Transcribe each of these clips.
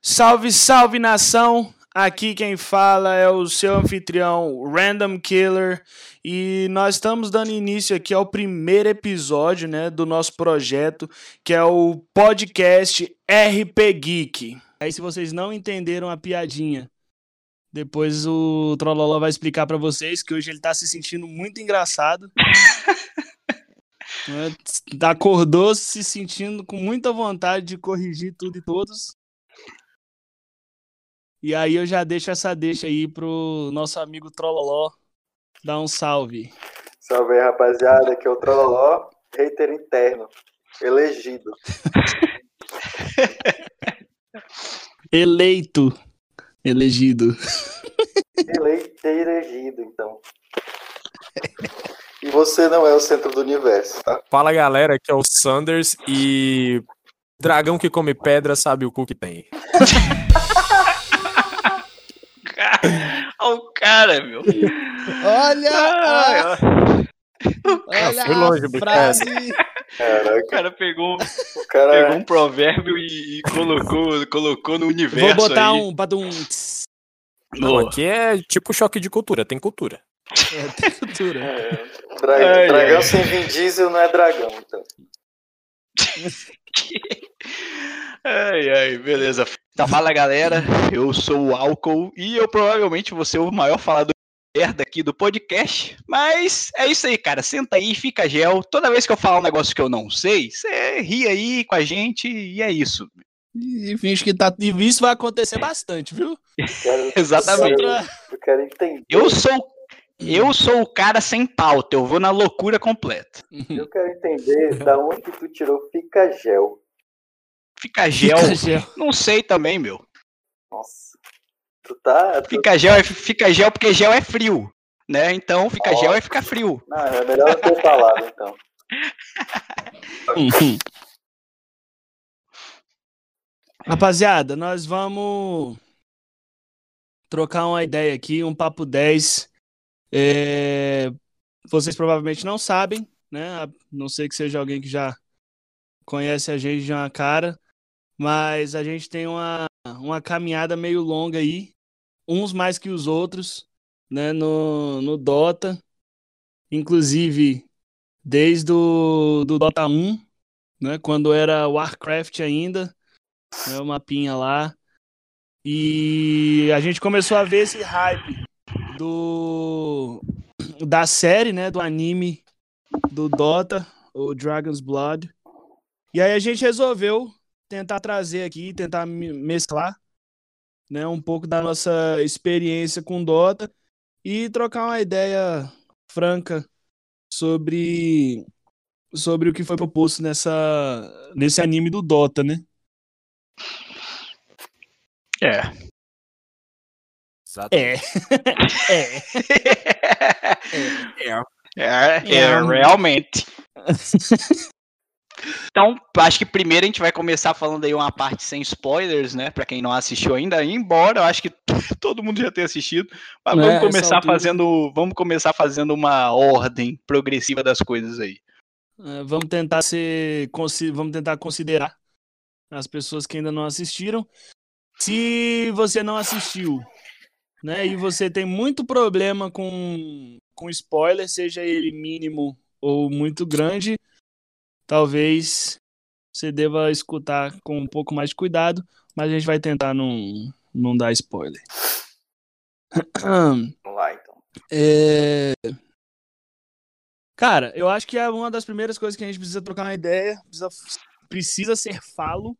Salve, salve nação! Aqui quem fala é o seu anfitrião Random Killer e nós estamos dando início aqui ao primeiro episódio, né, do nosso projeto, que é o podcast RP Geek. Aí se vocês não entenderam a piadinha, depois o Trololó vai explicar para vocês que hoje ele tá se sentindo muito engraçado. Né, Acordou se sentindo com muita vontade de corrigir tudo e todos. E aí eu já deixo essa deixa aí pro nosso amigo Trololó dar um salve. Salve aí, rapaziada. Aqui é o Trololó, hater interno, elegido. Eleito. Elegido. Eleito e elegido, então. E você não é o centro do universo, tá? Fala galera, aqui é o Sanders e dragão que come pedra sabe o cu que tem. o cara, meu. Olha, Ai, a, ó. olha foi a longe, Bico. frase. O Caraca, cara pegou, o cara. pegou um provérbio e, e colocou, colocou no universo. Vou botar aí. um badum. Não, aqui é tipo choque de cultura, tem cultura. É, tem cultura. É, dra- Ai, dragão ai. sem Vin Diesel não é dragão, então. Ai, ai, beleza. Então, fala galera, eu sou o Álcool e eu provavelmente vou ser o maior falador de merda aqui do podcast. Mas é isso aí, cara. Senta aí, fica gel. Toda vez que eu falar um negócio que eu não sei, você ri aí com a gente e é isso. E finge que tá. E isso vai acontecer bastante, viu? Quero, Exatamente. Eu, quero entender. Eu sou. Eu sou o cara sem pauta, eu vou na loucura completa. Eu quero entender da onde que tu tirou fica gel. Fica gel. Fica gel. Não sei também, meu. Nossa. Tu tá. Tu... Fica gel, é, fica gel porque gel é frio, né? Então fica gel é ficar frio. Não, é melhor eu ter falado, então. Rapaziada, nós vamos trocar uma ideia aqui, um papo 10. É, Vocês provavelmente não sabem, né? A não ser que seja alguém que já conhece a gente de uma cara, mas a gente tem uma, uma caminhada meio longa aí, uns mais que os outros, né? No, no Dota, inclusive desde o do Dota 1, né? Quando era Warcraft ainda né, o mapinha lá. E a gente começou a ver esse hype do da série, né, do anime do Dota, o Dragon's Blood. E aí a gente resolveu tentar trazer aqui, tentar me- mesclar, né, um pouco da nossa experiência com Dota e trocar uma ideia franca sobre sobre o que foi proposto nessa nesse anime do Dota, né? É. Exato. É. é. É. É, é, É. realmente. Então, acho que primeiro a gente vai começar falando aí uma parte sem spoilers, né? Pra quem não assistiu ainda, embora eu acho que todo mundo já tenha assistido. Mas É, vamos começar fazendo. Vamos começar fazendo uma ordem progressiva das coisas aí. É, vamos tentar ser, vamos tentar considerar as pessoas que ainda não assistiram. Se você não assistiu, né, e você tem muito problema com com spoiler, seja ele mínimo ou muito grande, talvez você deva escutar com um pouco mais de cuidado, mas a gente vai tentar não não dar spoiler. Vamos lá, então. É... Cara, eu acho que é uma das primeiras coisas que a gente precisa trocar uma ideia, precisa, precisa ser falo,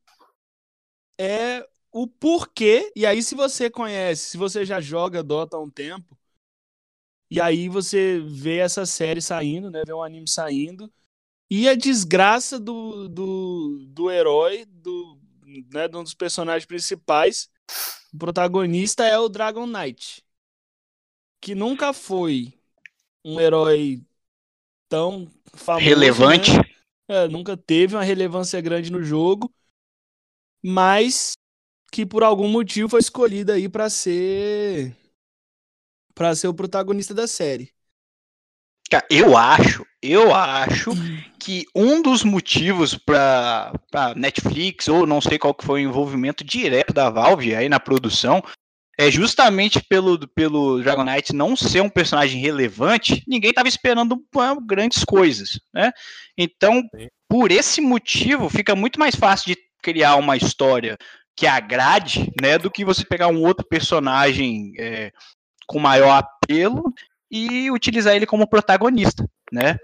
é o porquê. E aí, se você conhece, se você já joga Dota há um tempo, e aí você vê essa série saindo, né? Vê um anime saindo, e a desgraça do, do, do herói, do, né, de um dos personagens principais, o protagonista é o Dragon Knight que nunca foi um herói tão famoso, Relevante. né? É, nunca teve uma relevância grande no jogo, mas que por algum motivo foi escolhido aí para ser para ser o protagonista da série. Cara, eu acho, eu acho que um dos motivos para Netflix, ou não sei qual que foi o envolvimento direto da Valve aí na produção, é justamente pelo, pelo Dragon Knight não ser um personagem relevante, ninguém estava esperando grandes coisas, né? Então, por esse motivo, fica muito mais fácil de criar uma história que agrade, né, do que você pegar um outro personagem é, com maior apelo e utilizar ele como protagonista, né?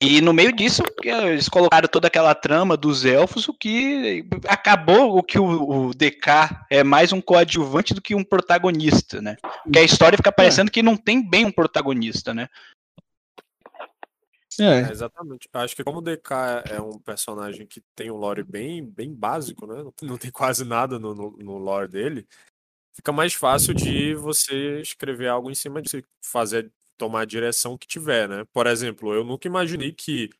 E no meio disso, eles colocaram toda aquela trama dos elfos, o que acabou o que o, o DK é mais um coadjuvante do que um protagonista, né? Porque a história fica parecendo que não tem bem um protagonista, né? É. é. exatamente. Acho que como o DK é um personagem que tem um lore bem, bem básico, né? Não tem quase nada no, no, no lore dele. Fica mais fácil de você escrever algo em cima de fazer tomar a direção que tiver, né? Por exemplo, eu nunca imaginei que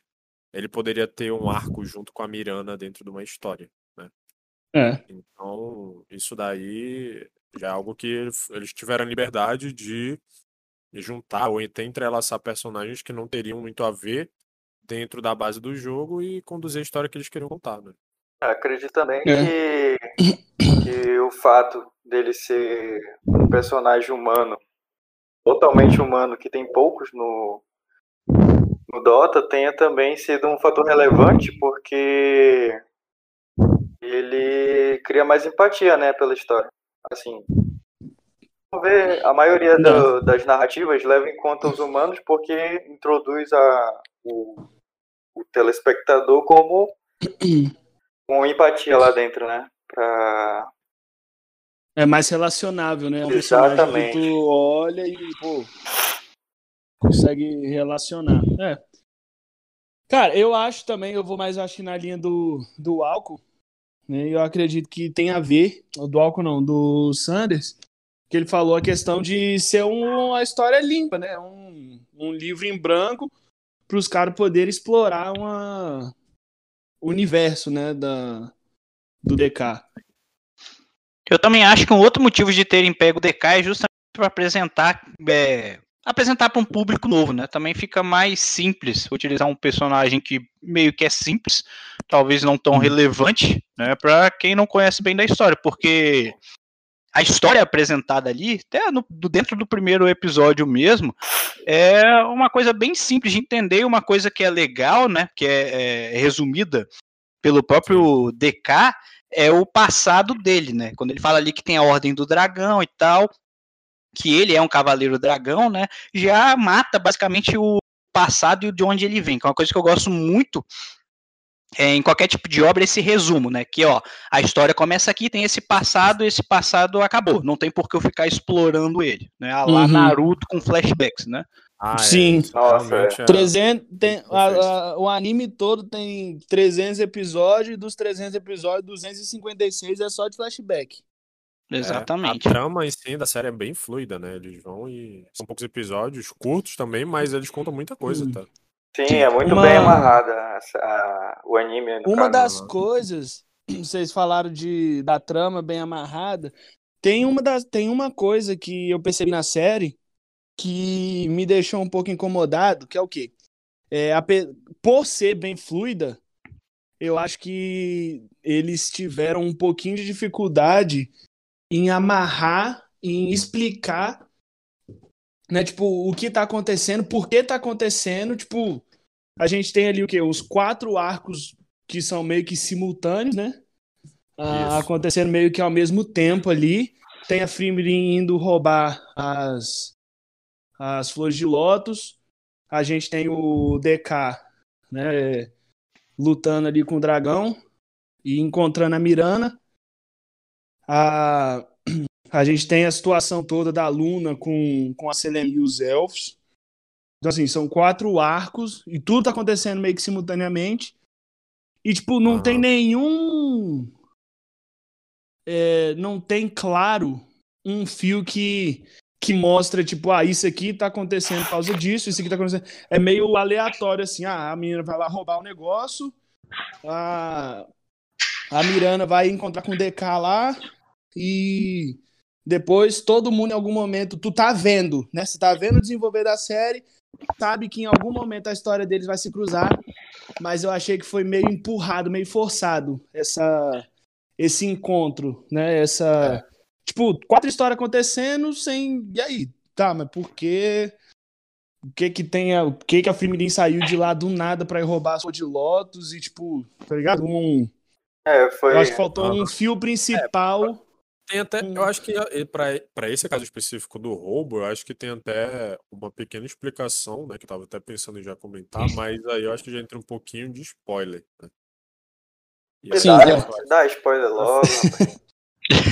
ele poderia ter um arco junto com a Mirana dentro de uma história, né? É. Então, isso daí já é algo que eles tiveram liberdade de juntar ou até entrelaçar personagens que não teriam muito a ver dentro da base do jogo e conduzir a história que eles queriam contar, né? Acredito também é. que, que o fato dele ser um personagem humano, totalmente humano, que tem poucos no, no Dota, tenha também sido um fator relevante, porque ele cria mais empatia, né, pela história. Assim, ver, a maioria do, das narrativas leva em conta os humanos porque introduz a, o, o telespectador como com empatia lá dentro, né? Pra... É mais relacionável, né? É um Exatamente. Que tu olha e, pô, consegue relacionar. É. Cara, eu acho também, eu vou mais acho na linha do, do álcool, né? Eu acredito que tem a ver, do álcool não, do Sanders, que ele falou a questão de ser uma história limpa, né? Um, um livro em branco para os caras poderem explorar uma, universo, né, da, do DK. Eu também acho que um outro motivo de terem pego o DK é justamente para apresentar é, apresentar para um público novo, né? Também fica mais simples utilizar um personagem que meio que é simples, talvez não tão uhum. relevante, né? Para quem não conhece bem da história, porque a história apresentada ali, até no, dentro do primeiro episódio mesmo, é uma coisa bem simples de entender, uma coisa que é legal, né? Que é, é resumida pelo próprio DK, é o passado dele, né? Quando ele fala ali que tem a Ordem do Dragão e tal, que ele é um cavaleiro dragão, né? Já mata basicamente o passado e de onde ele vem, que é uma coisa que eu gosto muito em qualquer tipo de obra esse resumo, né? Que ó, a história começa aqui, tem esse passado, esse passado acabou. Não tem por que eu ficar explorando ele, né? A lá uhum. Naruto com flashbacks, né? Ah, é. Sim. É. Nossa, é. 300, tem, a, a, o anime todo tem 300 episódios, e dos 300 episódios, 256 é só de flashback. Exatamente. É, a trama em si da série é bem fluida, né? Eles vão e. São poucos episódios, curtos também, mas eles contam muita coisa, hum. tá? Sim, é muito uma... bem amarrada a, o anime. Uma caso, das né? coisas, vocês falaram de, da trama bem amarrada, tem uma, das, tem uma coisa que eu percebi na série que me deixou um pouco incomodado, que é o quê? É, a, por ser bem fluida, eu acho que eles tiveram um pouquinho de dificuldade em amarrar, em explicar né? Tipo, o que tá acontecendo, por que tá acontecendo, tipo, a gente tem ali o quê? Os quatro arcos que são meio que simultâneos, né? Ah, acontecendo meio que ao mesmo tempo ali. Tem a Frimrin indo roubar as, as flores de lótus. A gente tem o DK, né? Lutando ali com o dragão e encontrando a Mirana. A, a gente tem a situação toda da Luna com, com a Selene e os elfos. Então, assim, são quatro arcos e tudo tá acontecendo meio que simultaneamente. E, tipo, não uhum. tem nenhum. É, não tem claro um fio que, que mostra, tipo, ah, isso aqui tá acontecendo por causa disso, isso aqui tá acontecendo. É meio aleatório, assim, ah, a menina vai lá roubar o negócio, a, a Mirana vai encontrar com o DK lá e depois, todo mundo em algum momento, tu tá vendo, né? Você tá vendo o desenvolver da série, sabe que em algum momento a história deles vai se cruzar, mas eu achei que foi meio empurrado, meio forçado essa esse encontro, né? Essa é. tipo, quatro histórias acontecendo sem e aí, tá, mas por que o que que tem a, o que que a Fimirim saiu de lá do nada para ir roubar a sua de Lotus e tipo, tá ligado? Um é, foi... Eu acho que faltou um fio principal. É, tem até, eu acho que para esse caso específico do roubo, eu acho que tem até uma pequena explicação, né? Que eu tava até pensando em já comentar, mas aí eu acho que já entra um pouquinho de spoiler. Né? Sim, dá, é. dá spoiler logo.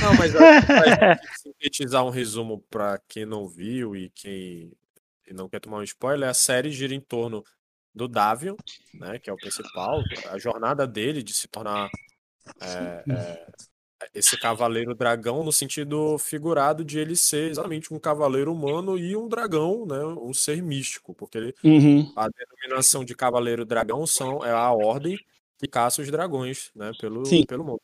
não, mas para sintetizar um resumo para quem não viu e quem não quer tomar um spoiler, a série gira em torno do Davion, né, que é o principal, a jornada dele de se tornar é, é, esse cavaleiro dragão no sentido figurado de ele ser exatamente um cavaleiro humano e um dragão, né, um ser místico, porque ele, uhum. a denominação de cavaleiro dragão são é a ordem que caça os dragões, né, pelo, pelo mundo.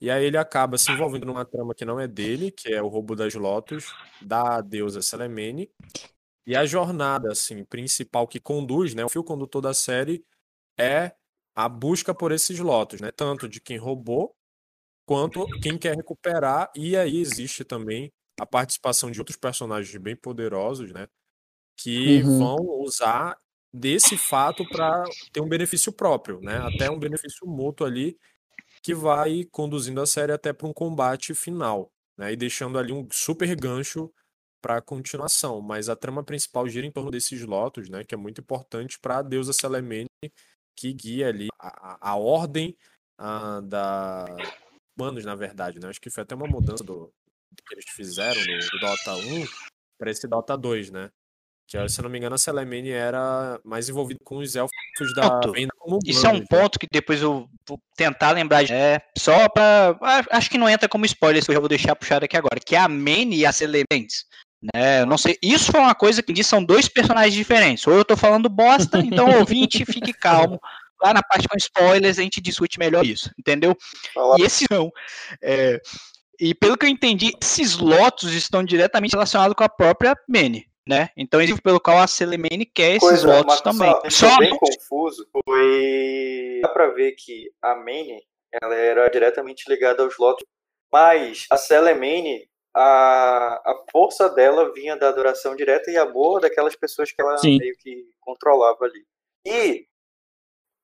E aí ele acaba se envolvendo numa trama que não é dele, que é o roubo das lotos da deusa Selemene. E a jornada assim principal que conduz, né, o fio condutor da série é a busca por esses lotos, né, tanto de quem roubou quanto quem quer recuperar, e aí existe também a participação de outros personagens bem poderosos, né? Que uhum. vão usar desse fato para ter um benefício próprio, né? Até um benefício mútuo ali que vai conduzindo a série até para um combate final, né? E deixando ali um super gancho para a continuação. Mas a trama principal gira em torno desses lotos, né? Que é muito importante para a deusa Selemene que guia ali a, a ordem a, da, humanos, na verdade, né? Acho que foi até uma mudança do, que eles fizeram do, do Dota 1 para esse Dota 2, né? Que, se eu não me engano, a Selemene era mais envolvido com os elfos da venda como Isso é um né? ponto que depois eu vou tentar lembrar. É, só pra. Acho que não entra como spoiler, isso eu já vou deixar puxado aqui agora. Que é a Mene e a Selementes. Né? Eu não sei. Isso foi uma coisa que diz são dois personagens diferentes. Ou eu tô falando bosta, então ouvinte, fique calmo lá na parte com spoilers a gente discute melhor isso, entendeu? E esses são. É, e pelo que eu entendi, esses lotos estão diretamente relacionados com a própria Mene. Né? Então, isso pelo qual a Celemene quer esses Coisa, lotos também. Só bem confuso. Foi dá para ver que a Mene ela era diretamente ligada aos lotos, mas a Celemene a, a força dela vinha da adoração direta e amor daquelas pessoas que ela Sim. meio que controlava ali. E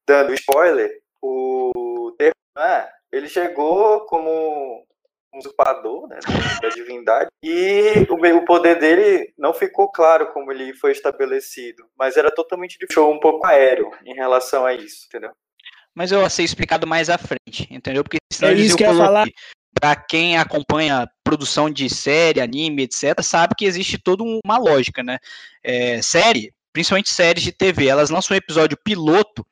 dando spoiler, o Terran, ele chegou como um usurpador né, da divindade e o, o poder dele não ficou claro como ele foi estabelecido, mas era totalmente show um pouco aéreo em relação a isso, entendeu? Mas eu sei explicado mais à frente, entendeu? Porque senão é isso que eu ia falar. Pra quem acompanha produção de série, anime, etc., sabe que existe toda uma lógica, né? É, série, principalmente séries de TV, elas lançam um episódio piloto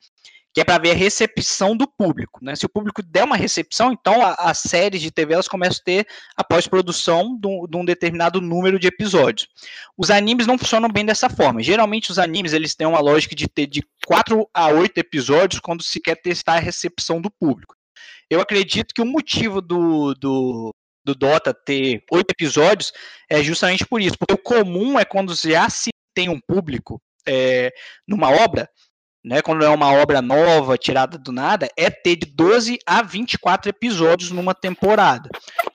que é para ver a recepção do público. Né? Se o público der uma recepção, então as séries de TV elas começam a ter a pós-produção de, um determinado número de episódios. Os animes não funcionam bem dessa forma. Geralmente os animes eles têm uma lógica de ter de 4 a 8 episódios quando se quer testar a recepção do público. Eu acredito que o motivo do, do, do Dota ter oito episódios é justamente por isso, porque o comum é quando já se tem um público é, numa obra, né, quando é uma obra nova, tirada do nada, é ter de 12 a 24 episódios numa temporada.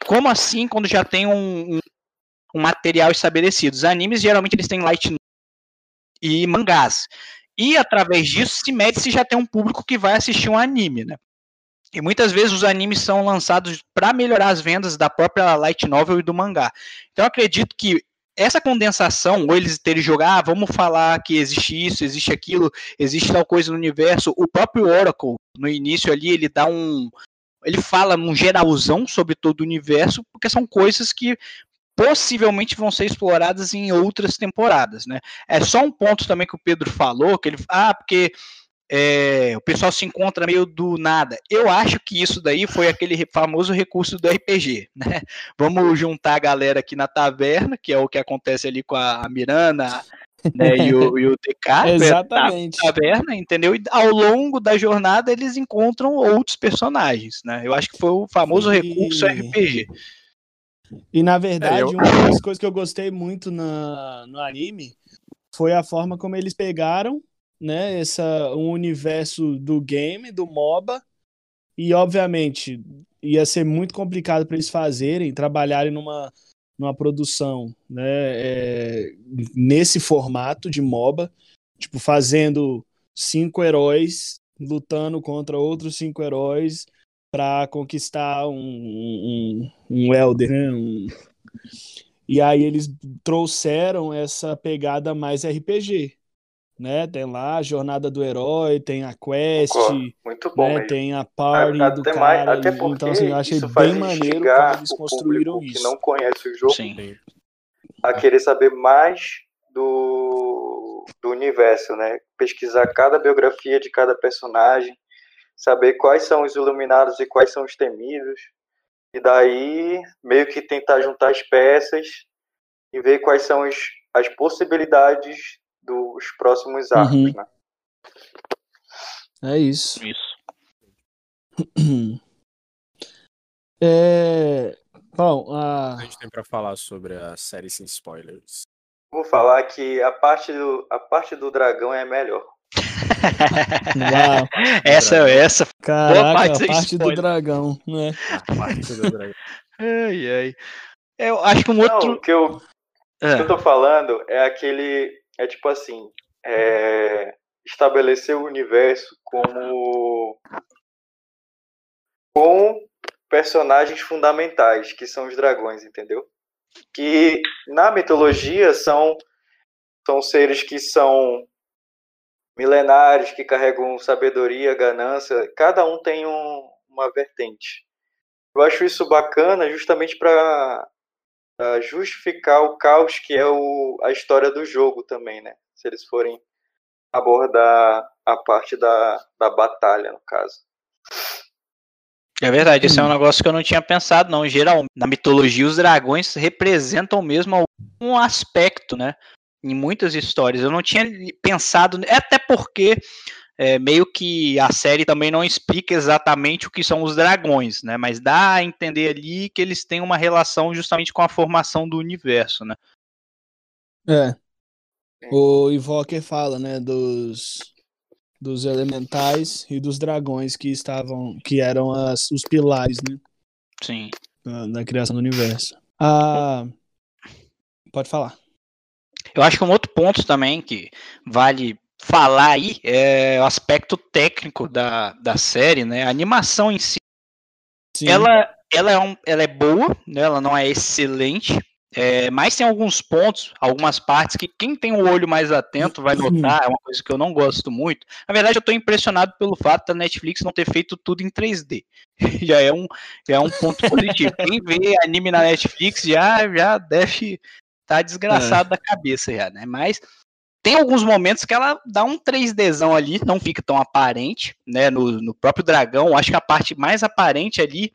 Como assim quando já tem um, um, um material estabelecido? Os animes geralmente eles têm light e mangás. E através disso se mede se já tem um público que vai assistir um anime, né? E muitas vezes os animes são lançados para melhorar as vendas da própria light novel e do mangá. Então acredito que essa condensação, ou eles terem jogar, ah, vamos falar que existe isso, existe aquilo, existe tal coisa no universo. O próprio Oracle, no início ali, ele dá um. Ele fala um geralzão sobre todo o universo, porque são coisas que possivelmente vão ser exploradas em outras temporadas, né? É só um ponto também que o Pedro falou, que ele, ah, porque é, o pessoal se encontra meio do nada. Eu acho que isso daí foi aquele famoso recurso do RPG, né? Vamos juntar a galera aqui na taverna, que é o que acontece ali com a Mirana né, e, o, e o DK, Exatamente. na taverna, entendeu? E ao longo da jornada eles encontram outros personagens, né? Eu acho que foi o famoso e... recurso RPG. E na verdade, é, eu... uma das coisas que eu gostei muito na, no anime foi a forma como eles pegaram, né, essa um universo do game, do MOBA, e obviamente ia ser muito complicado para eles fazerem, trabalharem numa numa produção, né, é, nesse formato de MOBA, tipo fazendo cinco heróis lutando contra outros cinco heróis para conquistar um, um, um Elder, né? Um... E aí eles trouxeram essa pegada mais RPG, né? Tem lá a jornada do herói, tem a quest, muito bom né? tem a party até do cara. Mais, até porque então assim, eu achei bem maneiro como eles construíram isso. Que não conhece o jogo, Sim. a querer saber mais do, do universo, né? Pesquisar cada biografia de cada personagem, saber quais são os iluminados e quais são os temidos, e daí meio que tentar juntar as peças e ver quais são as, as possibilidades dos próximos arcos, uhum. né? É isso. Isso. É... Bom, a... a gente tem para falar sobre a série sem spoilers. Vou falar que a parte do, a parte do dragão é melhor. essa, essa. Caraca, parte, a parte do dragão, né? A parte do dragão. ai, ai. Eu acho que um outro. Não, o que eu, é. que eu tô falando é aquele. É tipo assim. É, estabelecer o universo como. com personagens fundamentais, que são os dragões, entendeu? que na mitologia são, são seres que são milenares, que carregam sabedoria, ganância, cada um tem um, uma vertente. Eu acho isso bacana justamente para justificar o caos que é o, a história do jogo também, né? Se eles forem abordar a parte da, da batalha, no caso. É verdade, isso é um negócio que eu não tinha pensado, não. Geralmente, na mitologia, os dragões representam mesmo um aspecto, né? Em muitas histórias. Eu não tinha pensado, até porque é, meio que a série também não explica exatamente o que são os dragões, né? Mas dá a entender ali que eles têm uma relação justamente com a formação do universo, né? É. O Ivoker fala, né, dos dos elementais e dos dragões que estavam, que eram as, os pilares, né? Sim. Da, da criação do universo. Ah, pode falar. Eu acho que um outro ponto também que vale falar aí é o aspecto técnico da, da série, né? A animação em si, Sim. ela, ela, é um, ela é boa, né? ela não é excelente, é, mas tem alguns pontos, algumas partes que quem tem o olho mais atento vai notar, é uma coisa que eu não gosto muito. Na verdade, eu estou impressionado pelo fato da Netflix não ter feito tudo em 3D. já, é um, já é um ponto positivo. Quem vê anime na Netflix já, já deve estar tá desgraçado é. da cabeça já, né? Mas tem alguns momentos que ela dá um 3Dzão ali, não fica tão aparente, né? No, no próprio dragão, acho que a parte mais aparente ali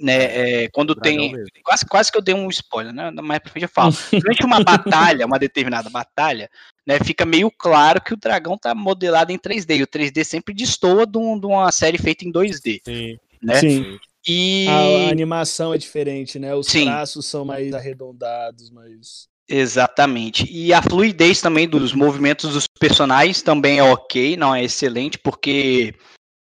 né, é, quando tem. Quase, quase que eu dei um spoiler, né? Mais pra frente eu falo. Durante uma batalha, uma determinada batalha, né, fica meio claro que o dragão tá modelado em 3D. E o 3D sempre destoa de, um, de uma série feita em 2D. Sim. Né? Sim. E... A, a, animação é diferente, né? Os Sim. traços são mais arredondados, mais. Exatamente. E a fluidez também dos movimentos dos personagens também é ok, não é excelente, porque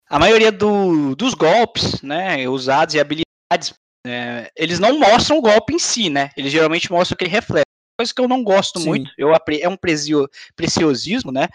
a maioria do, dos golpes, né, usados e habilidades é, eles não mostram o golpe em si, né? Eles geralmente mostram aquele reflexo. Coisa que eu não gosto Sim. muito. Eu, é um preciosismo, né?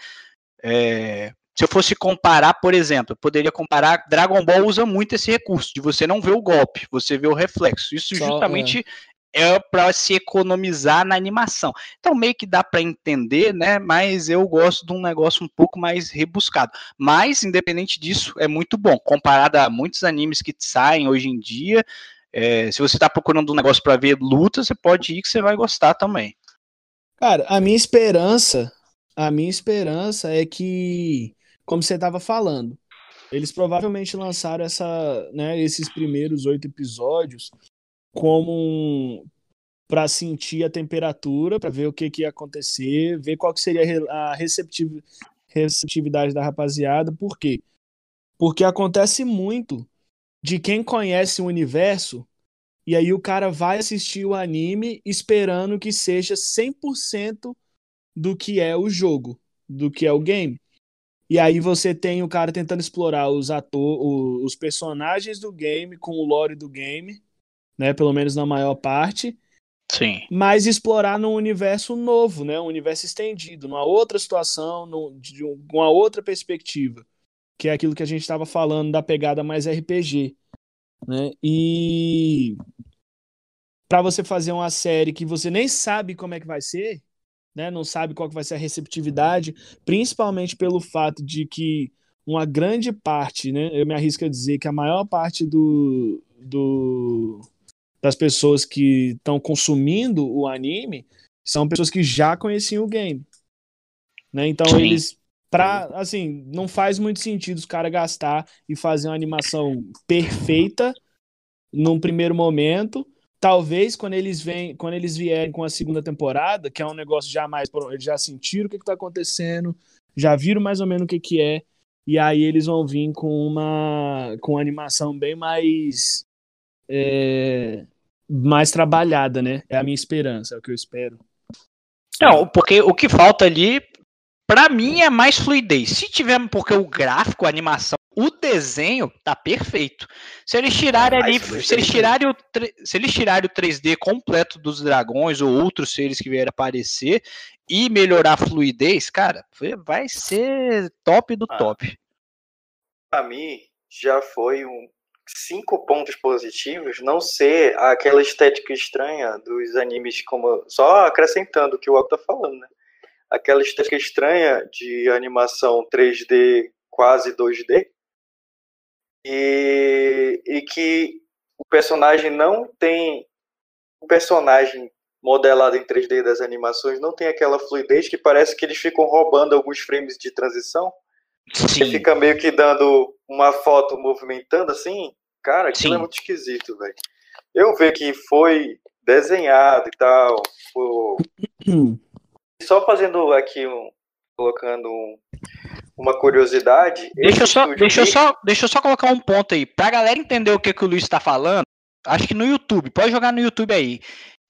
É, se eu fosse comparar, por exemplo, eu poderia comparar. Dragon Ball usa muito esse recurso de você não ver o golpe, você vê o reflexo. Isso Só, justamente é, para se economizar na animação. Então meio que dá para entender, né? Mas eu gosto de um negócio um pouco mais rebuscado. Mas independente disso, é muito bom comparado a muitos animes que saem hoje em dia. É, se você está procurando um negócio para ver luta, você pode ir que você vai gostar também. Cara, a minha esperança, a minha esperança é que, como você estava falando, eles provavelmente lançaram essa, né, esses primeiros oito episódios como um, para sentir a temperatura, para ver o que, que ia acontecer, ver qual que seria a receptiv receptividade da rapaziada. Por quê? Porque acontece muito de quem conhece o universo e aí o cara vai assistir o anime esperando que seja 100% do que é o jogo, do que é o game. E aí você tem o cara tentando explorar os atores, os personagens do game com o lore do game, né? Pelo menos na maior parte. Sim. Mas explorar num universo novo, né? Um universo estendido, numa outra situação, num, de uma outra perspectiva. Que é aquilo que a gente estava falando da pegada mais RPG. Né? E para você fazer uma série que você nem sabe como é que vai ser, né? Não sabe qual que vai ser a receptividade, principalmente pelo fato de que uma grande parte, né? Eu me arrisco a dizer que a maior parte do, do das pessoas que estão consumindo o anime são pessoas que já conheciam o game, né? Então Sim. eles para assim não faz muito sentido os caras gastar e fazer uma animação perfeita num primeiro momento talvez quando eles vêm, quando eles vierem com a segunda temporada, que é um negócio já mais, eles já sentiram o que está acontecendo, já viram mais ou menos o que, que é, e aí eles vão vir com uma, com uma animação bem mais, é, mais trabalhada, né? É a minha esperança, é o que eu espero. Não, porque o que falta ali, para mim, é mais fluidez. Se tiver, porque o gráfico, a animação o desenho tá perfeito. Se eles tirarem ali, se eles tirarem, o, se eles tirarem o 3D completo dos dragões ou outros seres que vierem aparecer e melhorar a fluidez, cara, vai ser top do ah, top. Pra mim, já foi um cinco pontos positivos não ser aquela estética estranha dos animes como só acrescentando o que o Alto tá falando, né? Aquela estética estranha de animação 3D quase 2D e, e que o personagem não tem o personagem modelado em 3D das animações não tem aquela fluidez que parece que eles ficam roubando alguns frames de transição. Sim. Você fica meio que dando uma foto movimentando assim. Cara, aquilo é Sim. é muito esquisito, velho. Eu vejo que foi desenhado e tal. Foi... Só fazendo aqui um. colocando um, uma curiosidade. Deixa eu, só, deixa, eu só, deixa eu só colocar um ponto aí. Pra galera entender o que, que o Luiz está falando, acho que no YouTube, pode jogar no YouTube aí.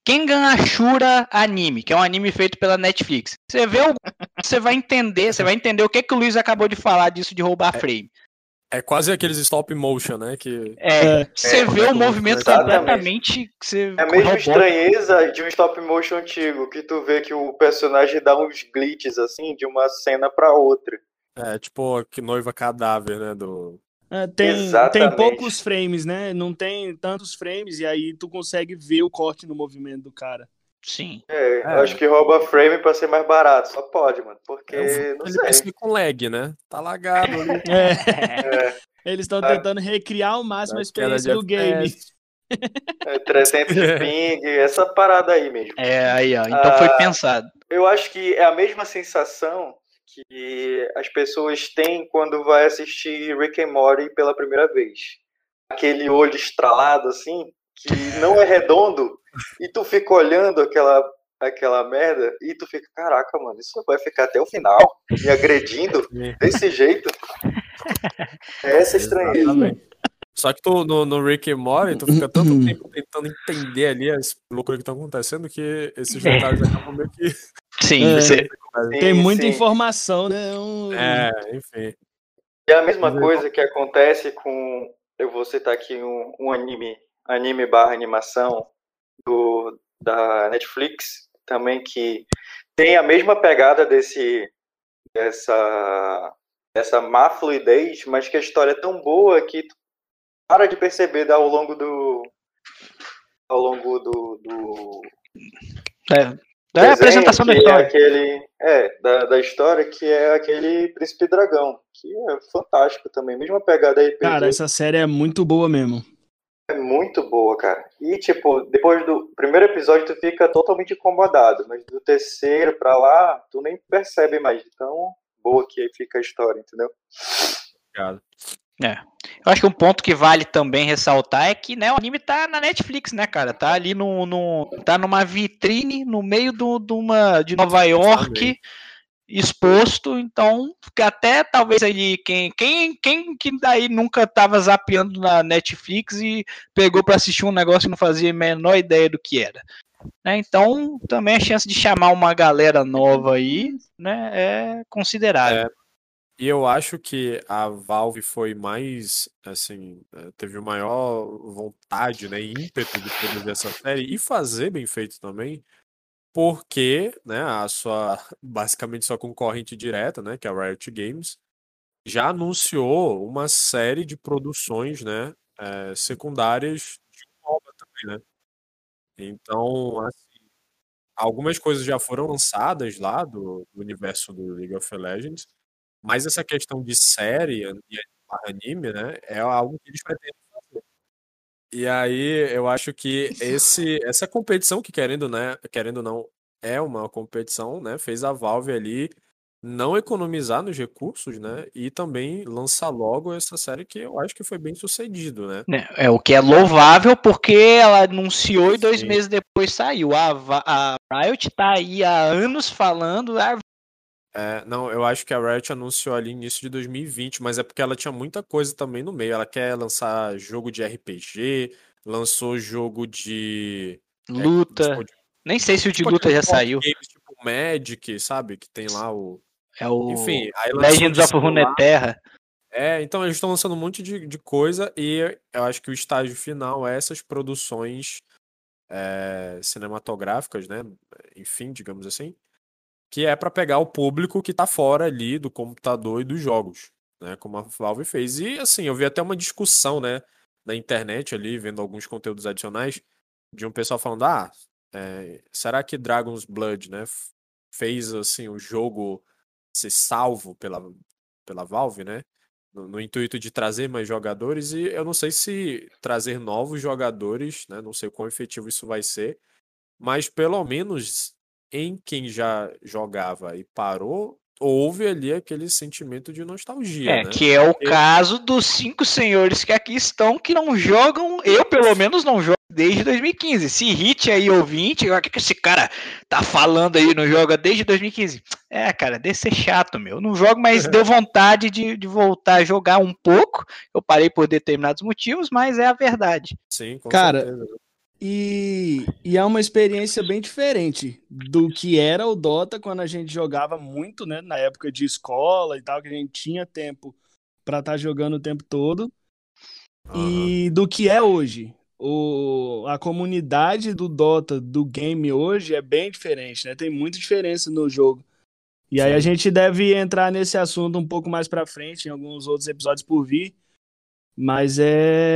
Kengan Ashura Anime, que é um anime feito pela Netflix. Você vê o. Você vai entender, você vai entender o que, que o Luiz acabou de falar disso de roubar é, frame. É quase aqueles stop motion, né? Que... É, é você é, vê o movimento completamente. Você é a mesma estranheza de um stop motion antigo, que tu vê que o personagem dá uns glitches assim de uma cena para outra. É, tipo que noiva cadáver, né? Do... É, tem, tem poucos frames, né? Não tem tantos frames, e aí tu consegue ver o corte no movimento do cara. Sim. É, é. acho que rouba frame pra ser mais barato. Só pode, mano. Porque. É, não ele sei. com lag, né? Tá lagado ali. É. é. Eles estão tentando recriar ao máximo a experiência do game. É, 300 de ping, essa parada aí mesmo. É, aí, ó. Então ah, foi pensado. Eu acho que é a mesma sensação que as pessoas têm quando vai assistir Rick and Morty pela primeira vez. Aquele olho estralado assim, que não é redondo, e tu fica olhando aquela aquela merda e tu fica, caraca, mano, isso vai ficar até o final, me agredindo desse jeito. É essa estranheza. Só que tu, no, no Rick and Morty, tu fica tanto tempo tentando entender ali as loucuras que estão acontecendo que esses detalhes acabam meio que. Sim, é, você... tem muita sim. informação, né? Um... É, enfim. E a mesma coisa que acontece com. Eu vou citar aqui um, um anime, anime barra animação do, da Netflix, também que tem a mesma pegada desse. dessa. dessa má fluidez, mas que a história é tão boa que tu para de perceber ao longo do. ao longo do. do é, é a apresentação da é história. É aquele, é, da, da história, que é aquele Príncipe Dragão, que é fantástico também, mesma pegada aí. Cara, essa série é muito boa mesmo. É muito boa, cara. E, tipo, depois do primeiro episódio, tu fica totalmente incomodado, mas do terceiro pra lá, tu nem percebe mais. Então, boa que aí fica a história, entendeu? Obrigado. É. Eu acho que um ponto que vale também ressaltar é que né, o anime tá na Netflix, né, cara? Tá ali no, no tá numa vitrine no meio do, do uma, de Nova York exposto, então até talvez aí quem quem quem que daí nunca tava zapeando na Netflix e pegou para assistir um negócio e não fazia a menor ideia do que era. né? Então também a chance de chamar uma galera nova aí, né, é considerável. É, e eu acho que a Valve foi mais, assim, eh, teve maior vontade, né, e ímpeto de produzir essa série e fazer bem feito também, porque, né, a sua, basicamente sua concorrente direta, né, que é a Riot Games, já anunciou uma série de produções, né, é, secundárias de MOBA também, né. Então, assim, algumas coisas já foram lançadas lá do, do universo do League of Legends, mas essa questão de série e anime, né, é algo que eles pretendem fazer. E aí eu acho que esse, essa competição que querendo, né, querendo não, é uma competição, né, fez a Valve ali não economizar nos recursos, né? E também lançar logo essa série que eu acho que foi bem sucedido, né? É, é o que é louvável porque ela anunciou e dois Sim. meses depois saiu. A, a Riot tá aí há anos falando. Ah, é, não, eu acho que a Riot anunciou ali início de 2020, mas é porque ela tinha muita coisa também no meio. Ela quer lançar jogo de RPG, lançou jogo de é, luta. É, tipo, Nem sei se o de luta já saiu. Games, tipo Magic, sabe? Que tem lá o é o Enfim, Legends of Runeterra. É, então eles estão lançando um monte de, de coisa e eu acho que o estágio final é essas produções é, cinematográficas, né? Enfim, digamos assim, que é para pegar o público que tá fora ali do computador e dos jogos, né? Como a Valve fez. E assim, eu vi até uma discussão, né? Na internet ali, vendo alguns conteúdos adicionais, de um pessoal falando: ah, é, será que Dragon's Blood, né? Fez assim o jogo ser salvo pela, pela Valve, né? No, no, intuito de trazer mais jogadores, e eu não sei se trazer novos jogadores, né? Não sei quão efetivo isso vai ser, mas pelo menos em quem já jogava e parou, houve ali aquele sentimento de nostalgia. É, né? que é o caso dos cinco senhores que aqui estão que não jogam, eu pelo menos não jogo desde 2015. Se hit aí ouvinte, o que, que esse cara tá falando aí, não joga desde 2015? É, cara, deve ser chato, meu. Não jogo, mas deu vontade de, de voltar a jogar um pouco. Eu parei por determinados motivos, mas é a verdade. Sim, com cara, certeza. E, e é uma experiência bem diferente do que era o Dota quando a gente jogava muito, né? Na época de escola e tal, que a gente tinha tempo para estar tá jogando o tempo todo. Uhum. E do que é hoje. O, a comunidade do Dota, do game hoje, é bem diferente, né? Tem muita diferença no jogo. E Sim. aí a gente deve entrar nesse assunto um pouco mais para frente, em alguns outros episódios por vir. Mas é.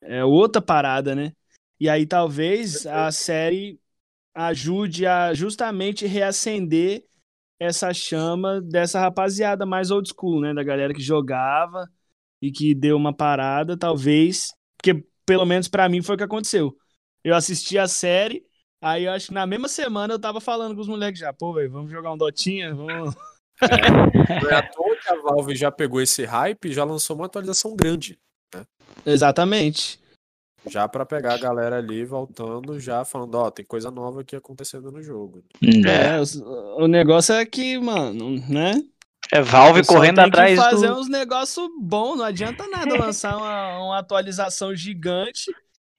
É outra parada, né? E aí talvez a série ajude a justamente reacender essa chama dessa rapaziada mais old school, né? Da galera que jogava e que deu uma parada, talvez. Porque, pelo menos para mim, foi o que aconteceu. Eu assisti a série, aí eu acho que na mesma semana eu tava falando com os moleques já, pô, velho, vamos jogar um Dotinha, vamos. É, é à toa que a Valve já pegou esse hype e já lançou uma atualização grande. Né? Exatamente. Já para pegar a galera ali voltando, já falando, ó, tem coisa nova aqui acontecendo no jogo. É, o, o negócio é que, mano, né? É Valve correndo tem atrás que fazer do... uns negócios bons, não adianta nada lançar uma, uma atualização gigante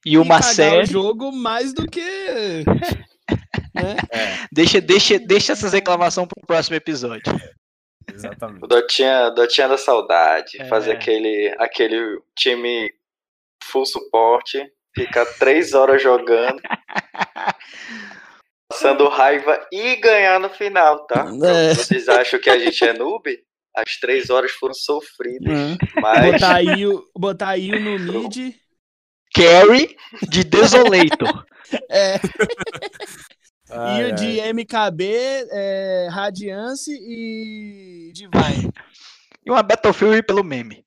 e uma e série. o jogo mais do que. né? É. Deixa, deixa, deixa essas reclamações pro próximo episódio. Exatamente. O Dotinha, Dotinha da saudade. É. Fazer aquele, aquele time full suporte, ficar três horas jogando, passando raiva e ganhar no final, tá? É. Vocês acham que a gente é noob? As três horas foram sofridas. Uhum. Mas... Botar aí, botar aí no mid. Carry de Desolator. é. e o de MKB, é, Radiance e Divine. E uma Battlefield pelo meme.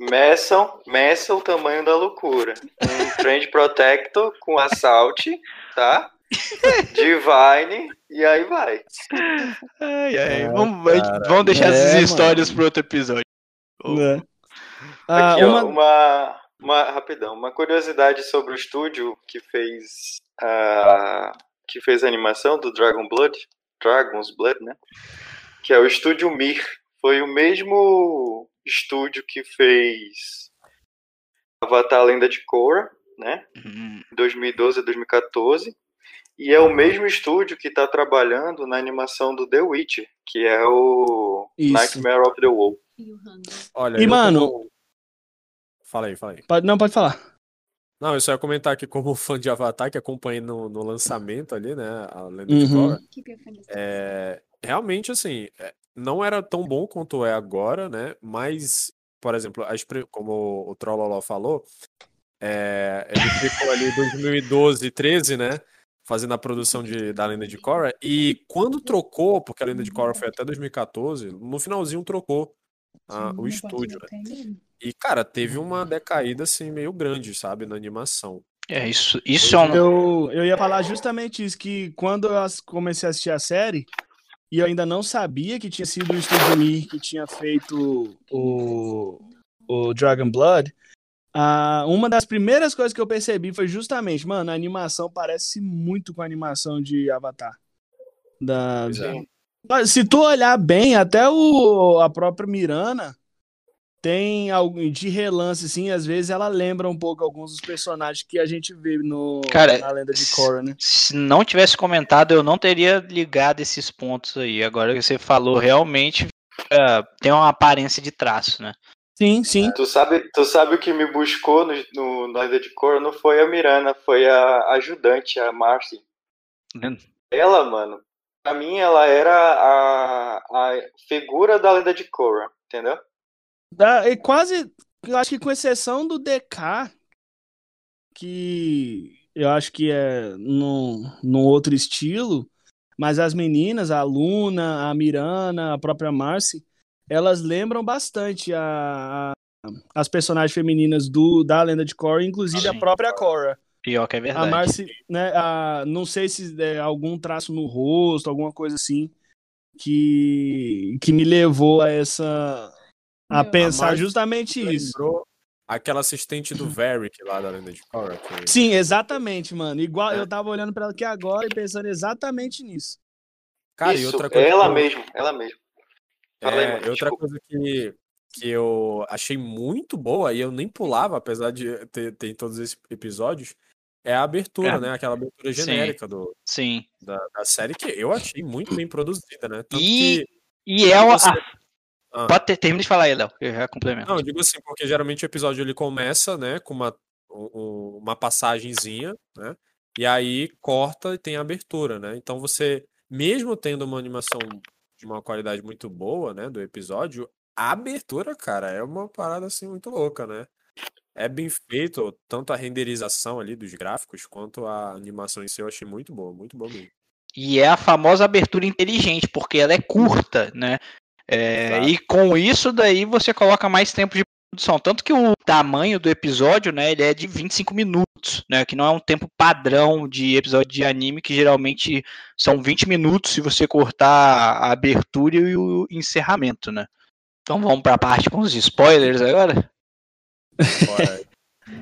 Meçam, meçam o tamanho da loucura. Um Trend Protector com Assault, tá? Divine, e aí vai. Ai, ai, vamos, vamos deixar é, essas histórias para outro episódio. É. Ah, Aqui, uma... Ó, uma, uma, rapidão, uma curiosidade sobre o estúdio que fez a, que fez a animação do Dragon Blood, Dragon's Blood, né? Que é o estúdio Mir. Foi o mesmo estúdio que fez Avatar Lenda de Korra, né? Uhum. 2012 a 2014. E é o mesmo estúdio que está trabalhando na animação do The Witcher, que é o Isso. Nightmare of the Wolf. Olha, E, mano- como- Fala aí, fala aí. Pode, não, pode falar. Não, eu só ia comentar aqui como fã de Avatar, que acompanhei no, no lançamento ali, né? A Lenda de Uhum. Korra. É, realmente, assim, é, não era tão bom quanto é agora, né? Mas, por exemplo, a expre- como o Trolloló falou, é, ele ficou ali em 2012, 13, né? Fazendo a produção de, da Lenda de Korra. E quando trocou, porque a Lenda de Korra foi até 2014, no finalzinho trocou ah, o estúdio, né? E, cara, teve uma decaída, assim, meio grande, sabe? Na animação. É, isso, isso é um. Eu, eu ia falar justamente isso, que quando eu as- comecei a assistir a série, e eu ainda não sabia que tinha sido o Estúdio Mir que tinha feito o, o Dragon Blood, ah, uma das primeiras coisas que eu percebi foi justamente, mano, a animação parece muito com a animação de Avatar. Da, é. Se tu olhar bem, até o, a própria Mirana tem algo de relance, assim, às vezes ela lembra um pouco alguns dos personagens que a gente vê no, Cara, na lenda de Korra, né? Se não tivesse comentado, eu não teria ligado esses pontos aí. Agora que você falou, realmente é, tem uma aparência de traço, né? Sim, sim. Tu sabe, tu sabe o que me buscou no, no, na Ilha de Korra? Não foi a Mirana, foi a ajudante, a Marcy. Ela, mano, pra mim ela era a, a figura da lenda de Korra, entendeu? Da, e quase, eu acho que com exceção do DK, que eu acho que é num, num outro estilo, mas as meninas, a Luna, a Mirana, a própria Marcy, elas lembram bastante a, a- as personagens femininas do, da lenda de Korra, inclusive a Sim. própria Korra. Pior que é A verdade. Marcy, né, a, não sei se é algum traço no rosto, alguma coisa assim, que, que me levou a essa. A pensar A justamente isso. Lembrou aquela assistente do Varric lá da Lenda de Korra. que- Sim, exatamente, mano. Igual É. eu tava olhando pra ela aqui agora e pensando exatamente nisso. Cara, e Isso, outra coisa ela que mesmo, ela mesmo. Fala aí, É, mano, e outra coisa que, que eu achei muito boa, e eu nem pulava, apesar de ter, ter em todos esses episódios, é a abertura, É. né? Aquela abertura Sim. genérica do, Sim. da, da série, que eu achei muito bem produzida, né? Tanto E- que. E é uma. você- ah, Ah. Pode ter, termina de falar aí, Léo. Eu já complemento. Não, eu digo assim, porque geralmente o episódio ele começa, né, com uma, um- um- uma passagenzinha, né? E aí corta e tem a abertura, né? Então você, mesmo tendo uma animação de uma qualidade muito boa, né, do episódio, a abertura, cara, é uma parada assim muito louca, né? É bem feito, tanto a renderização ali dos gráficos quanto a animação em si, eu achei muito boa, muito boa mesmo. E é a famosa abertura inteligente, porque ela é curta, né? É, e com isso daí você coloca mais tempo de produção. Tanto que o tamanho do episódio, né, ele é de 25 minutos, né? Que não é um tempo padrão de episódio de anime, que geralmente são 20 minutos se você cortar a abertura e o encerramento, né? Então vamos para a parte com os spoilers agora?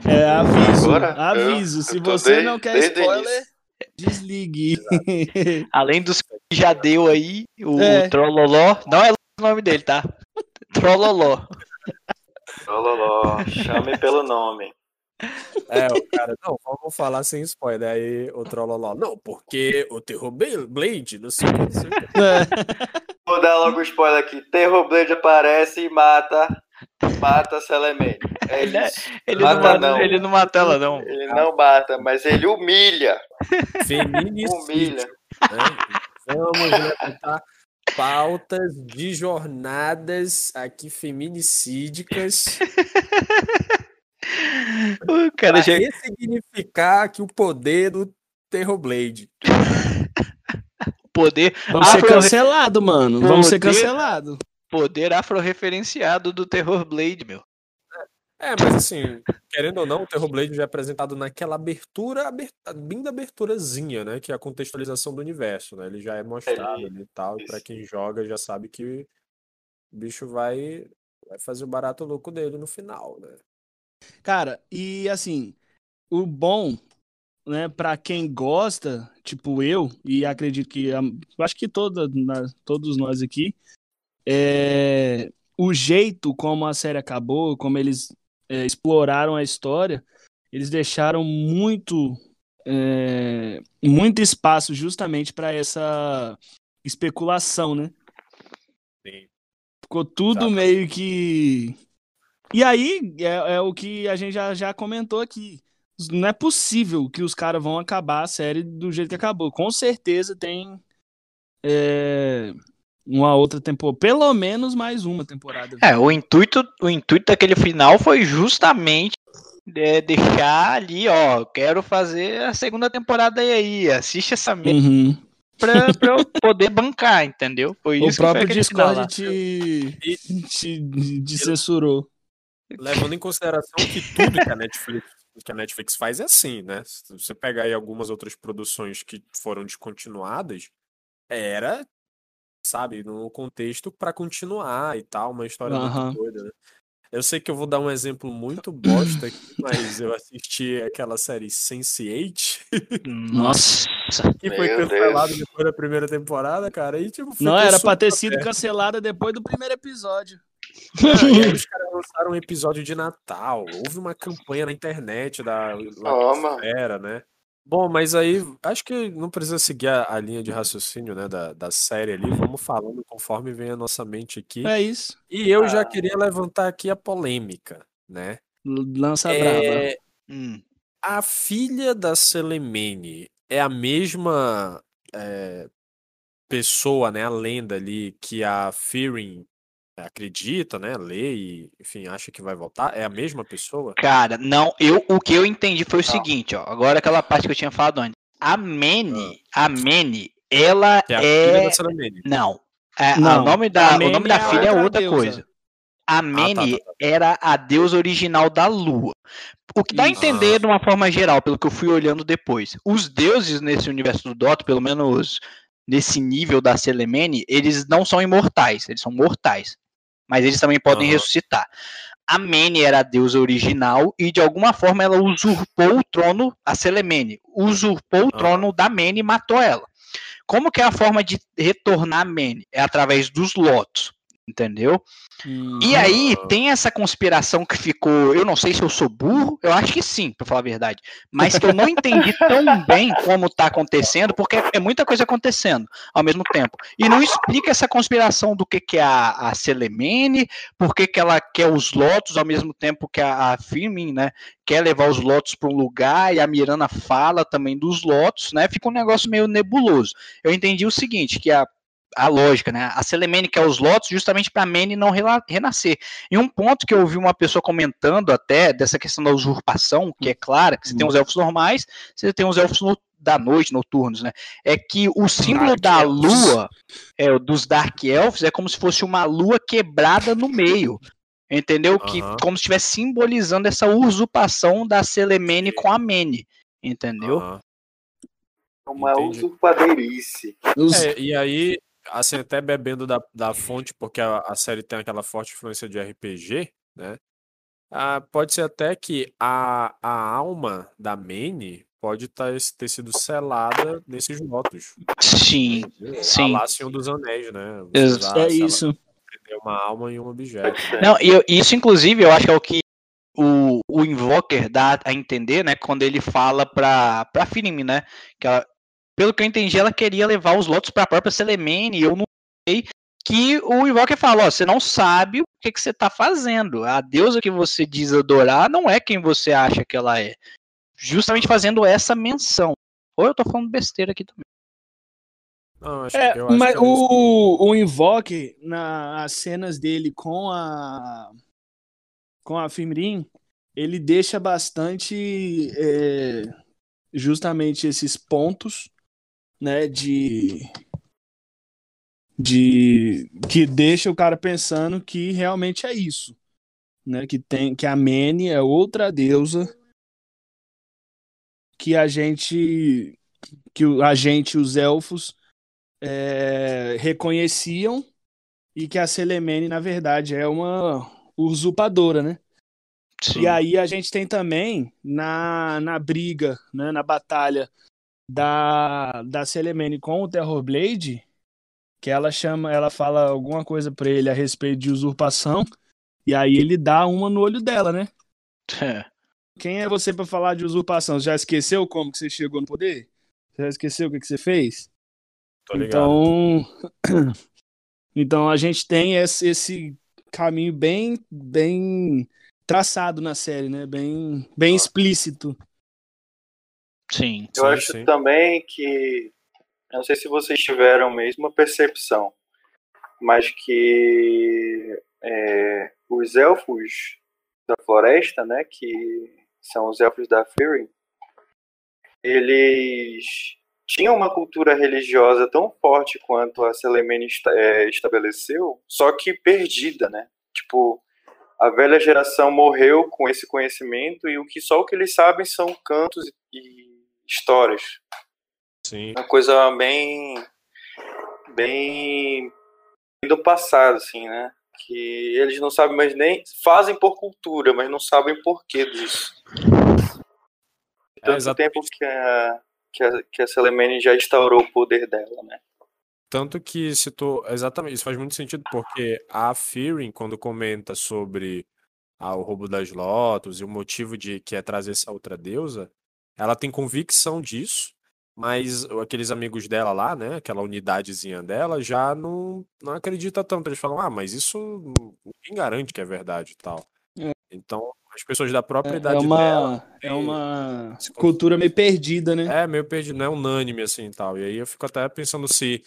É aviso, Agora, aviso. eu- Se eu você desde- não quer spoiler, desligue. Além dos que já deu aí, o É. Trolloló, não é o nome dele, tá? Trolloló. Lololó, chame pelo nome. É, o cara, não, vamos falar sem spoiler. Aí o Trolloló, não, porque o Terror Bla- Blade, não sei o que, não sei o que. É. Vou dar logo o spoiler aqui. Terrorblade aparece e mata. Mata Celemente. É Ele é-. Ele, Mata não mata, não. ele não mata ela, não. Ele não mata, mas ele humilha. Feminicídio. Humilha. né? Vamos levantar pautas de jornadas aqui feminicídicas O cara já... ressignificar aqui o poder do Terrorblade. poder, Vamos ser afro... cancelados, mano. Vamos ser Poder- cancelados. poder afro-referenciado do Terror Blade, meu. É, mas assim, querendo ou não, o Terrorblade já é apresentado naquela abertura, aberta, bem da aberturazinha, né? Que é a contextualização do universo, né? Ele já é mostrado ali e tal, e pra quem joga já sabe que o bicho vai, vai fazer o barato louco dele no final, né? Cara, e assim, o bom, né, pra quem gosta, tipo eu, e acredito que, acho que toda, na- todos nós aqui, é o jeito como a série acabou, como eles é, exploraram a história, eles deixaram muito, é, muito espaço justamente para essa especulação, né? Sim. Ficou tudo Exato. meio que. E aí é, é o que a gente já, já comentou aqui. Não é possível que os caras vão acabar a série do jeito que acabou. Com certeza tem é, uma outra temporada, pelo menos mais uma temporada. É, o intuito, o intuito daquele final foi justamente é, deixar ali, ó, quero fazer a segunda temporada aí, assiste essa merda Uhum. pra, pra eu poder bancar, entendeu? Foi O isso que foi próprio lá. Discord te, te, te censurou. Levando em consideração que tudo que a Netflix, que a Netflix faz é assim, né? Se você pegar aí algumas outras produções que foram descontinuadas, era, sabe, no contexto pra continuar e tal, uma história Aham. muito doida, né? Eu sei que eu vou dar um exemplo muito bosta aqui, mas eu assisti aquela série Sense8, Nossa. que foi cancelada depois da primeira temporada, cara, e tipo, Não, era pra ter sido cancelada depois do primeiro episódio. Ah, os caras lançaram um episódio de Natal. Houve uma campanha na internet da Toma. era, né? Bom, mas aí acho que não precisa seguir a, a linha de raciocínio, né, da, da série ali. Vamos falando conforme vem a nossa mente aqui. É isso. E eu já Ah. queria levantar aqui a polêmica, né? Lança brava. É, Hum. a filha da Selemene é a mesma é, pessoa, né, a lenda ali que a Fearing acredita, né, lê e, enfim, acha que vai voltar? É a mesma pessoa? Cara, não, eu, o que eu entendi foi o Não. seguinte, ó, agora aquela parte que eu tinha falado antes. A Manny, a Manny, ela é a filha é... da. Não, é, Não, o nome a da, o Manny nome da é a filha é outra deusa. coisa. A Manny tá, tá. era a deusa original da lua. O que dá a Isso. entender de uma forma geral, pelo que eu fui olhando depois. Os deuses nesse universo do Dota, pelo menos nesse nível da Selemene, eles não são imortais, eles são mortais. Mas eles também podem Aham. ressuscitar. A Mene era a deusa original e de alguma forma ela usurpou o trono, a Selemene, usurpou o trono da Mene e matou ela. Como que é a forma de retornar a Mene? É através dos lotos, entendeu? Hum. E aí Ah. tem essa conspiração que ficou, eu não sei se eu sou burro, eu acho que sim, pra falar a verdade, mas que eu não entendi tão bem como tá acontecendo, porque é muita coisa acontecendo ao mesmo tempo. E não explica essa conspiração do que que é a, a Selemene, por que que ela quer os lotos ao mesmo tempo que a, a Firmin, né, quer levar os lotos para um lugar e a Mirana fala também dos lotos, né? Fica um negócio meio nebuloso. Eu entendi o seguinte, que a a lógica, né? A Selemene quer os lotos justamente para a Mene não renascer. E um ponto que eu ouvi uma pessoa comentando até dessa questão da usurpação, que é clara, que você tem os elfos normais, você tem os elfos no- da noite, noturnos, né? É que o símbolo Dark da Elves. lua, é, dos Dark Elves, é como se fosse uma lua quebrada no meio. Entendeu? Que Aham. como se estivesse simbolizando essa usurpação da Selemene com a Mene. Entendeu? Aham. Uma usurpadeirice. É, e aí, assim, até bebendo da, da fonte, porque a, a série tem aquela forte influência de RPG, né? Ah, pode ser até que a, a alma da Mane pode tá, ter sido selada nesses lotos. Sim, sim. A Senhor dos Anéis, né? Usar, é isso. prender uma alma em um objeto. Ser. Não, e eu- isso, inclusive, eu acho que é o que o, o Invoker dá a entender, né? Quando ele fala pra, pra Firim, né? Que ela, pelo que eu entendi, ela queria levar os lotos pra própria Selemene, e eu não sei que o Invoker fala, ó, você não sabe o que, que você tá fazendo. A deusa que você diz adorar não é quem você acha que ela é. Justamente fazendo essa menção. Ou eu tô falando besteira aqui também. Não, acho, É, eu acho mas que é isso. o, o Invoke, nas cenas dele com a com a Fimrin, ele deixa bastante é, justamente esses pontos, né, de de que deixa o cara pensando que realmente é isso, né, que tem que a Mene é outra deusa que a gente que a gente os elfos é, reconheciam e que a Selemene, na verdade, é uma usurpadora, né? Sim. E aí a gente tem também na, na briga, né, na batalha da, da Selemene com o Terrorblade, que ela chama, ela fala alguma coisa pra ele a respeito de usurpação, e aí ele dá uma no olho dela, né? quem é você para falar de usurpação? Já esqueceu como que você chegou no poder? Já esqueceu o que, que você fez? Tô ligado. Então, então a gente tem esse, esse caminho bem, bem traçado na série, né? Bem, bem explícito. Sim. Eu Sim, acho sim. também que. Não sei se vocês tiveram a mesma percepção, mas que é, os elfos da floresta, né, que são os elfos da Fury, eles tinham uma cultura religiosa tão forte quanto a Selemene é, estabeleceu, só que perdida, né? Tipo, a velha geração morreu com esse conhecimento e o que só o que eles sabem são cantos e histórias. Sim. Uma coisa bem bem do passado assim, né? Que eles não sabem mais nem fazem por cultura, mas não sabem porquê disso. É, Tanto exatamente. tempo que a que a, que a Selemene já instaurou o poder dela, né? Tanto que citou. Exatamente, isso faz muito sentido, porque a Fearing, quando comenta sobre ah, o roubo das Lotus e o motivo de que é trazer essa outra deusa, ela tem convicção disso, mas aqueles amigos dela lá, né? Aquela unidadezinha dela, já não, não acredita tanto. Eles falam, ah, mas isso ninguém garante que é verdade e tal. É. Então, as pessoas da própria É, idade é uma, dela. é uma cultura meio perdida, né? É, meio perdido, não é unânime assim e tal. E aí eu fico até pensando se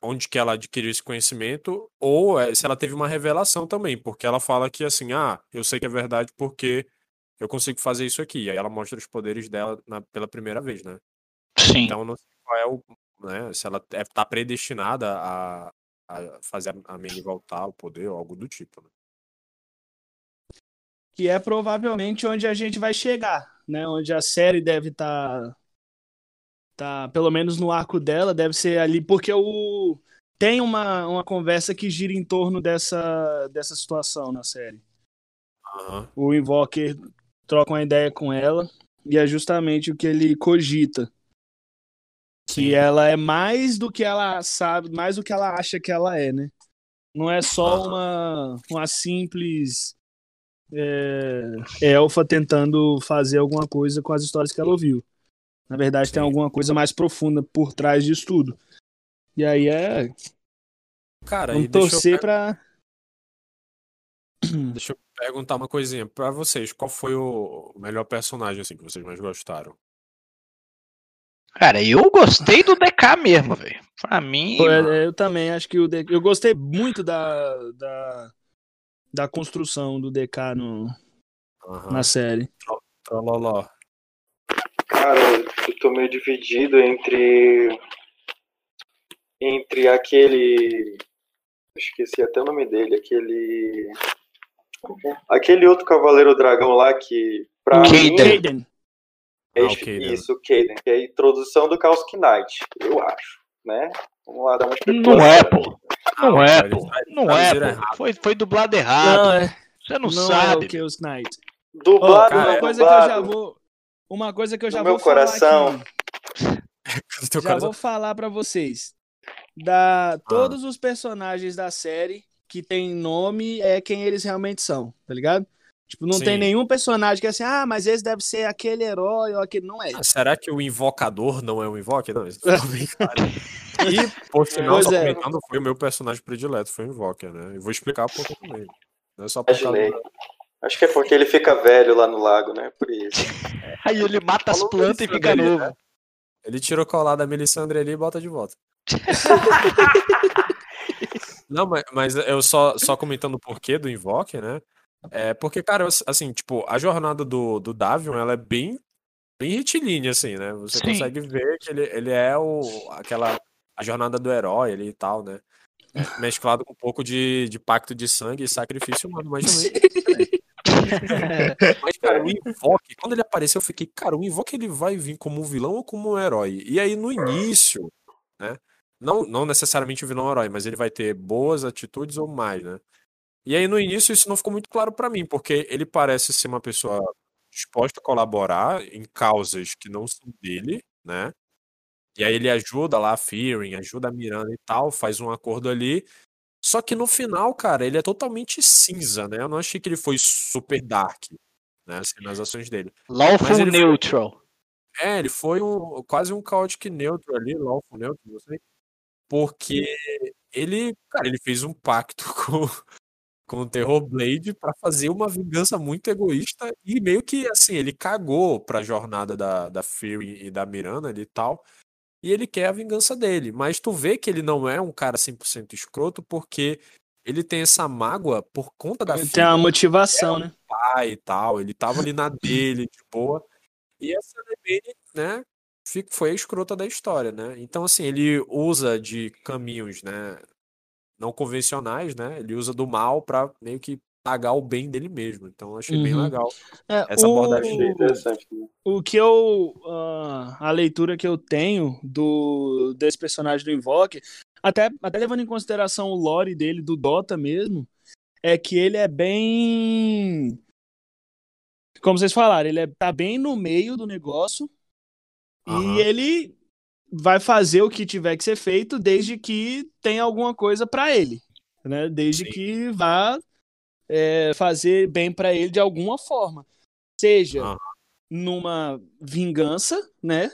onde que ela adquiriu esse conhecimento ou é, se ela teve uma revelação também, porque ela fala que assim, ah, eu sei que é verdade porque eu consigo fazer isso aqui. E aí ela mostra os poderes dela na- pela primeira vez, né? Sim. Então eu não sei qual é o, né, se ela é, tá predestinada a, a fazer a Manny voltar ao poder ou algo do tipo. Né? Que é provavelmente onde a gente vai chegar, né? Onde a série deve estar, tá, pelo menos no arco dela, deve ser ali, porque o tem uma, uma conversa que gira em torno dessa, dessa situação na série. Aham. O Invoker troca uma ideia com ela e é justamente o que ele cogita. Que Sim. ela é mais do que ela sabe, mais do que ela acha que ela é, né? Não é só Aham. uma, uma simples é, elfa tentando fazer alguma coisa com as histórias que ela ouviu. Na verdade, tem alguma coisa mais profunda por trás disso tudo. E aí é. Cara, e Vamos deixa eu torcer pra. Deixa eu perguntar uma coisinha pra vocês. Qual foi o melhor personagem assim que vocês mais gostaram? Cara, eu gostei do DK mesmo, velho. Pra mim. Pô, é- é, eu também acho que o DK. Eu gostei muito da, da, da construção do DK no, Aham. na série. Trololó. Cara, eu tô meio dividido entre. Entre aquele. Esqueci até o nome dele, aquele. Aquele outro Cavaleiro Dragão lá que. Pra mim, Kaden. Kaden. é Ah, o isso, Kaden. isso, o Kaden, que é a introdução do Chaos Knight, eu acho, né? Vamos lá dar uma Não é, pô. Não é, pô. Não vai é, pô. Foi, foi dublado errado. Não, é, Você não, não sabe. é o Chaos Knight. Dublado, cara, uma coisa que eu já dublado. vou. Uma coisa que eu já No vou meu falar coração. aqui. Já coração. vou falar pra vocês. Da todos os personagens da série que tem nome é quem eles realmente são, tá ligado? Tipo, não tem Sim. nenhum personagem que é assim, ah, mas esse deve ser aquele herói ou aquele não é. Ah, será que o invocador não é um invoque? Não, isso bem claro. E, por sinal, só é. comentando, foi o meu personagem predileto, foi o Invoker, né? E vou explicar por que também. Não é só por Imaginei. Acho que é porque ele fica velho lá no lago, né? Por isso. Aí ele mata as plantas e fica André, novo. né? Ele tirou colar da Melissandre ali e bota de volta. Não, mas, mas eu só, só comentando o porquê do Invoker, né? É porque, cara, assim, tipo, a jornada do, do Davion, ela é bem, bem retilínea, assim, né? Você Sim. consegue ver que ele, ele é o, aquela, a jornada do herói ali e tal, né? É, mesclado com um pouco de, de pacto de sangue e sacrifício humano, mas também. Mas, cara, o Invoke, quando ele apareceu, eu fiquei, cara, o Invoke ele vai vir como um vilão ou como um herói? E aí, no início, né? Não, não necessariamente o vilão ou herói, mas ele vai ter boas atitudes ou mais, né? E aí, no início, isso não ficou muito claro pra mim, porque ele parece ser uma pessoa disposta a colaborar em causas que não são dele, né? E aí ele ajuda lá a Fearing, ajuda a Miranda e tal, faz um acordo ali. Só que no final, cara, ele é totalmente cinza, né? Eu não achei que ele foi super dark. né? Assim, nas ações dele. Lawful ele foi- neutral. É, ele foi um, quase um chaotic neutral ali, lawful neutral, não sei. Porque ele, cara, ele fez um pacto com, com o Terror Blade pra fazer uma vingança muito egoísta e meio que assim, ele cagou pra jornada da, da Fury e da Miranda e tal. E ele quer a vingança dele, mas tu vê que ele não é um cara 100% escroto porque ele tem essa mágoa por conta da Tem filha uma motivação, né? pai e tal, ele tava ali na dele, de boa. E essa Lemene, né, foi a escrota da história, né? Então, assim, ele usa de caminhos, né, não convencionais, né? Ele usa do mal pra meio que pagar o bem dele mesmo. Então, achei bem Uhum. legal. É, Essa o- abordagem interessante. né? O que eu. ah, a leitura que eu tenho do desse personagem do Invoke, até, até levando em consideração o lore dele, do Dota mesmo, é que ele é bem. Como vocês falaram, ele é, tá bem no meio do negócio Aham. e ele vai fazer o que tiver que ser feito desde que tenha alguma coisa pra ele, né? Desde Sim. que vá é, fazer bem pra ele de alguma forma, seja Aham. numa vingança, né?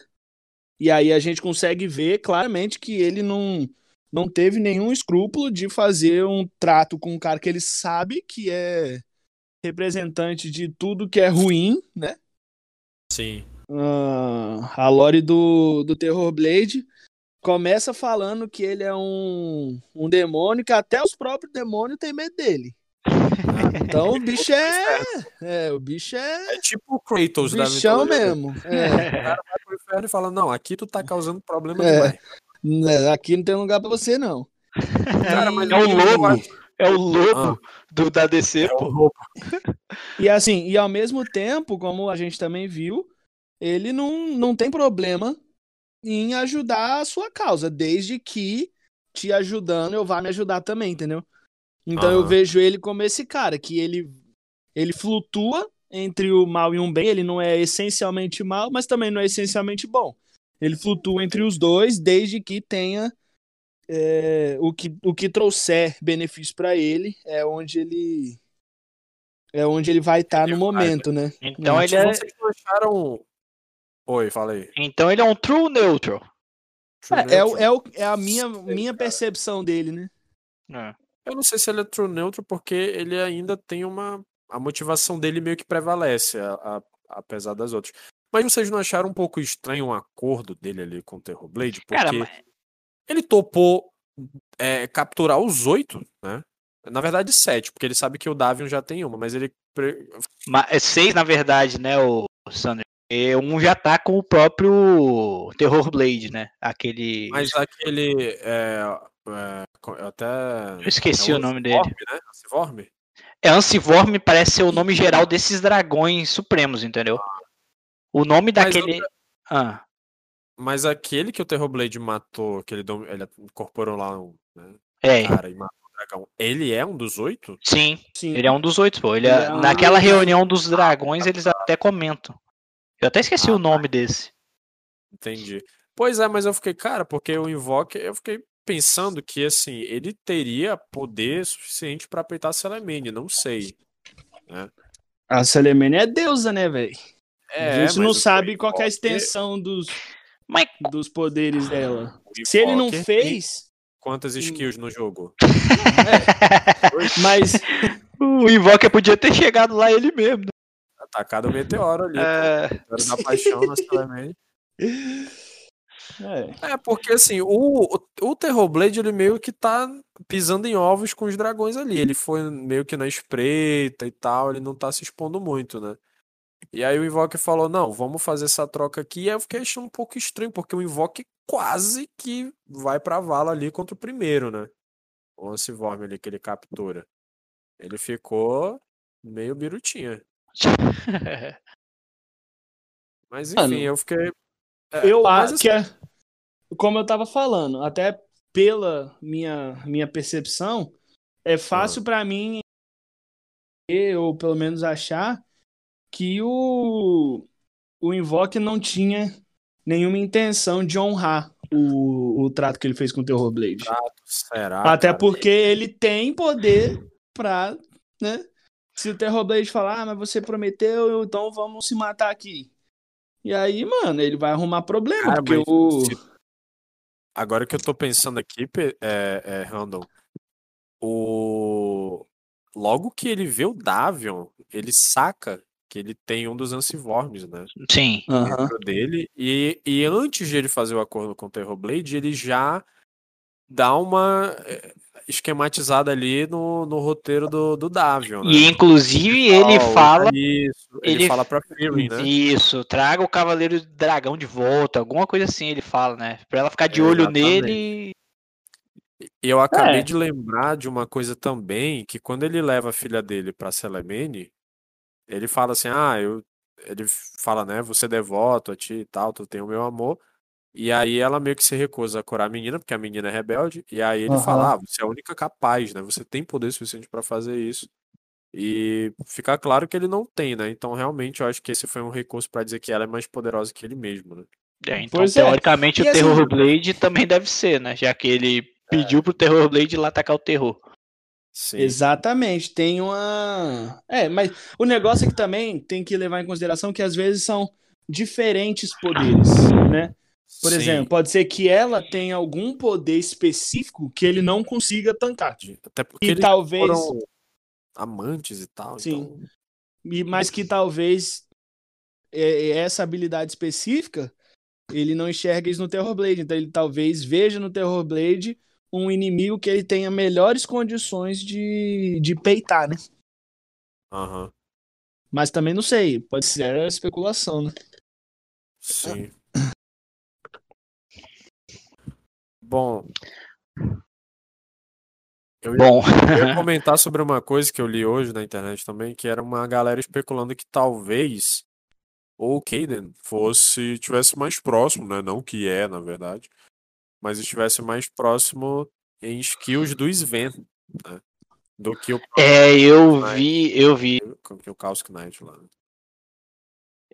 E aí a gente consegue ver claramente que ele não não teve nenhum escrúpulo de fazer um trato com um cara que ele sabe que é representante de tudo que é ruim, né? Sim. Ah, a lore do, do Terror Blade começa falando que ele é um, um demônio, que até os próprios demônios têm medo dele. Então o bicho é. É, o bicho é. É tipo o Kratos da Bichão mitologia mesmo. É. vai pro inferno e fala, não, aqui tu tá causando problema É. demais. Né, Aqui não tem lugar pra você, não. Cara, mas É o lobo. É o lobo Ah. do, da DC, É o pô. lobo. E assim, e ao mesmo tempo, como a gente também viu, ele não, não tem problema em ajudar a sua causa, desde que te ajudando eu vá me ajudar também, entendeu? Então eu Aham. vejo ele como esse cara, que ele, ele flutua entre o mal e um bem, ele não é essencialmente mal, mas também não é essencialmente bom. Ele flutua entre os dois, desde que tenha é, o, que, o que trouxer benefício pra ele, é onde ele é onde ele vai estar no Ele vai, momento, né? Então Hum, ele é, Vocês não acharam... Oi, fala aí. então ele é um true neutral. True É, é, o- Neutral? é, o- é a minha, minha percepção dele, né? É. Eu não sei se ele é true neutral porque ele ainda tem uma. A motivação dele meio que prevalece, a- a- apesar das outras. Mas vocês não acharam um pouco estranho um acordo dele ali com o Terror Blade? Porque Cara, mas- ele topou é, capturar os oito, né? Na verdade, sete, porque ele sabe que o Davion já tem uma, mas ele. Mas é seis, na verdade, né, o Sander? E um já tá com o próprio Terror Blade, né? Aquele. Mas aquele. É, é, eu até. Eu esqueci é o nome dele. Ancivorme, Né? Ancivorme? É Ancivorme parece ser o nome geral desses dragões supremos, entendeu? O nome Mas daquele. Ah, Mas aquele que o Terror Blade matou, que ele, dom- ele incorporou lá um né, é. cara e matou o dragão, ele é um dos oito? Sim, Sim. ele é um dos oito, pô. Ele Ele é- é um naquela reunião dos dragões, eles até comentam. Eu até esqueci Ah, o nome desse. Entendi. Pois é, mas eu fiquei, cara, porque o Invoke, eu fiquei pensando que, assim, ele teria poder suficiente pra peitar a Selemene, não sei. A Selemene é deusa, né, velho? É, a gente não sabe qual que é a extensão dos, Mas dos poderes dela. Se ele não fez, Quantas skills no jogo? mas o Invoker podia ter chegado lá ele mesmo. Atacado o meteoro ali. É. Meteoro da paixão na é, É, porque assim, o, o, Terrorblade, ele meio que tá pisando em ovos com os dragões ali. Ele foi meio que na espreita e tal, ele não tá se expondo muito, né? E aí o Invoke falou, não, vamos fazer essa troca aqui. E aí eu fiquei achando um pouco estranho, porque o Invoke quase que vai pra vala ali contra o primeiro, né? O Ancivorm ali que ele captura. Ele ficou meio birutinha. Mas enfim, Mano, eu fiquei... é, eu acho que é, como eu tava falando, até pela minha minha percepção, é fácil pra mim ou pelo menos achar que o o Invoke não tinha nenhuma intenção de honrar o, o trato que ele fez com o Terror Blade. Será? Até cara? porque ele tem poder pra, né, Se o Terrorblade falar, ah, mas você prometeu, então vamos se matar aqui. E aí, mano, ele vai arrumar problema, Cara, porque o. se- Agora que eu tô pensando aqui, é, é, Randall, o... logo que ele vê o Davion, ele saca que ele tem um dos Ancivormes, né? Sim. Dentro dele. E, e antes de ele fazer o acordo com o Terrorblade, ele já dá uma eh, esquematizada ali no, no roteiro do, do Davion, né? E inclusive ele Ó, fala Isso, ele, ele- fala pra Fury, né? isso, traga o Cavaleiro Dragão de volta, alguma coisa assim ele fala, né? Pra ela ficar de olho Exatamente. nele. E eu acabei É. de lembrar de uma coisa também, que quando ele leva a filha dele pra Selemene, ele fala assim, ah, eu... Ele fala, né, você é devoto a ti e tal, tu tem o meu amor. E aí ela meio que se recusa a curar a menina, porque a menina é rebelde. E aí ele Aham. fala, ah, você é a única capaz, né? Você tem poder suficiente pra fazer isso. E fica claro que ele não tem, né? Então realmente eu acho que esse foi um recurso pra dizer que ela é mais poderosa que ele mesmo, né? É, então, Pois é. teoricamente, E o assim- Terrorblade também deve ser, né? Já que ele pediu pro Terrorblade ir lá atacar o terror. Sim. Exatamente, tem uma. É, mas o negócio é que também tem que levar em consideração que às vezes são diferentes poderes, né? Por Sim. exemplo, pode ser que ela tenha algum poder específico que ele não consiga tancar. Até porque E talvez. amantes e tal. Sim. Então... E, mas que talvez é, é, essa habilidade específica ele não enxerga isso no Terrorblade. Então ele talvez veja no Terrorblade um inimigo que ele tenha melhores condições de, de peitar, né? Aham. Mas também não sei, pode ser especulação, né? Sim. Bom. Eu ia, Bom, eu ia comentar sobre uma coisa que eu li hoje na internet também, que era uma galera especulando que talvez o Caden fosse tivesse mais próximo, né? Não que é, na verdade, mas estivesse mais próximo em skills do Sven, né? Do que o é, eu vi, eu vi, que o Chaos Knight lá.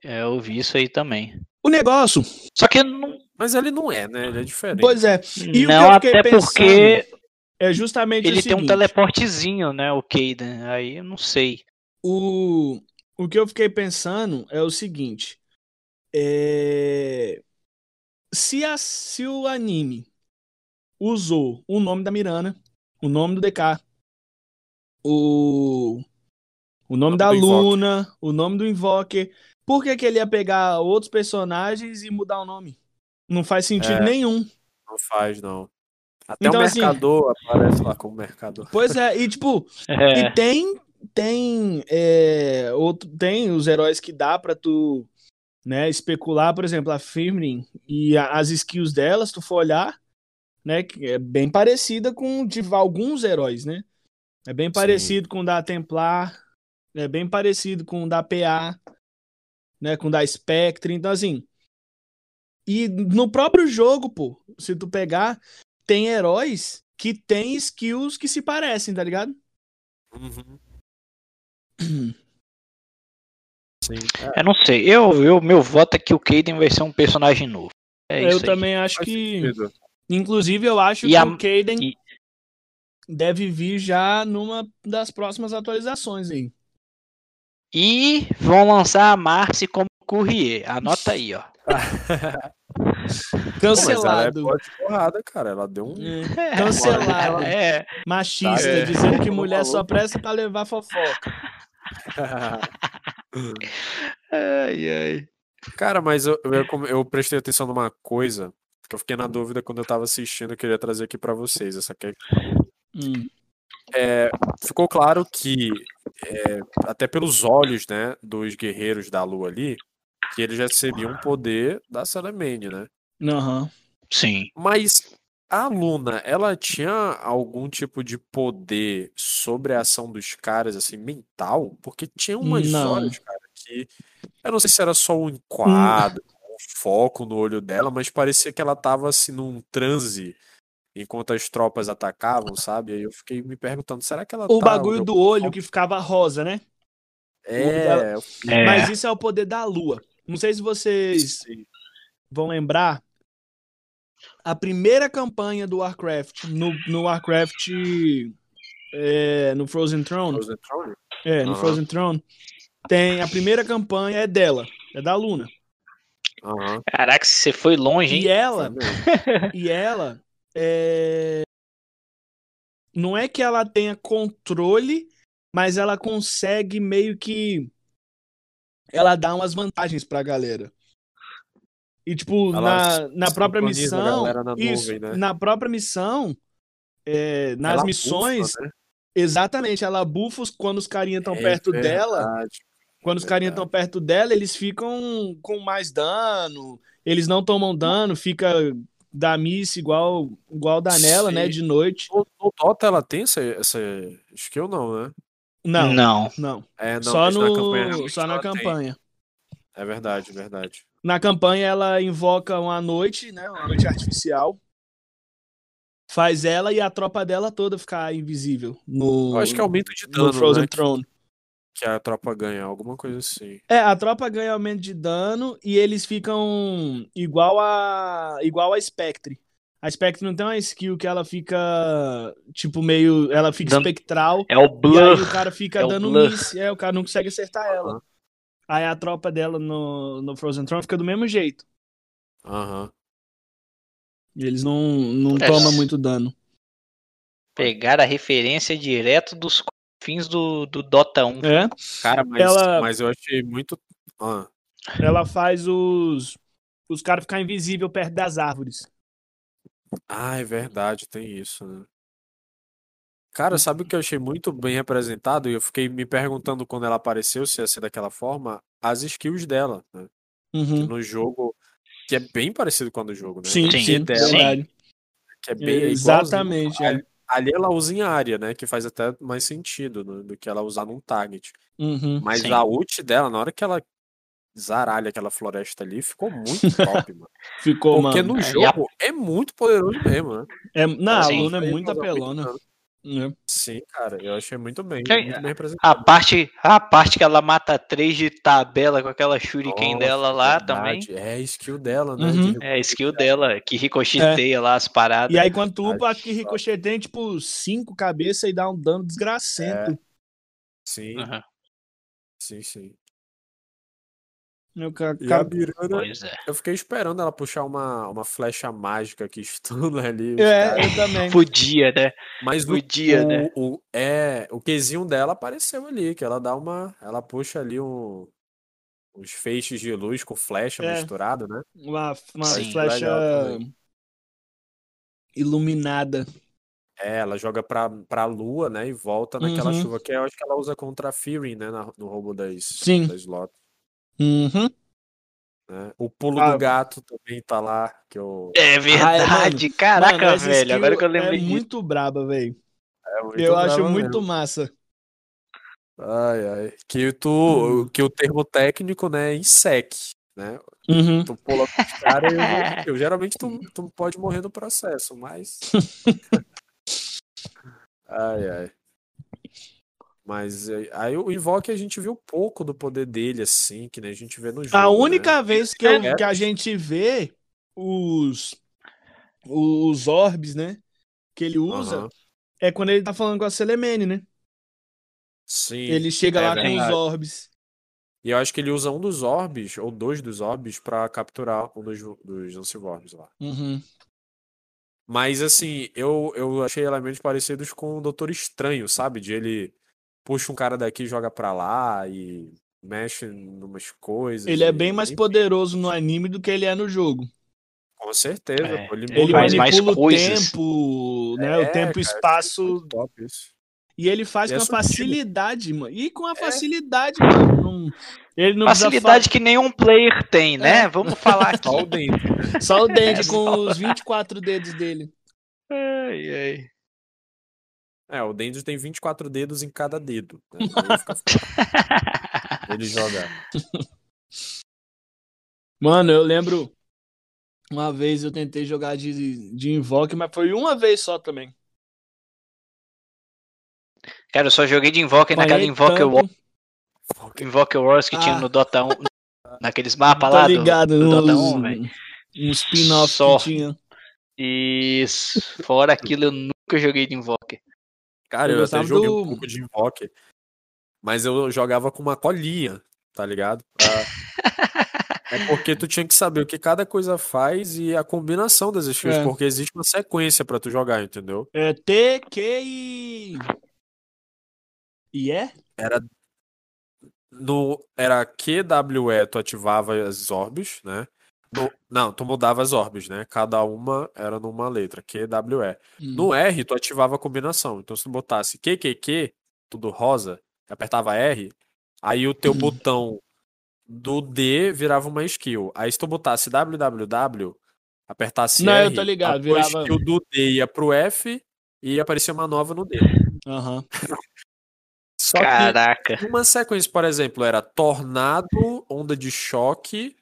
é, eu vi isso aí também. O negócio, Só que não, Mas ele não é, né? Ele é diferente. pois é, E o que não eu fiquei até pensando porque é justamente ele o tem um teleportezinho, né, o Caden. Aí eu não sei. o, o que eu fiquei pensando é o seguinte, é... Se, a, se o anime usou o nome da Mirana, o nome do DK, o, o nome nome da do Invoker. Luna, o nome do Invoker, por que, que ele ia pegar outros personagens e mudar o nome? Não faz sentido É. nenhum. Não faz, não. Até Então, o assim- mercador aparece lá como mercador. Pois é, e tipo, É, E tem tem é, outro, tem os heróis que dá pra tu né, especular, por exemplo, a Firmin e a- as skills dela, se tu for olhar, né, que é bem parecida com de alguns heróis, né? É bem parecido com o da Templar, é bem parecido com o da PA, né, com o da Spectre, então assim, e no próprio jogo, pô, se tu pegar, tem heróis que tem skills que se parecem, tá ligado? Uhum. Sim. eu não sei. Eu, eu, meu voto é que o Caden vai ser um personagem novo. É eu isso aí. também acho que. Inclusive, eu acho E que a- o Caden e- deve vir já numa das próximas atualizações aí. E vão lançar a Marcy como Courrier. Anota aí, ó. Pô, é Cancelado. boa de porrada, cara. Ela deu um. É, Cancelado. Ela é. Machista, É. dizendo que Tá mulher só presta pra levar fofoca. Ai, ai. Cara, mas eu, eu, eu- prestei atenção numa coisa que eu fiquei na dúvida quando eu tava assistindo, eu queria trazer aqui pra vocês. Essa que Hum. É, ficou claro que, é, até pelos olhos, né, dos guerreiros da lua ali, que eles recebiam um poder da Salamene, né? Aham. Sim. Mas a Luna, ela tinha algum tipo de poder sobre a ação dos caras, assim, mental? Porque tinha umas Não. horas, cara, que eu não sei se era só um enquadro, um foco no olho dela, mas parecia que ela tava assim num transe enquanto as tropas atacavam, sabe? Aí eu fiquei me perguntando, será que ela O tá bagulho do olho que ficava rosa, né? É, É. Mas isso é o poder da lua. Não sei se vocês sim. vão lembrar. A primeira campanha do Warcraft, no, no Warcraft. é, no Frozen Throne, Frozen Throne? É, no Aham. Frozen Throne. Tem a primeira campanha é dela, é da Luna. Aham. Caraca, você foi longe, hein? E ela, e ela é... não é que ela tenha controle, mas ela consegue meio que ela dá umas vantagens pra galera. E tipo, Ela na, na própria missão, na isso, nuvem, né? na própria missão, é, nas Ela missões, bufa, né? exatamente, ela bufa quando os carinha estão É perto dela. Quando os carinha estão perto dela, eles ficam com mais dano, eles não tomam dano, fica da miss igual, igual da nela, né, de noite. No, no Dota ela tem essa, essa skill, não, né? Não, Não. não. É, não, só mas na no, campanha só na tem. campanha. É verdade, verdade. Na campanha ela invoca uma noite, né, uma noite artificial. Faz ela e a tropa dela toda ficar invisível no, Eu acho que aumento de no dano, Frozen né? Que, Throne. Que a tropa ganha, alguma coisa assim. É, a tropa ganha aumento de dano e eles ficam igual a igual a Spectre. A Spectre não tem uma skill que ela fica tipo meio, ela fica Dando- espectral É o e aí Blur. o cara fica é dando Blur. miss, é, o cara não consegue acertar ela. Aham. Aí a tropa dela no, no Frozen Throne fica do mesmo jeito. Aham. E eles não, não É. tomam muito dano. Pegar a referência direto dos fins do, do Dota 1. É, Cara, mas, Ela- mas eu achei muito. Ah, ela faz os os caras ficar invisível perto das árvores. Ah, é verdade, tem isso, né? Cara, sabe o que eu achei muito bem representado? E eu fiquei me perguntando quando ela apareceu se ia ser daquela forma, as skills dela, né? Uhum. no jogo, que é bem parecido com a do jogo, né? Sim, O sim, dela, verdade. que é bem igualzinho. Exatamente. é. Ali, ela usa em área, né? Que faz até mais sentido né, do que ela usar num target. Uhum. Mas Sim. a ult dela, na hora que ela zaralha aquela floresta ali, ficou muito top, mano. Ficou, Porque mano. no É, jogo é muito poderoso mesmo, né? É, não, a. Luna é muito apelona. É. Sim, cara, eu achei muito bem, Sim, muito bem A representado. parte, a parte que ela mata três de tabela com aquela shuriken Nossa, dela lá também. verdade, É a skill dela, né? Uhum. de É a skill dela, que ricocheteia lá as paradas. E aí, quando tu upa, Verdade. aqui Ricochet tem, tipo, cinco cabeças e dá um dano desgracento. Sim, Aham, sim, sim. Eu, ca- E a Miranda, Pois é. eu fiquei esperando ela puxar uma, uma flecha mágica que estuna ali. É, eu também. Podia, né? Mas o, Podia, o, né? o, é, o quezinho dela apareceu ali, que ela dá uma. Ela puxa ali um, uns feixes de luz com flecha É. misturado, né? Uma, uma Sim. flecha iluminada. É, ela joga pra, pra lua, né? E volta naquela Uhum. chuva que eu acho que ela usa contra a Fury, né? na- no roubo das, Sim. das lotes. Uhum. Né? O pulo Ah. do gato também tá lá, que eu. É verdade, caraca, Mano, velho. Agora que eu lembrei É disso. muito braba, velho. É muito Eu acho brava muito mesmo. massa. Ai, ai. Que tu, Hum. que o termo técnico, né, é insec, né? Uhum. Tu pula com os caras e eu, eu- geralmente tu, tu pode morrer no processo, mas. ai, ai. Mas eh, aí o Invoke a gente viu pouco do poder dele, assim, que nem a gente vê no jogo. A né? única vez que, eu- É. que a gente vê os, os orbs, né? Que ele usa, Aham. é quando ele tá falando com a Celemene, né? Sim. Ele chega é lá com os verdade. orbs. E eu acho que ele usa um dos orbes, ou dois dos orbes, pra capturar um dos, dos Ancivorbs lá. Uhum. Mas assim, eu, eu achei elementos parecidos com o Doutor Estranho, sabe? De ele puxa um cara daqui e joga pra lá e mexe numas coisas. Ele é bem mais poderoso no anime do que ele é no jogo. Com certeza, É, pô, ele, Ele faz mais manipula o coisas. tempo, né? É, o tempo e cara, espaço. muito top isso. E ele faz E é com a facilidade, mano. E com a É. facilidade, mano. Não- ele não Facilidade que nenhum player tem, né? É. Vamos falar aqui. Só o dente. Só o dente É, com só- os 24 dedos dele. Ai, ai. É, o Dendro tem 24 dedos em cada dedo. Né? Fácil ele jogar. Mano, eu lembro. Uma vez eu tentei jogar de, de Invoke, mas foi uma vez só também. Cara, eu só joguei de Invoker naquela Apanhei Invoker, War, tanto. Invoker Wars que tinha Ah. no Dota 1. Naqueles mapas Tô lá do, ligado, do Dota uns, 1, velho. um spin-off Só. que tinha. Isso. Fora aquilo, eu nunca joguei de Invoker. Cara, Eu eu, até joguei do- um pouco de Invoker. mas eu jogava com uma colinha, tá ligado? Pra... é porque tu tinha que saber o que cada coisa faz e a combinação das skills, É. porque existe uma sequência pra tu jogar, entendeu? É T, Q e. E é? Era no era QWE tu ativava as orbes, né? No- não, tu mudava as orbes, né? Cada uma era numa letra, QWE. Hum. No R, tu ativava a combinação. Então, se tu botasse QQQ, tudo rosa, apertava R, aí o teu botão do D virava uma skill. Aí, se tu botasse www, apertasse Não, eu R, tô ligado, a virava- skill do D ia pro F e ia aparecer uma nova no D. Que Caraca. uma sequência, por exemplo, era tornado, onda de choque,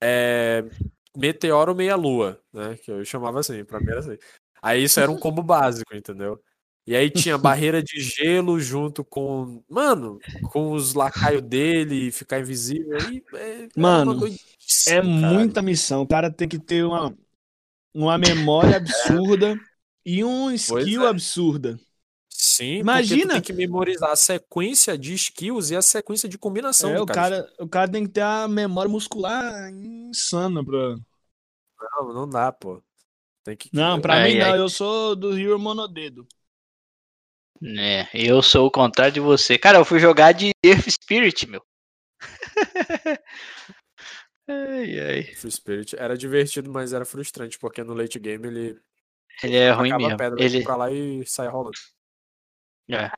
é, meteoro meia-lua, né? Que eu chamava assim, pra mim era assim. Aí isso era um combo básico, entendeu? E aí tinha barreira de gelo junto com. Mano, com os lacaios dele, ficar invisível. Aí, é, uma Mano, É cara. muita missão. O cara tem que ter uma, uma memória absurda e um skill é. absurda. Sim, porque Imagina- tu tem que memorizar a sequência de skills e a sequência de combinação É, o cada cara, o cara tem que ter a memória muscular insana pra. Não, não dá, pô. Tem que. Não, pra Ai, mim não. Eu sou do Hero Monodedo. É, eu sou o contrário de você. Cara, eu fui jogar de Earth Spirit, meu. ai, ai. Free Spirit era divertido, mas era frustrante, porque no late game ele Ele é ruim acaba mesmo. a pedra Ele... pra lá e sai rolando. É.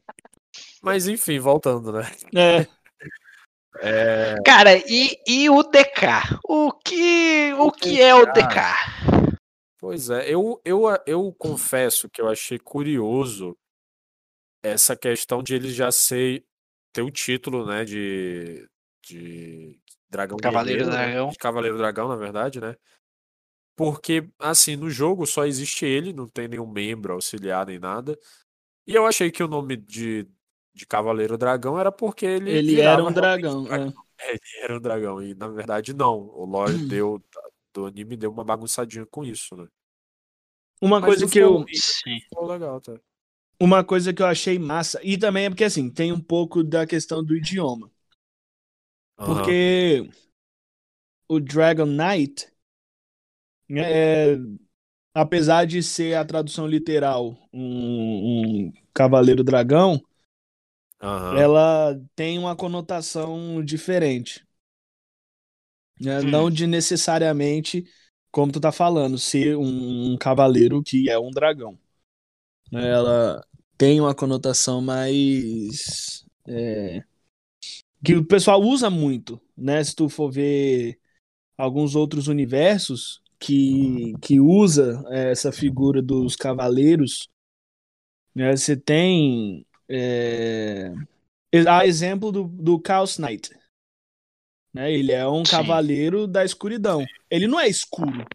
Mas enfim, voltando, né? É, É, Cara, e, e o DK? O que, o que é o DK? pois é, eu, eu, eu confesso que eu achei curioso essa questão de ele já ser ter o título, né, de, de dragão Cavaleiro guerreiro, né? Dragão. de cavaleiro dragão, na verdade, né? Porque assim, no jogo só existe ele, não tem nenhum membro auxiliar nem nada. E eu achei que o nome de, de Cavaleiro Dragão era porque ele ele era um dragão. é. É, ele era um dragão. E na verdade, não. O lore deu, do anime deu uma bagunçadinha com isso, né? Uma Mas coisa que eu, ficou legal, tá? uma coisa que eu achei massa e também é porque assim tem um pouco da questão do idioma, Aham. porque o Dragon Knight, é, apesar de ser a tradução literal um, um cavaleiro dragão, Aham. ela tem uma conotação diferente. né? Hum. Não de necessariamente, como tu tá falando, ser um, um cavaleiro que é um dragão. Né? Ela tem uma conotação mais. é, que o pessoal usa muito, né? Se tu for ver alguns outros universos que, que usa é, essa figura dos cavaleiros, né? Você tem é, a exemplo do, do Chaos Knight. Né? Ele é um Sim. cavaleiro da escuridão. Ele não é escuro,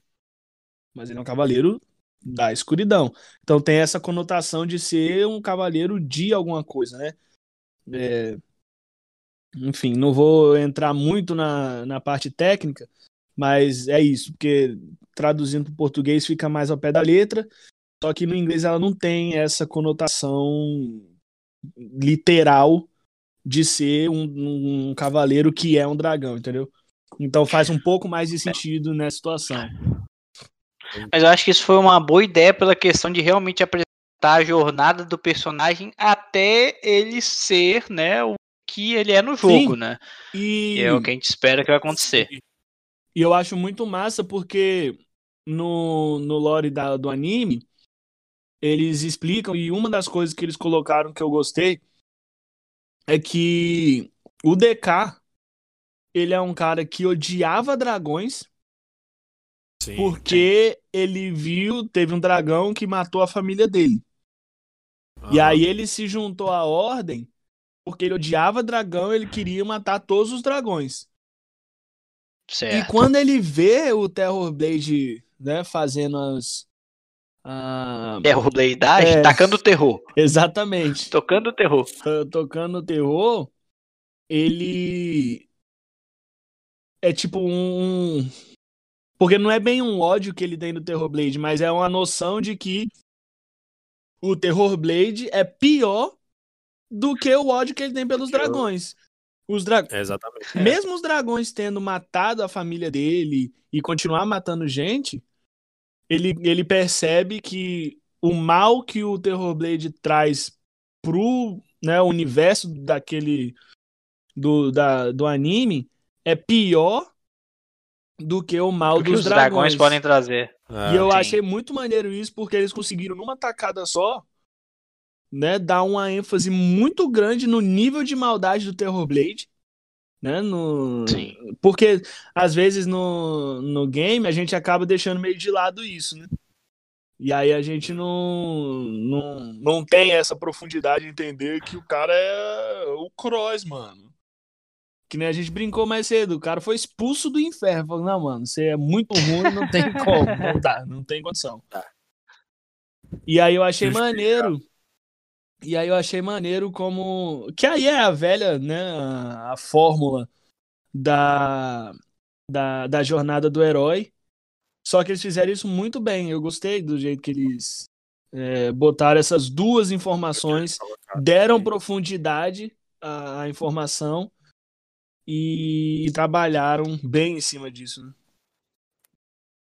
mas ele é um cavaleiro da escuridão. Então tem essa conotação de ser um cavaleiro de alguma coisa, né? É, enfim, não vou entrar muito na, na parte técnica, mas é isso, porque traduzindo para o português fica mais ao pé da letra, só que no inglês ela não tem essa conotação literal de ser um, um cavaleiro que é um dragão, entendeu? Então faz um pouco mais de sentido nessa situação. Mas eu acho que isso foi uma boa ideia pela questão de realmente apresentar a jornada do personagem até ele ser, né, o que ele é no jogo, Sim. né? E, E é o que a gente espera que vai acontecer. E eu acho muito massa porque no, no lore da, do anime eles explicam, e uma das coisas que eles colocaram que eu gostei é que o DK ele é um cara que odiava dragões Sim. porque ele viu, teve um dragão que matou a família dele. E Aham. aí ele se juntou à ordem porque ele odiava dragão, ele queria matar todos os dragões. E Certo. quando ele vê o Terror Blade, né, fazendo as ah, Terror Bladeagem, É. tacando terror. exatamente, Tocando terror. to- tocando o terror, ele é tipo um um- porque não é bem um ódio que ele tem do Terror Blade, mas é uma noção de que o Terror Blade é pior do que o ódio que ele tem pelos dragões. Os dra... É, exatamente. Mesmo os dragões tendo matado a família dele e continuar matando gente, ele, ele percebe que o mal que o Terrorblade traz pro né, universo daquele do, da, do anime é pior do que o mal O que dos os dragões dragões. podem trazer. É, E eu sim. achei muito maneiro isso porque eles conseguiram numa tacada só, né, dar uma ênfase muito grande no nível de maldade do Terrorblade, né, no Sim. porque às vezes no, no game a gente acaba deixando meio de lado isso, né? E aí a gente não, não, não tem essa profundidade de entender que o cara é o Cross, mano. Que nem a gente brincou mais cedo, o cara foi expulso do inferno. Falou, não, mano, você é muito ruim, não tem como, não dá, não tem condição. Tá. E aí eu achei maneiro. E aí eu achei maneiro como. Que aí é a velha, né? A, fórmula da, da, da jornada do herói. Só que eles fizeram isso muito bem. Eu gostei do jeito que eles é, botaram essas duas informações, deram profundidade à, informação e, trabalharam bem em cima disso. Né?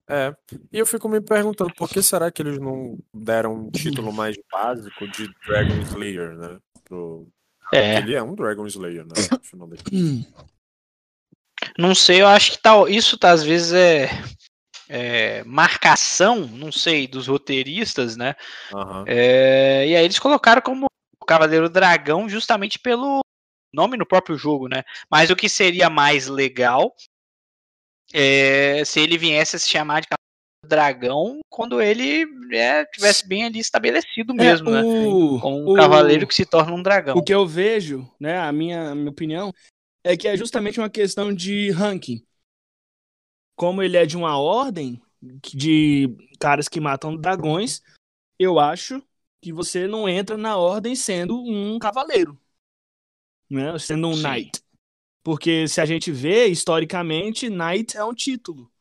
É, e eu fico me perguntando por que será que eles não deram um título mais básico de Dragon Slayer, né? Pro... É, Ele é um Dragon Slayer, né? Não sei, eu acho que tal, isso tá, às vezes é, é marcação, não sei, dos roteiristas, né? Aham. É, e aí eles colocaram como Cavaleiro Dragão justamente pelo nome no próprio jogo, né? Mas o que seria mais legal é se ele viesse a se chamar de Dragão quando ele é, tivesse bem ali estabelecido mesmo, É, né? o, Com um o- cavaleiro que se torna um dragão. O que eu vejo, né, a minha, a minha opinião, é que é justamente uma questão de ranking. Como ele é de uma ordem de caras que matam dragões, eu acho que você não entra na ordem sendo um cavaleiro, né, sendo um Sim. knight. Porque se a gente vê, historicamente, knight é um título,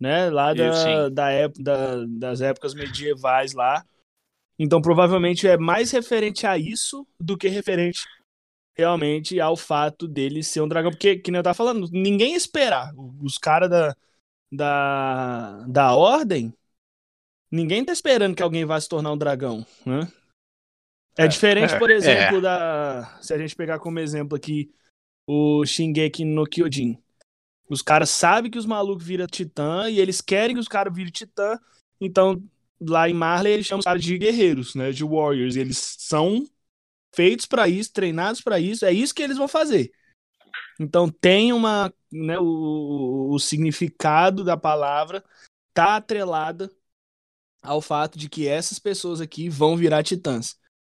né, lá da, da, ép- da- das épocas medievais lá. Então, provavelmente é mais referente a isso do que referente realmente ao fato dele ser um dragão. Porque, que nem eu tava falando, ninguém ia esperar. Os caras da, da, da ordem, ninguém tá esperando que alguém vá se tornar um dragão, né? É, É. diferente, por É. exemplo, da. Se a gente pegar como exemplo aqui o Shingeki no Kyojin. Os caras sabem que os malucos viram titã e eles querem que os caras virem titã. Então, lá em Marley, eles chamam os caras de guerreiros, né? De warriors. Eles são feitos pra isso, treinados pra isso. É isso que eles vão fazer. Então, tem uma. Né, o, o significado da palavra tá atrelada ao fato de que essas pessoas aqui vão virar titãs.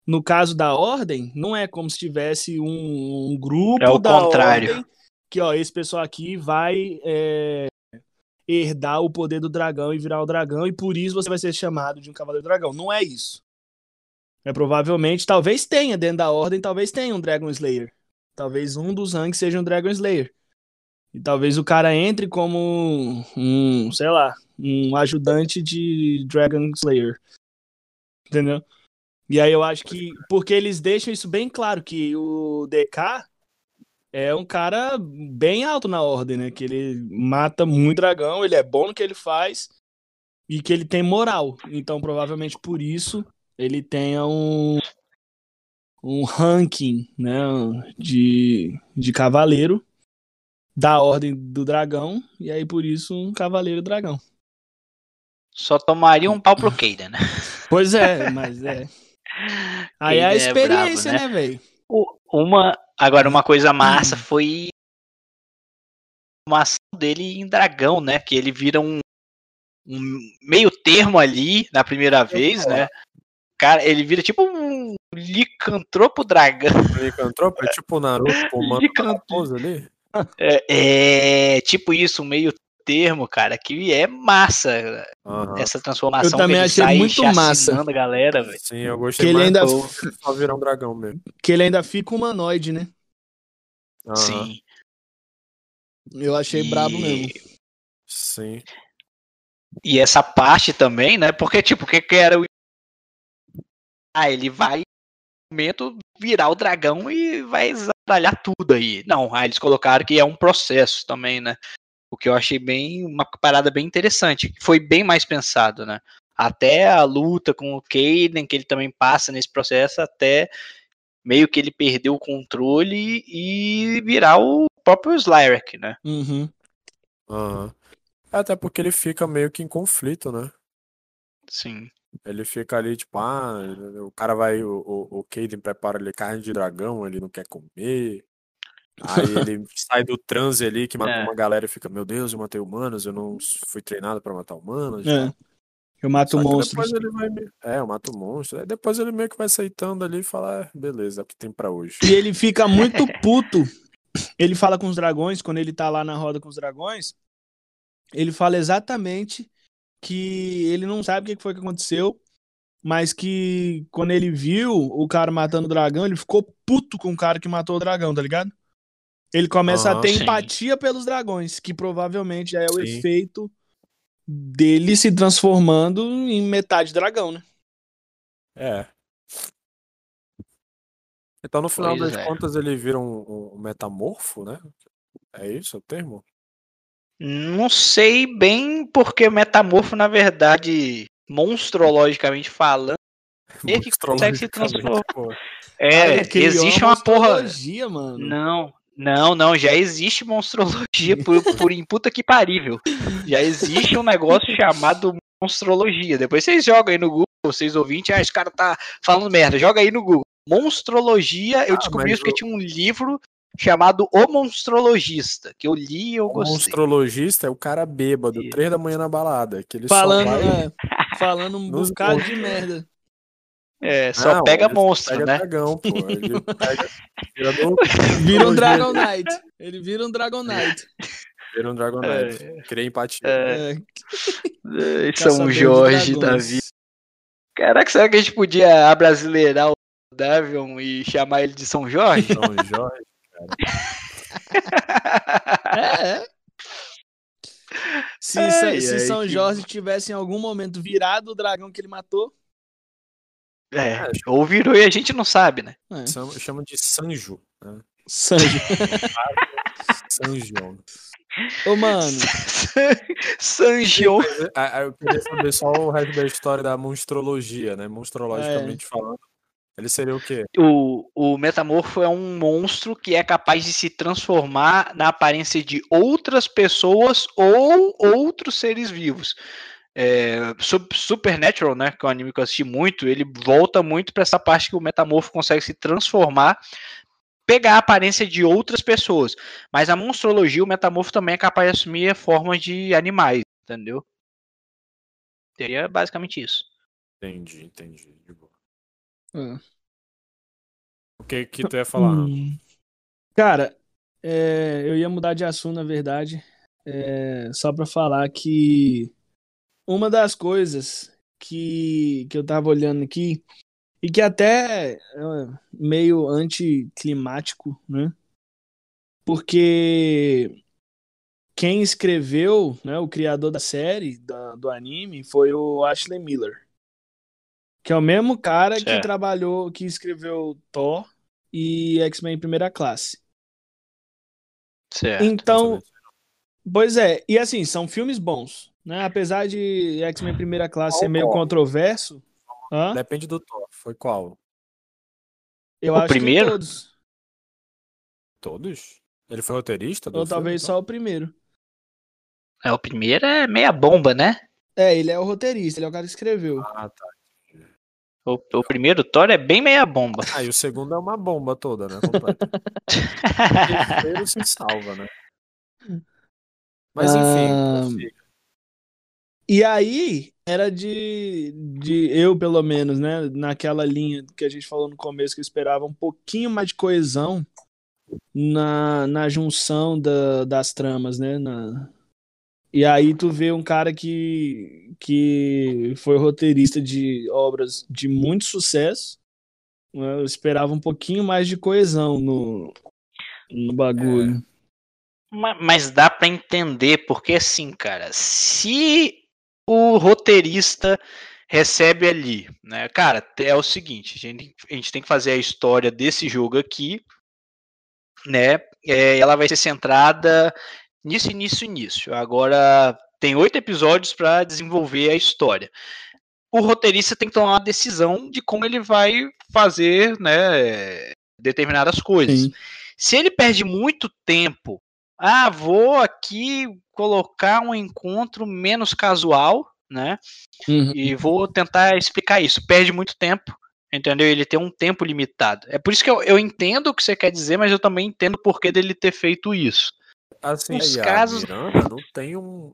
No caso da ordem, não é como se tivesse um, um grupo É o contrário. ordem que, ó, esse pessoal aqui vai é, herdar o poder do dragão e virar o dragão, e por isso você vai ser chamado de um cavaleiro dragão. Não é isso. É provavelmente, talvez tenha dentro da ordem, talvez tenha um Dragon Slayer. Talvez um dos ranks seja um Dragon Slayer. E talvez o cara entre como um, sei lá, um ajudante de Dragon Slayer. Entendeu? E aí eu acho que. Porque eles deixam isso bem claro, que o DK é um cara bem alto na ordem, né? Que ele mata muito dragão, ele é bom no que ele faz e que ele tem moral. Então, provavelmente por isso, ele tenha um, um ranking, né? De, de cavaleiro da ordem do dragão. E aí, por isso, um cavaleiro dragão. Só tomaria um pau pro Keida, né? Pois é, mas é. Aí é a é experiência, brabo, né, velho? O- Uma, agora, uma coisa massa Hum. foi uma ação dele em dragão, né? Que ele vira um, um meio termo ali na primeira vez, né? Cara, ele vira tipo um licantropo dragão. Licantropo é tipo o Naruto comando Licantropo. raposa ali. É, é tipo isso, um meio termo, cara, que é massa Aham. essa transformação. Eu também que ele achei muito massa. a galera. Sim, eu gostei Que ele ainda- só virar um dragão mesmo. Que ele ainda fica humanoide, né? Aham, Sim. Eu achei E- brabo mesmo. Sim. E essa parte também, né? Porque, tipo, o que, que era o. Ah, ele vai momento virar o dragão e vai zaralhar tudo aí. Não, aí eles colocaram que é um processo também, né? O que eu achei bem uma parada bem interessante. Foi bem mais pensado, né? Até a luta com o Kaden, que ele também passa nesse processo, até meio que ele perdeu o controle e virar o próprio Slyrek, né? Uhum. Aham. Até porque ele fica meio que em conflito, né? Sim. Ele fica ali, tipo, ah, o cara vai, o, o, o Caden prepara ali carne de dragão, ele não quer comer. Aí ele sai do transe ali que matou É. uma galera e fica, meu Deus, eu matei humanos, eu não fui treinado pra matar humanos. É. Eu mato monstros. vai. É, eu mato monstros. Aí depois ele meio que vai aceitando ali e fala, é, beleza, é o que tem pra hoje. E ele fica muito puto. Ele fala com os dragões, quando ele tá lá na roda com os dragões, ele fala exatamente que ele não sabe o que foi que aconteceu, mas que quando ele viu o cara matando o dragão, ele ficou puto com o cara que matou o dragão, tá ligado? Ele começa a Aham, ter sim. empatia pelos dragões, que provavelmente é o Sim. efeito dele se transformando em metade dragão, né? É. Então, no final Pois das é. contas, ele vira um, um metamorfo, né? É isso o termo? Não sei bem porque o metamorfo, na verdade, monstrologicamente falando, Ele que consegue se transformar. é, Cara, existe uma porra. mano. Não, não, não, já existe monstrologia por, por em puta que parível. Já existe um negócio chamado monstrologia. Depois vocês jogam aí no Google, vocês ouvintes, ah, esse cara tá falando merda, joga aí no Google. Monstrologia, eu Ah, descobri isso porque o- tinha um livro chamado O Monstrologista, que eu li e eu O gostei. monstrologista é o cara bêbado, três da manhã na balada. Que ele Falando, só vai... é, falando um bocado de merda. É, só Não, pega ele monstro, pega né? dragão, pô. Ele pega... Vira, do... Vira um. Dragon Knight. Ele vira um Dragon Knight. Vira um Dragon Knight. Cria empatia. É, É, São Jorge da vida. Caraca, será que a gente podia abrasileirar o Davion e chamar ele de São Jorge? São Jorge. É, é. Se, Ai, se ai, São que- Jorge tivesse em algum momento virado o dragão que ele matou, É, ou virou e a gente não sabe, né? é. Chama, de Sanjo. Né? Sanjo. Sanjo. Ô, mano, Sanjion. Ah, ah, Eu queria saber só o resto da história da monstrologia, né? Monstrologicamente É. falando. Ele seria o quê? O, o metamorfo é um monstro que é capaz de se transformar na aparência de outras pessoas ou outros seres vivos. É, Sup- Supernatural, né, que é um anime que eu assisti muito, ele volta muito para essa parte que o metamorfo consegue se transformar, pegar a aparência de outras pessoas. Mas a monstrologia, o metamorfo também é capaz de assumir a forma de animais, entendeu? Seria basicamente isso. Entendi, entendi. De boa. É. O que que tu ia falar? Hum. Cara, é, eu ia mudar de assunto, na verdade, é, só pra falar que uma das coisas que, que eu tava olhando aqui, e que até é meio anticlimático, né? Porque quem escreveu, né, o criador da série, da- do anime, foi o Ashley Miller. Que é o mesmo cara que Certo. trabalhou, que escreveu Thor e X-Men em primeira classe. Certo. Então, pois é, e assim, são filmes bons, né? Apesar de X-Men primeira classe ser meio Qual? controverso, hã? Depende do Thor. Foi qual? eu O acho primeiro? que todos. Todos? Ele foi roteirista Ou filme, talvez então? só o primeiro. É, o primeiro é meia bomba, né? É, ele é o roteirista, ele é o cara que escreveu. Ah, tá. O, o primeiro Thor é bem meia bomba. Ah, e o segundo é uma bomba toda, né? Completa. O terceiro se salva, né? Mas enfim, Ah, prossiga. E aí, era de, de eu, pelo menos, né? Naquela linha que a gente falou no começo, que eu esperava um pouquinho mais de coesão na, na junção da, das tramas, né? Na... E aí tu vê um cara que, que foi roteirista de obras de muito sucesso. né, Eu esperava um pouquinho mais de coesão no, no bagulho. Ma- Mas dá pra entender, porque assim, cara, se o roteirista recebe ali, né? Cara, é o seguinte, a gente, a gente tem que fazer a história desse jogo aqui, né? É, ela vai ser centrada nisso, início, início. Agora tem oito episódios para desenvolver a história. O roteirista tem que tomar uma decisão de como ele vai fazer, né, determinadas coisas. Sim. Se ele perde muito tempo, ah, vou aqui colocar um encontro menos casual, né? Uhum. E vou tentar explicar isso. Perde muito tempo, entendeu? Ele tem um tempo limitado. É por isso que eu, eu entendo o que você quer dizer, mas eu também entendo o porquê dele ter feito isso. Assim, Os casos... Miranda não tem um,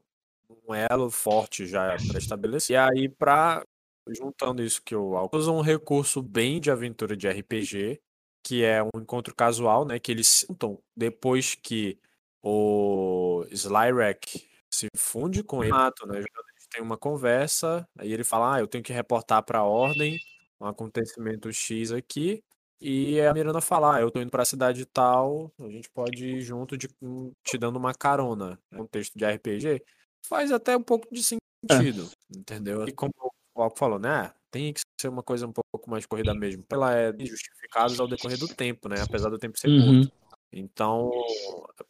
um elo forte já para estabelecer. E aí, para juntando isso que eu usa um recurso bem de aventura de RPG, que é um encontro casual, né? Que eles sentam depois que o Slyrek se funde com ele, mato, né? Eles têm uma conversa, aí ele fala: Ah, eu tenho que reportar para a ordem um acontecimento X aqui. E a Miranda fala: ah, eu tô indo para a cidade tal, a gente pode ir junto de, hum, te dando uma carona. É um texto de RPG. Faz até um pouco de é. sentido, é. entendeu? E como o Alco falou, né? Tem que ser uma coisa um pouco mais corrida mesmo. Ela é justificada ao decorrer do tempo, né? Apesar do tempo ser uhum. curto. Então,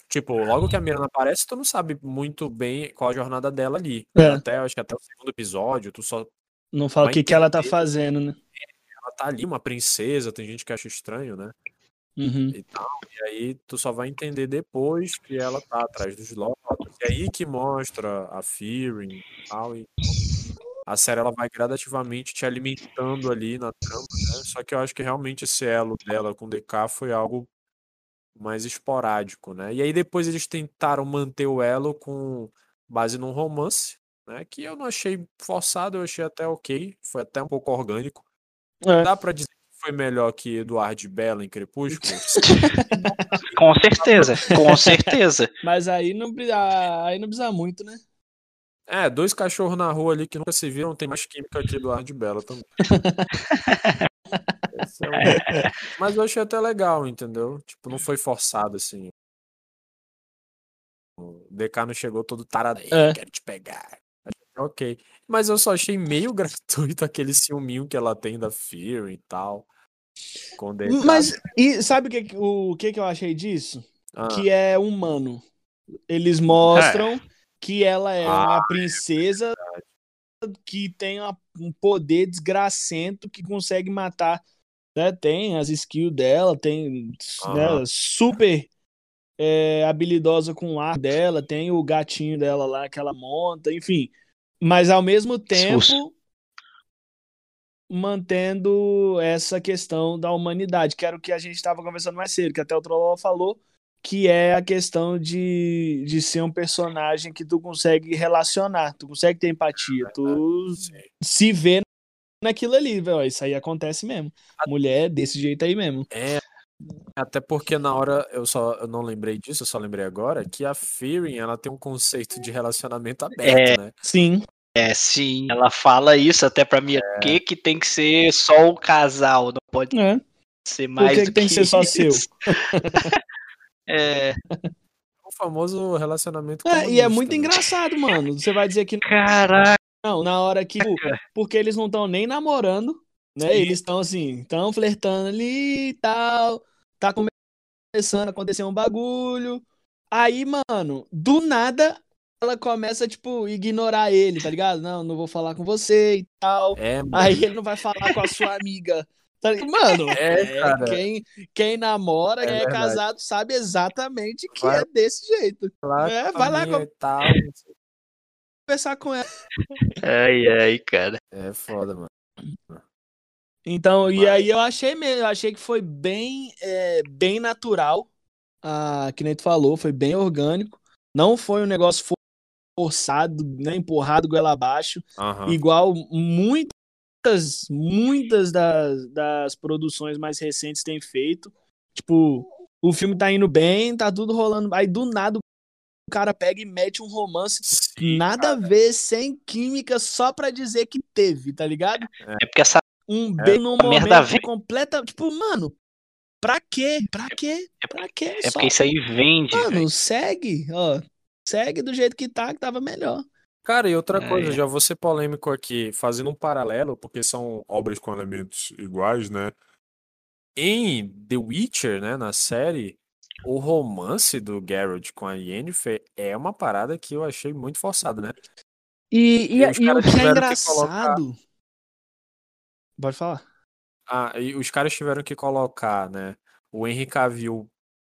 tipo, logo que a Miranda aparece, tu não sabe muito bem qual a jornada dela ali. É. Até, acho que até o segundo episódio, tu só. Não fala o que, que ela tá fazendo, né? Ela tá ali, uma princesa, tem gente que acha estranho, né? Uhum. E, tal, e aí tu só vai entender depois que ela tá atrás dos Lotus. E aí que mostra a Fearing e tal. E a série ela vai gradativamente te alimentando ali na trama, né? Só que eu acho que realmente esse elo dela com o DK foi algo mais esporádico, né? E aí depois eles tentaram manter o elo com base num romance, né? Que eu não achei forçado, eu achei até ok, foi até um pouco orgânico. É. Dá para dizer que foi melhor que Eduardo Bela em Crepúsculo? com certeza, com certeza. Mas aí não, aí não precisa muito, né? É, dois cachorros na rua ali que nunca se viram, tem mais química que Eduardo Bela também. é Mas eu achei até legal, entendeu? Tipo, não foi forçado assim. O DK não chegou todo tarado aí, é. quero te pegar. Ok. Mas eu só achei meio gratuito aquele ciúminho que ela tem da Fear e tal. Mas, e sabe o que, o que, que eu achei disso? Ah. Que é humano. Eles mostram é. que ela é ah, uma princesa é que tem um poder desgracento que consegue matar né, tem as skills dela, tem né, super é, habilidosa com o ar dela, tem o gatinho dela lá que ela monta, enfim. Mas ao mesmo tempo mantendo essa questão da humanidade, que era o que a gente estava conversando mais cedo, que até o Trollol falou, que é a questão de, de ser um personagem que tu consegue relacionar, tu consegue ter empatia, tu se vê naquilo ali, velho. Isso aí acontece mesmo. A mulher desse jeito aí mesmo. É. Até porque na hora eu só eu não lembrei disso, eu só lembrei agora que a Fearing ela tem um conceito de relacionamento aberto, é, né? Sim. É, sim. Ela fala isso até pra mim. É. Que que tem que ser só o casal, não pode é. ser mais Por que, que tem que, ser só seu? é. O famoso relacionamento é, E é muito né? engraçado, mano. Você vai dizer que. Caraca. Não, na hora que. Porque eles não estão nem namorando, né? Sim. Eles estão assim, estão flertando ali e tal. Tá começando a acontecer um bagulho. Aí, mano, do nada ela começa, tipo, ignorar ele, tá ligado? Não, não vou falar com você e tal. É, Aí ele não vai falar com a sua amiga. Tá mano, é, é, quem, quem namora, é quem é casado, sabe exatamente que vai, é desse jeito. É, vai lá com... tal, conversar com ela. Ai, ai, cara. É foda, mano. Então, Mas... e aí eu achei mesmo, eu achei que foi bem, é, bem natural, ah, que nem tu falou, foi bem orgânico. Não foi um negócio forçado, né, empurrado goela abaixo, uhum. igual muitas, muitas das, das produções mais recentes têm feito. Tipo, o filme tá indo bem, tá tudo rolando, aí do nada o cara pega e mete um romance Sim, nada cara. a ver, sem química, só pra dizer que teve, tá ligado? É porque essa. Um é, bem num momento completa. Tipo, mano, pra quê? Pra quê? É pra quê? É só... porque isso aí vende. Mano, véio. segue, ó. Segue do jeito que tá, que tava melhor. Cara, e outra É, coisa, já vou ser polêmico aqui, fazendo um paralelo, porque são obras com elementos iguais, né? Em The Witcher, né, na série, o romance do Geralt com a Yennefer é uma parada que eu achei muito forçada, né? E, e, E e o que é tiveram que engraçado. Pode falar. Ah, e os caras tiveram que colocar, né, o Henry Cavill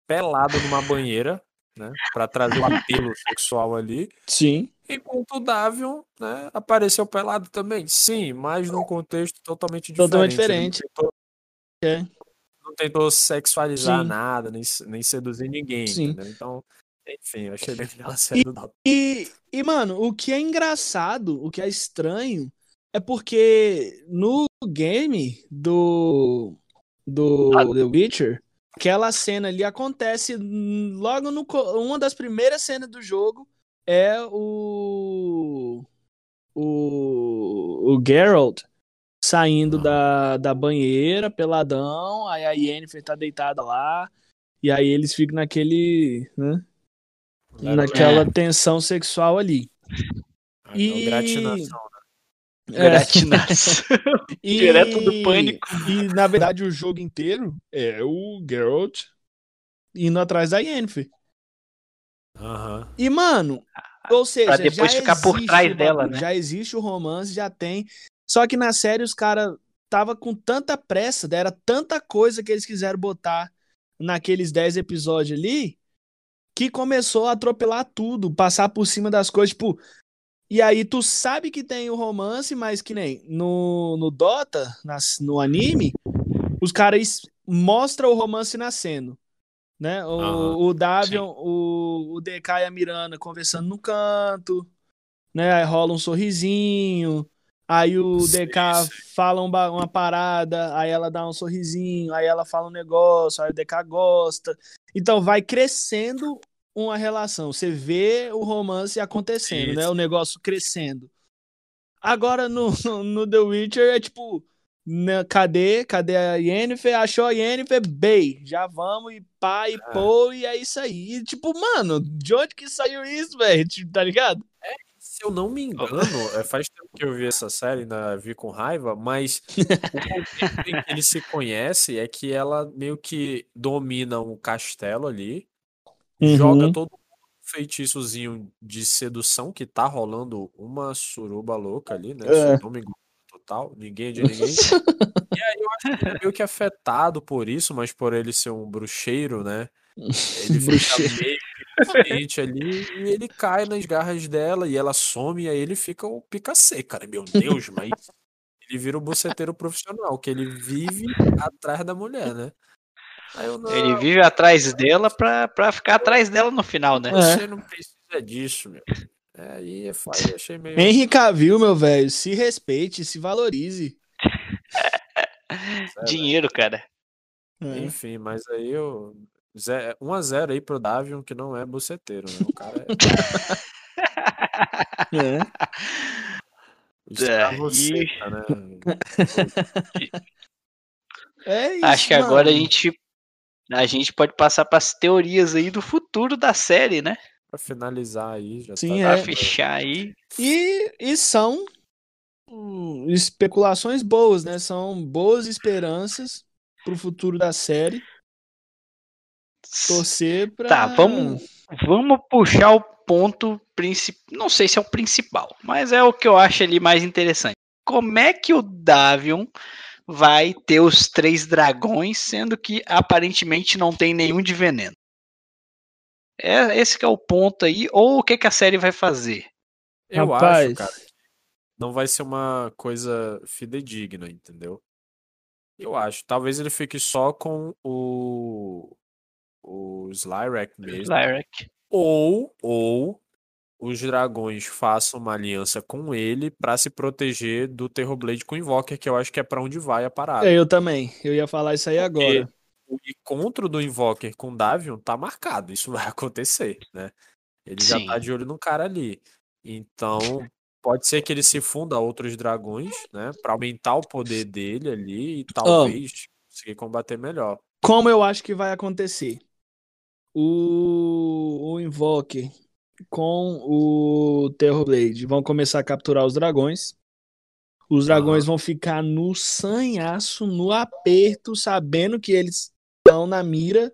pelado numa banheira, né, pra trazer o apelo sexual ali. Sim. Enquanto o Davion, né, apareceu pelado também. Sim, mas num contexto totalmente diferente. Totalmente diferente. Não tentou, É. não tentou sexualizar Sim. nada, nem, nem seduzir ninguém, Sim. entendeu? Então, enfim, eu achei bem aquela série do Davion. E, e, mano, o que é engraçado, o que é estranho, é porque no game do, do The Witcher, aquela cena ali acontece logo no. Uma das primeiras cenas do jogo é o. O. O Geralt saindo da, da banheira, peladão, aí a Yennefer tá deitada lá, e aí eles ficam naquele. né? Naquela tensão sexual ali. E... E- Gratinação. É, Gratinação. e- Direto do pânico. E na verdade o jogo inteiro é o Geralt indo atrás da Yennefer. Aham. E mano, ou seja, Pra depois já ficar por existe trás o dela, né? Já existe o romance, já tem. Só que na série os caras tava com tanta pressa, era tanta coisa que eles quiseram botar naqueles 10 episódios ali, que começou a atropelar tudo, passar por cima das coisas, tipo, e aí tu sabe que tem o romance, mas que nem no, no Dota, nas, no anime, os caras mostram o romance nascendo. Né? O, o Davion, o, o DK e a Miranda conversando no canto, né? Aí rola um sorrisinho, aí o Sim, DK sim. fala um ba- uma parada, aí ela dá um sorrisinho, aí ela fala um negócio, aí o DK gosta. Então vai crescendo uma relação. Você vê o romance acontecendo, Sim, né? O negócio crescendo. Agora no, no The Witcher é tipo, né, cadê? Cadê a Yennefer? Achou a Yennefer? Bey, já vamos e pá e É. pô, e é isso aí. E, tipo, mano, de onde que saiu isso, velho? Tipo, Tá ligado? Se eu não me engano, é, faz tempo que eu vi essa série, ainda vi com raiva, mas o contexto em que ele se conhece é que ela meio que domina um castelo ali, joga Uhum. todo mundo um feitiçozinho de sedução, que tá rolando uma suruba louca ali, né? Se É. eu não me engano, total, ninguém é de ninguém. E aí eu acho que ele é meio que afetado por isso, mas por ele ser um bruxeiro, né? Ele fica meio ali e ele cai nas garras dela e ela some e aí ele fica o pica seca, né? Meu Deus, mas ele vira o buceteiro profissional, que ele vive atrás da mulher, né? Aí eu não, Ele vive atrás dela pra, pra ficar atrás dela no final, né? É. você não precisa disso, meu. É, aí é foda, eu achei meio. Henry Cavill, meu velho, se respeite, se valorize. Dinheiro, cara. É. Enfim, mas aí eu. 1x0 aí pro Davion, que não é buceteiro, né? O cara é. É. escravo e- seca, né? É isso, Acho que agora a mano. gente, a gente pode passar pras teorias aí do futuro da série, né? Pra finalizar aí, já Sim, tá É. pra- fechar aí. E, e são hum, especulações boas, né? São boas esperanças pro futuro da série. Torcer pra. Tá, vamos, vamos puxar o ponto principal. Não sei se é o principal, mas é o que eu acho ali mais interessante. Como é que o Davion vai ter os três dragões, sendo que aparentemente não tem nenhum de veneno? É esse que é o ponto aí, ou o que, que a série vai fazer? Eu Rapaz. acho, cara, não vai ser uma coisa fidedigna, entendeu? Eu acho. Talvez ele fique só com o. O Slyrack mesmo. Lyrac. Ou, ou os dragões façam uma aliança com ele pra se proteger do Terrorblade com o Invoker, que eu acho que é pra onde vai a parada. Eu também. Eu ia falar isso aí agora. O encontro do Invoker com o Davion tá marcado, isso vai acontecer, né? Ele já tá Sim. de olho no cara ali. Então, pode ser que ele se funda a outros dragões, né? Pra aumentar o poder dele ali e talvez conseguir combater melhor. Como eu acho que vai acontecer? O, o Invoker com o Terrorblade. Vão começar a capturar os dragões. Os dragões vão ficar no sanhaço, no aperto, sabendo que eles estão na mira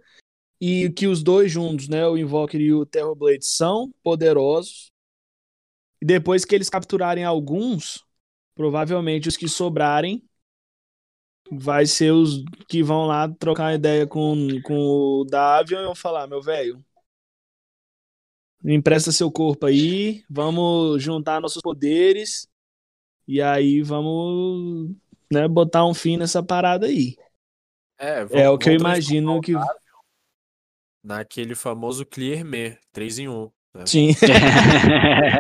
e que os dois juntos, né, o Invoker e o Terrorblade, são poderosos. E depois que eles capturarem alguns, provavelmente os que sobrarem vai ser os que vão lá trocar ideia com, com o Davion e vão falar, meu velho, empresta seu corpo aí, vamos juntar nossos poderes e aí vamos né, botar um fim nessa parada aí. É, é o que eu imagino que. Naquele famoso Clear Me, 3 em 1. Né? Sim.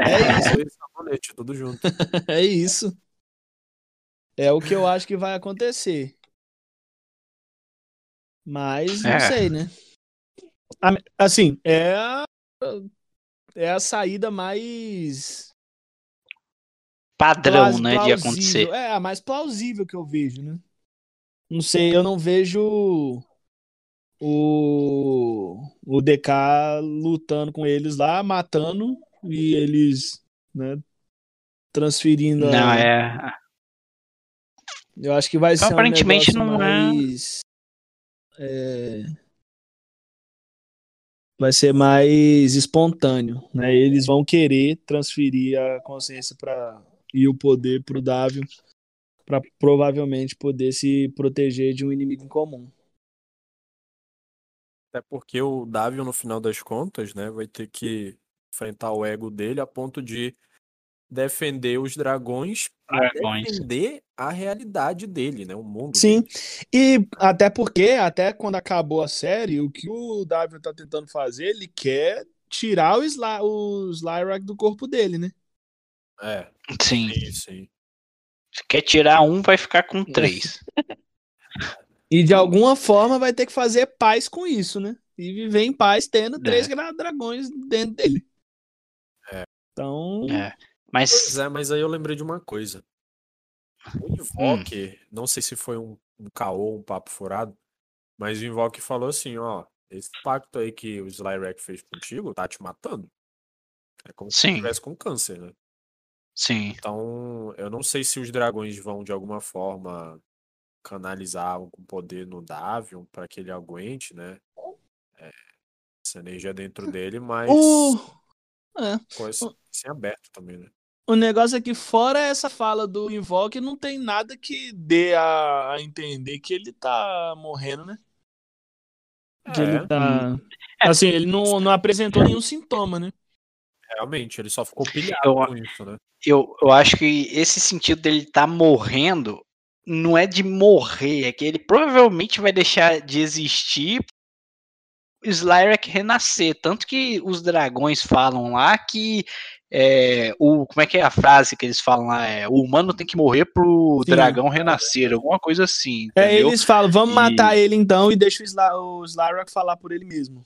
é isso. Sabonete, tudo junto. é isso. É o que eu acho que vai acontecer. Mas não é. sei, né? Assim, é a, é a saída mais. Padrão, né? De acontecer. É a mais plausível que eu vejo, né? Não sei, eu não vejo o, o DK lutando com eles lá, matando e eles, né, transferindo. Não, a... é. Eu acho que vai ser aparentemente um não é. mais, é... é... Vai ser mais espontâneo, né? Eles vão querer transferir a consciência para e o poder para o Davio para provavelmente poder se proteger de um inimigo em comum. Até porque o Davio, no final das contas, né, vai ter que enfrentar o ego dele a ponto de defender os dragões, dragões. defender a realidade dele, né? O mundo. Sim. Dele. E até porque, até quando acabou a série, o que o David tá tentando fazer, ele quer tirar o, Sly, o Slyrak do corpo dele, né? É. Sim. sim, sim. Se quer tirar um, vai ficar com três. e de alguma forma vai ter que fazer paz com isso, né? E viver em paz tendo é. três dragões dentro dele. É. Então. É. Mas... Pois é, mas aí eu lembrei de uma coisa. O Invoke, hum. não sei se foi um, um caô, um papo furado, mas o Invoke falou assim, ó, esse pacto aí que o Slyrack fez contigo tá te matando. É como Sim. se estivesse com câncer, né? Sim. Então, eu não sei se os dragões vão de alguma forma canalizar algum poder no Davion para que ele aguente, né? É, essa energia dentro dele, mas. Uh, é. Com esse, esse aberto também, né? O negócio é que, fora essa fala do Invoke, não tem nada que dê a, a entender que ele tá morrendo, né? Que é. ele tá. Hum. Assim, ele não, não apresentou nenhum sintoma, né? Realmente, ele só ficou pilhado eu, com isso, né? Eu, eu acho que esse sentido dele tá morrendo não é de morrer, é que ele provavelmente vai deixar de existir Slyrak renascer. Tanto que os dragões falam lá que é, o, como é que é a frase que eles falam lá? É, o humano tem que morrer pro Sim. dragão renascer, alguma coisa assim. É, entendeu? É, eles falam, vamos e... matar ele então e deixa o, Slyrak falar por ele mesmo.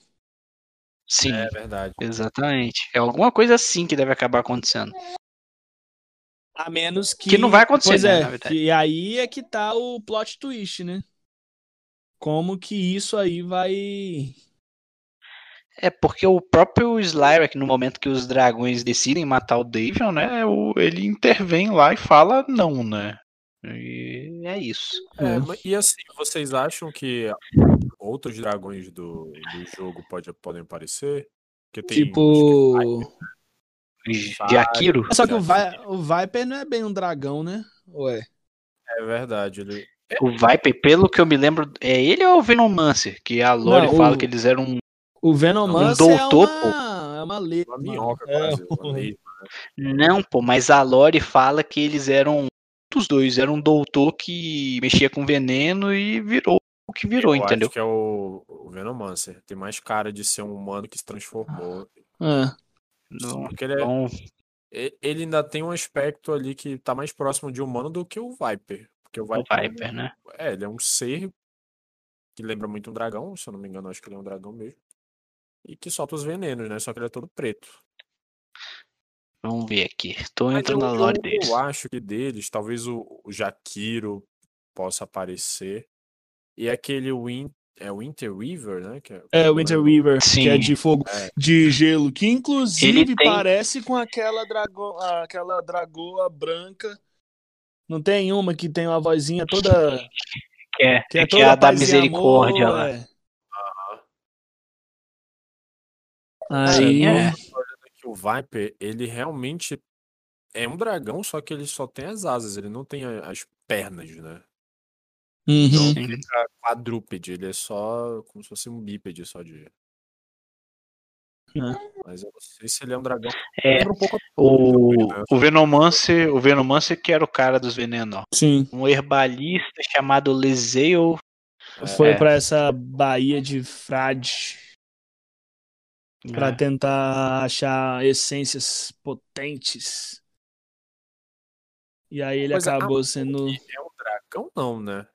Sim, é verdade. Exatamente. É alguma coisa assim que deve acabar acontecendo. A menos que. Que não vai acontecer, pois né, é, E aí é que tá o plot twist, né? Como que isso aí vai é porque o próprio Slyrak, no momento que os dragões decidem matar o Davion, né, ele intervém lá e fala não, né? E é isso. É, e assim, vocês acham que outros dragões do, do jogo pode, podem aparecer? Que tem tipo. De Akiro? Só que o, Vi o Viper não é bem um dragão, né? Ué. É verdade. Ele... O Viper, pelo que eu me lembro, é ele ou o Venomancer? Que a Lore não, fala o... que eles eram o Venomancer um doutor, é uma, é uma letra. Uma minhoca, é, né? Não, pô, mas a Lore fala que eles eram os dois, era um doutor que mexia com veneno e virou o que virou, Eu entendeu? Acho que é o, o Venomancer. Tem mais cara de ser um humano que se transformou. É. Porque ele, é, ele ainda tem um aspecto ali que tá mais próximo de humano do que o Viper. Porque o Viper, o Viper né? É, ele é um ser que lembra muito um dragão, se eu não me engano, acho que ele é um dragão mesmo e que solta os venenos, né? Só que ele é todo preto. Vamos ver aqui. Tô entrando na lore deles. Eu acho que deles, talvez o, o Jakiro possa aparecer. E aquele Win, é Winter Weaver, né? Que é, É, Winter Weaver, Sim. que é de fogo, É. de gelo, que inclusive tem- parece com aquela drago, aquela dragoa branca. Não tem uma que tem uma vozinha toda Que é, que é que toda é a da misericórdia amor, lá. é. Aí, é. que o Viper, ele realmente é um dragão, só que ele só tem as asas, ele não tem as pernas, né? Uhum. Ele é quadrúpede, ele é só como se fosse um bípede só de. Mas eu não sei se ele é um dragão. É, um pouco o, o Venomancer, o Venomancer que era o cara dos venenos. Sim. Um herbalista chamado Leseo. Foi É. pra essa Baía de Frade pra É. tentar achar essências potentes. E aí ele Pois é, a acabou sendo. É um dragão, não, né?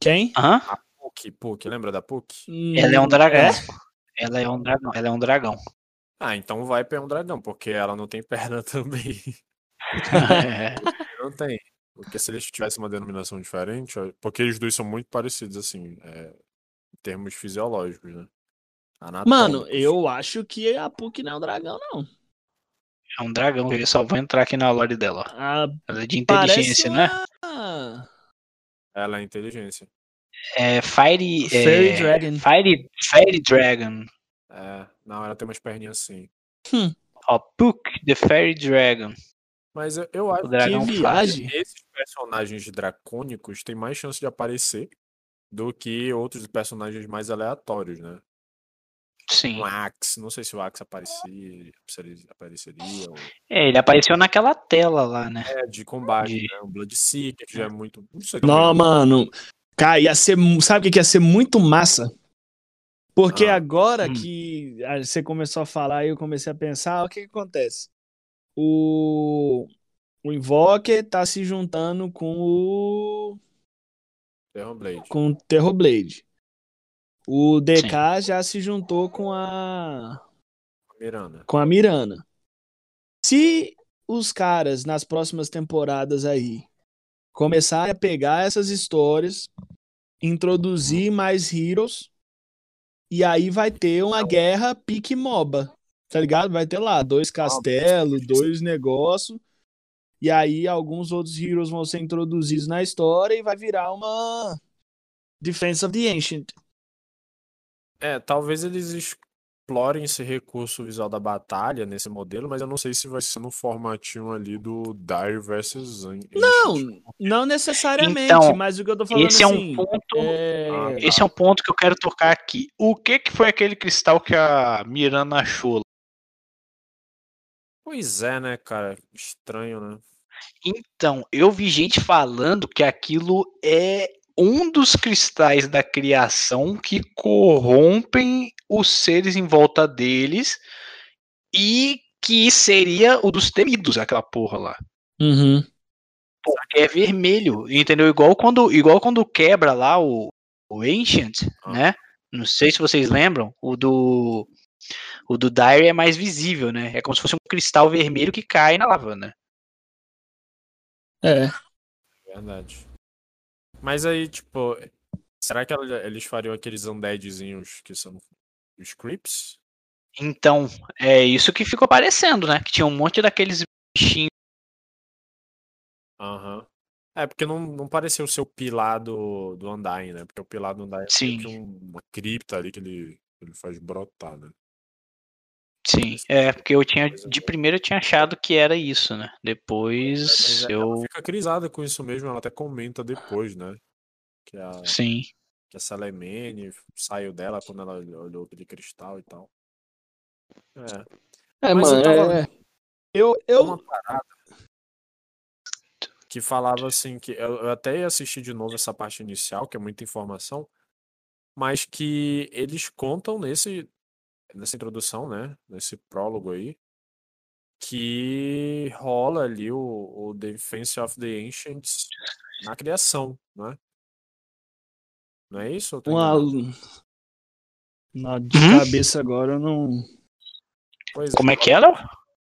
Quem? Hã? A Puck, Puck, lembra da Puck? Ela é um dragão. É? Ela é um dragão. Ela é um dragão. Ah, então o Viper é um dragão, porque ela não tem perna também. É. Não tem. Porque se eles tivessem uma denominação diferente, porque os dois são muito parecidos, assim, é, em termos fisiológicos, né? Mano, Anatômicos. eu acho que a PUC não é um dragão, não. É um dragão. Eu só vou entrar aqui na lore dela. ó. Ah, Ela é de inteligência, né? Ela é inteligência. É Fire. Fairy é, Dragon. Fire, Fairy Dragon. É, não, ela tem umas perninhas assim. Ó, Puck, the Fairy Dragon. Mas eu, eu acho que viagem. que esses personagens dracônicos têm mais chance de aparecer do que outros personagens mais aleatórios, né? Sim. O Axe, não sei se o Axe aparecia, apareceria, ou É, ele apareceu naquela tela lá, né? é, de combate, De- né? O Bloodseeker, que já é muito. Não sei Não, mano. Cara, ia ser. Sabe o que ia ser muito massa? Porque Ah. agora Hum. que a- você começou a falar e eu comecei a pensar, o que, que acontece? O. O Invoker tá se juntando com o. Terrorblade. com o Terrorblade. O DK já se juntou com a. Miranda. com a Mirana. Se os caras nas próximas temporadas aí começarem a pegar essas histórias, introduzir mais heroes, e aí vai ter uma guerra pique MOBA, tá ligado? Vai ter lá dois castelos, dois negócios, e aí alguns outros heroes vão ser introduzidos na história e vai virar uma Defense of the Ancient. É, talvez eles explorem esse recurso visual da batalha nesse modelo, mas eu não sei se vai ser no formatinho ali do Dire versus An- Não, não necessariamente, Então, mas o que eu tô falando Esse é um assim, ponto. é... Ah, tá. Esse é um ponto que eu quero tocar aqui. O que que foi aquele cristal que a Miranda achou? Pois é, né, cara? Estranho, né? Então, eu vi gente falando que aquilo é um dos cristais da criação que corrompem os seres em volta deles e que seria o dos temidos, aquela porra lá. Uhum. Porque é vermelho, entendeu? Igual quando, igual quando quebra lá o, o Ancient, Ah. né? Não sei se vocês lembram, o do o do Dire é mais visível, né? É como se fosse um cristal vermelho que cai na lava, né? É. Verdade. Mas aí, tipo, será que eles fariam aqueles undeadzinhos que são os creeps? Então, é isso que ficou parecendo, né? Que tinha um monte daqueles bichinhos. Aham. É, porque não, não pareceu ser o pilar do, do Undyne, né? Porque o pilar do Undyne é Sim. um- uma cripta ali que ele, ele faz brotar, né? Sim, é, porque eu tinha. De primeiro eu tinha achado que era isso, né? Depois Mas ela eu. fica crisada com isso mesmo, ela até comenta depois, né? Que a, Sim. que a Salemene saiu dela quando ela olhou aquele cristal e tal. É. É, Mas mano, eu tava- é... Eu, eu... uma parada que falava assim que eu, eu até ia assistir de novo essa parte inicial, que é muita informação, mas que eles contam nesse nessa introdução, né, nesse prólogo aí, que rola ali o, o Defense of the Ancients na criação, né? Não é isso? Uma... Na, de Uhum. cabeça agora eu não... Pois Como é que era?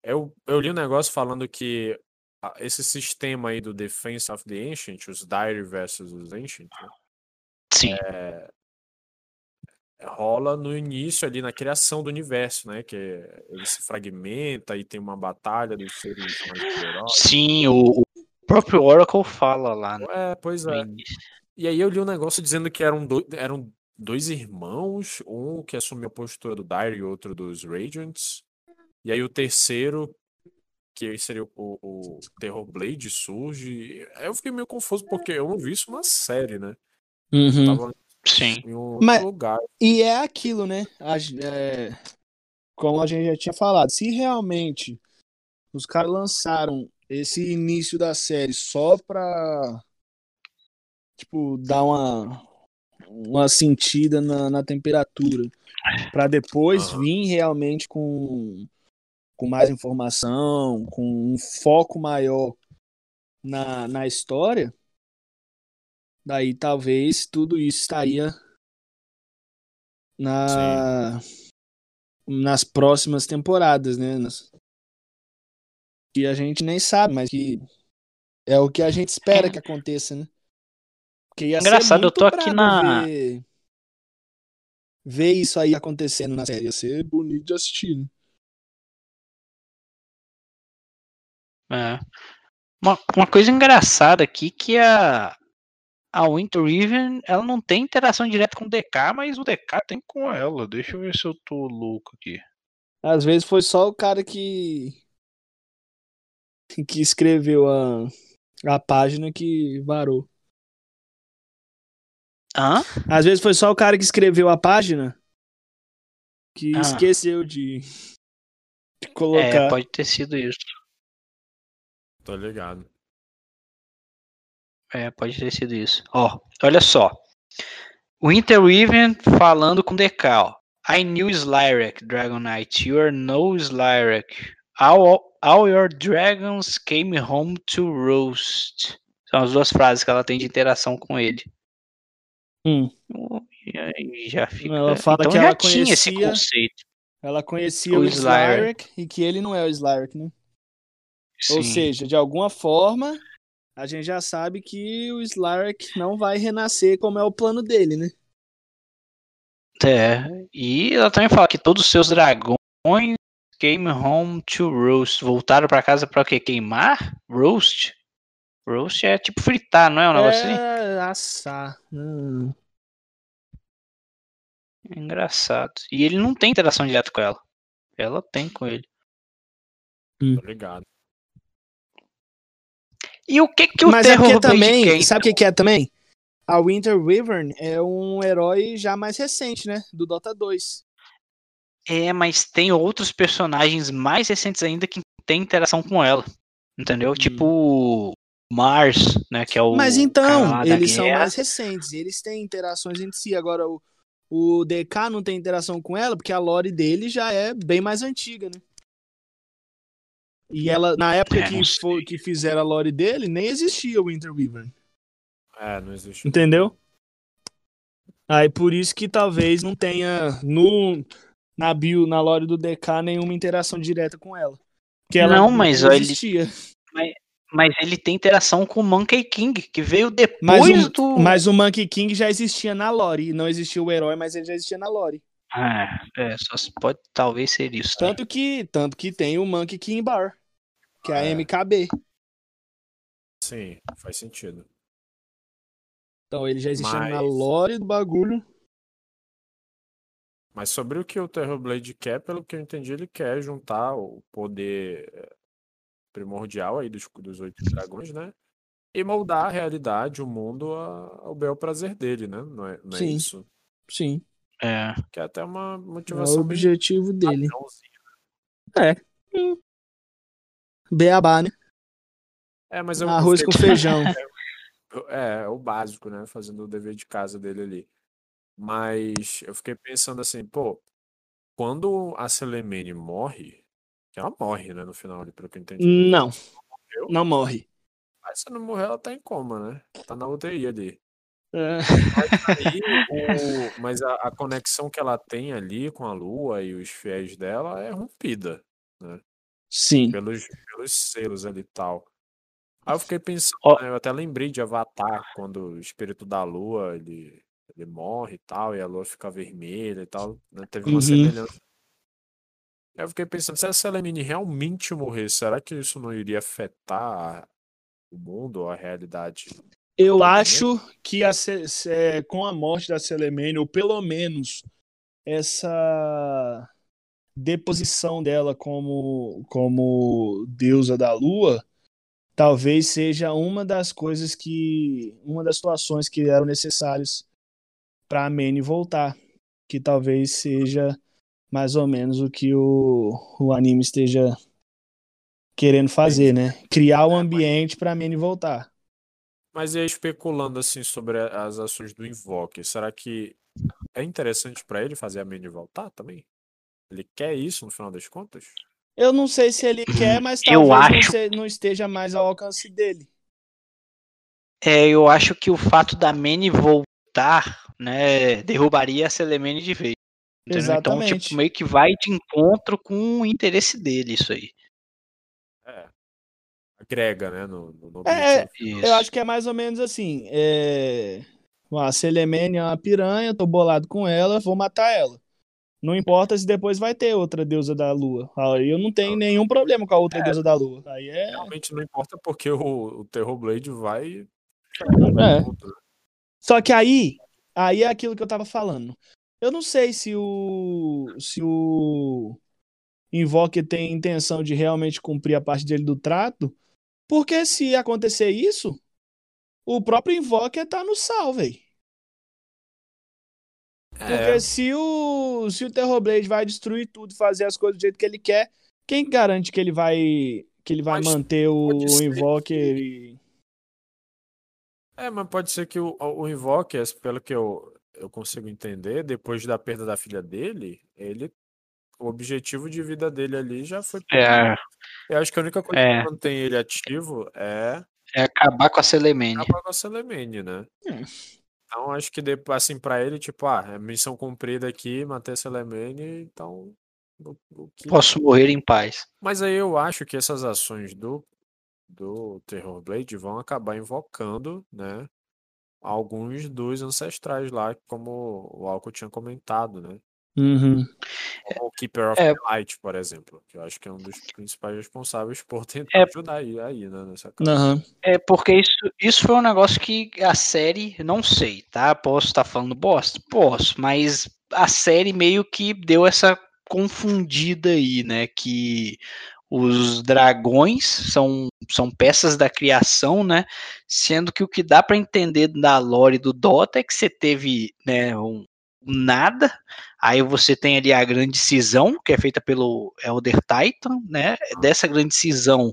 Eu, eu li um negócio falando que esse sistema aí do Defense of the Ancient, os Dire versus os Ancient, né, Sim. Rola no início ali na criação do universo, né? Que ele se fragmenta e tem uma batalha dos seres. Sim, o, o próprio Oracle fala lá. Né? É, pois é. E aí eu li um negócio dizendo que eram, do, eram dois irmãos, um que assumiu a postura do Dire e outro dos Radiants. E aí o terceiro, que seria o, o Terror Blade, surge. Eu fiquei meio confuso porque eu não vi isso na série, né? Uhum. Tava Sim. em um outro Mas- lugar. E é aquilo, né? A é, como a gente já tinha falado, se realmente os caras lançaram esse início da série só pra tipo dar uma uma sentida na, na temperatura pra depois vir realmente com com mais informação, com um foco maior na, na história, daí talvez tudo isso estaria na nas próximas temporadas, né? Nas- Que a gente nem sabe, mas que é o que a gente espera que aconteça, né? Porque ia Engraçado, eu tô aqui na- Ver, ver isso aí acontecendo na série. Ia ser bonito de assistir. né? É. Uma, uma coisa engraçada aqui que a, a Winter Riven, ela não tem interação direta com o DK, mas o DK tem com ela. Deixa eu ver se eu tô louco aqui. Às vezes foi só o cara que que escreveu a, a página que varou. Hã? Às vezes foi só o cara que escreveu a página que Ah. esqueceu de, de É, colocar. pode ter sido isso. Tô ligado. É, pode ter sido isso. Ó, olha só. Winter Riven falando com ó. I knew Slyrek, Dragon Knight. You are no Slyrek. All, all your dragons came home to roast. São as duas frases que ela tem de interação com ele. Hum. E aí já fica. Ela fala então que ela tinha esse conhecia- conceito. Ela conhecia O o Slyrek. E que ele não é o Slyrek, né? Ou Sim. seja, de alguma forma, a gente já sabe que o Slyrek não vai renascer como é o plano dele, né? É, e ela também fala que todos os seus dragões came home to roast. Voltaram pra casa pra o quê? Queimar? Roast? Roast é tipo fritar, não é um negócio assim? É, assar. Hum. É engraçado. E ele não tem interação direta com ela. Ela tem com ele. Tô ligado. E o que que o Mas é Terror Blade também, quer? sabe o que, que é também? A Winter Wyvern é um herói já mais recente, né? Do Dota 2. É, mas tem outros personagens mais recentes ainda que tem interação com ela. Entendeu? Tipo Mars, né? Que é o. Mas então, eles são mais recentes, eles têm interações entre si. Agora, o, o DK não tem interação com ela, porque a lore dele já é bem mais antiga, né? E ela, na época É, que, não foi, que fizeram a lore dele, nem existia o Winter Wyvern. É, não existe. Entendeu? Aí por isso que talvez não tenha no na bio, na lore do DK nenhuma interação direta com ela. Porque ela Não, mas ó, ele- existia. Mas ele tem interação com o Monkey King, que veio depois Mas o, do. mas o Monkey King já existia na lore. Não existia o herói, mas ele já existia na lore. Ah, é, só se pode talvez ser isso. né? Tanto que, tanto que tem o Monkey King Bar, que é a É. MKB. Sim, faz sentido. Então ele já existia na Mas- lore do bagulho. Mas sobre o que o Terrorblade quer, pelo que eu entendi, ele quer juntar o poder eh, primordial aí dos, dos oito dragões, né? E moldar a realidade, o mundo, ao bel prazer dele, né? Não é, não é Sim. isso? Sim, É. Que é até uma é o motivação bem objetivo dele. padrãozinha. Beabá, né? É, mas eu, Arroz com feijão. É, é o básico, né? Fazendo o dever de casa dele ali. Mas eu fiquei pensando assim, pô, quando a Selemene morre, que ela morre, né, no final ali, pelo que eu entendi. Não, não morre. Mas se não morrer, ela tá em coma, né? Tá na UTI ali. É, Aí, o- mas a, a conexão que ela tem ali com a Lua e os fiéis dela é rompida Sim. pelos, pelos selos ali e tal. Aí eu fiquei pensando, Ó. né, eu até lembrei de Avatar, quando o espírito da Lua, ele ele morre e tal, e a lua fica vermelha e tal. Né? Teve uma Uhum. semelhança. Aí Eu fiquei pensando, se a Selemine realmente morrer, será que isso não iria afetar o mundo ou a realidade? Eu Uhum. acho que a Ce- com a morte da Selemene, ou pelo menos essa deposição dela como, como deusa da lua, talvez seja uma das coisas que. uma das situações que eram necessárias para a Mane voltar. Que talvez seja mais ou menos o que o, o anime esteja querendo fazer, né? Criar o É, mas- ambiente para a Mane voltar. Mas e aí, especulando assim sobre as ações do Invoker, será que é interessante pra ele fazer a Manny voltar também? Ele quer isso no final das contas? Eu não sei se ele quer, mas Eu talvez não, acho- não esteja mais ao alcance dele. É, eu acho que o fato da Manny voltar, né, derrubaria a Selemene de vez. entendeu? Então, Exatamente. tipo, meio que vai de encontro com o interesse dele, isso aí. É. Agrega, né? No, no, É. Isso. Eu acho que é mais ou menos assim. É... A Selemene é uma piranha, tô bolado com ela, vou matar ela. Não importa se depois vai ter outra deusa da lua. Aí eu não tenho nenhum problema com a outra deusa da lua. Aí é. Realmente não importa porque o, o Terrorblade vai. É. Só que aí, aí é aquilo que eu tava falando. Eu não sei se o se o Invoker tem intenção de realmente cumprir a parte dele do trato, porque se acontecer isso, o próprio Invoker tá no sal, velho. Porque É, se o se o Terrorblade vai destruir tudo, fazer as coisas do jeito que ele quer, quem garante que ele vai que ele vai Mas manter o ser Invoker e... é, mas pode ser que o, o Invoker, pelo que eu, eu consigo entender, depois da perda da filha dele, ele. O objetivo de vida dele ali já foi. É, Eu acho que a única coisa É. que mantém ele ativo é é acabar com a Selemene. acabar com a Selemene, né? Hum. Então acho que depois, assim, pra ele, tipo, ah, é missão cumprida aqui, manter a Selemene, então. O, o que... Posso morrer em paz. Mas aí eu acho que essas ações do, do Terrorblade vão acabar invocando, né? Alguns dos ancestrais lá, como o Alco tinha comentado, né? Uhum. Como o Keeper of É. the Light, por exemplo, que eu acho que é um dos principais responsáveis por tentar É. ajudar aí, aí né, nessa. Aham. É porque isso, isso foi um negócio que a série, não sei, tá? Posso estar falando bosta? Posso, mas a série meio que deu essa confundida aí, né? Que os dragões são, são peças da criação, né? Sendo que o que dá para entender da lore do Dota é que você teve, né, um nada, aí você tem ali a grande cisão, que é feita pelo Elder Titan, né? Dessa grande cisão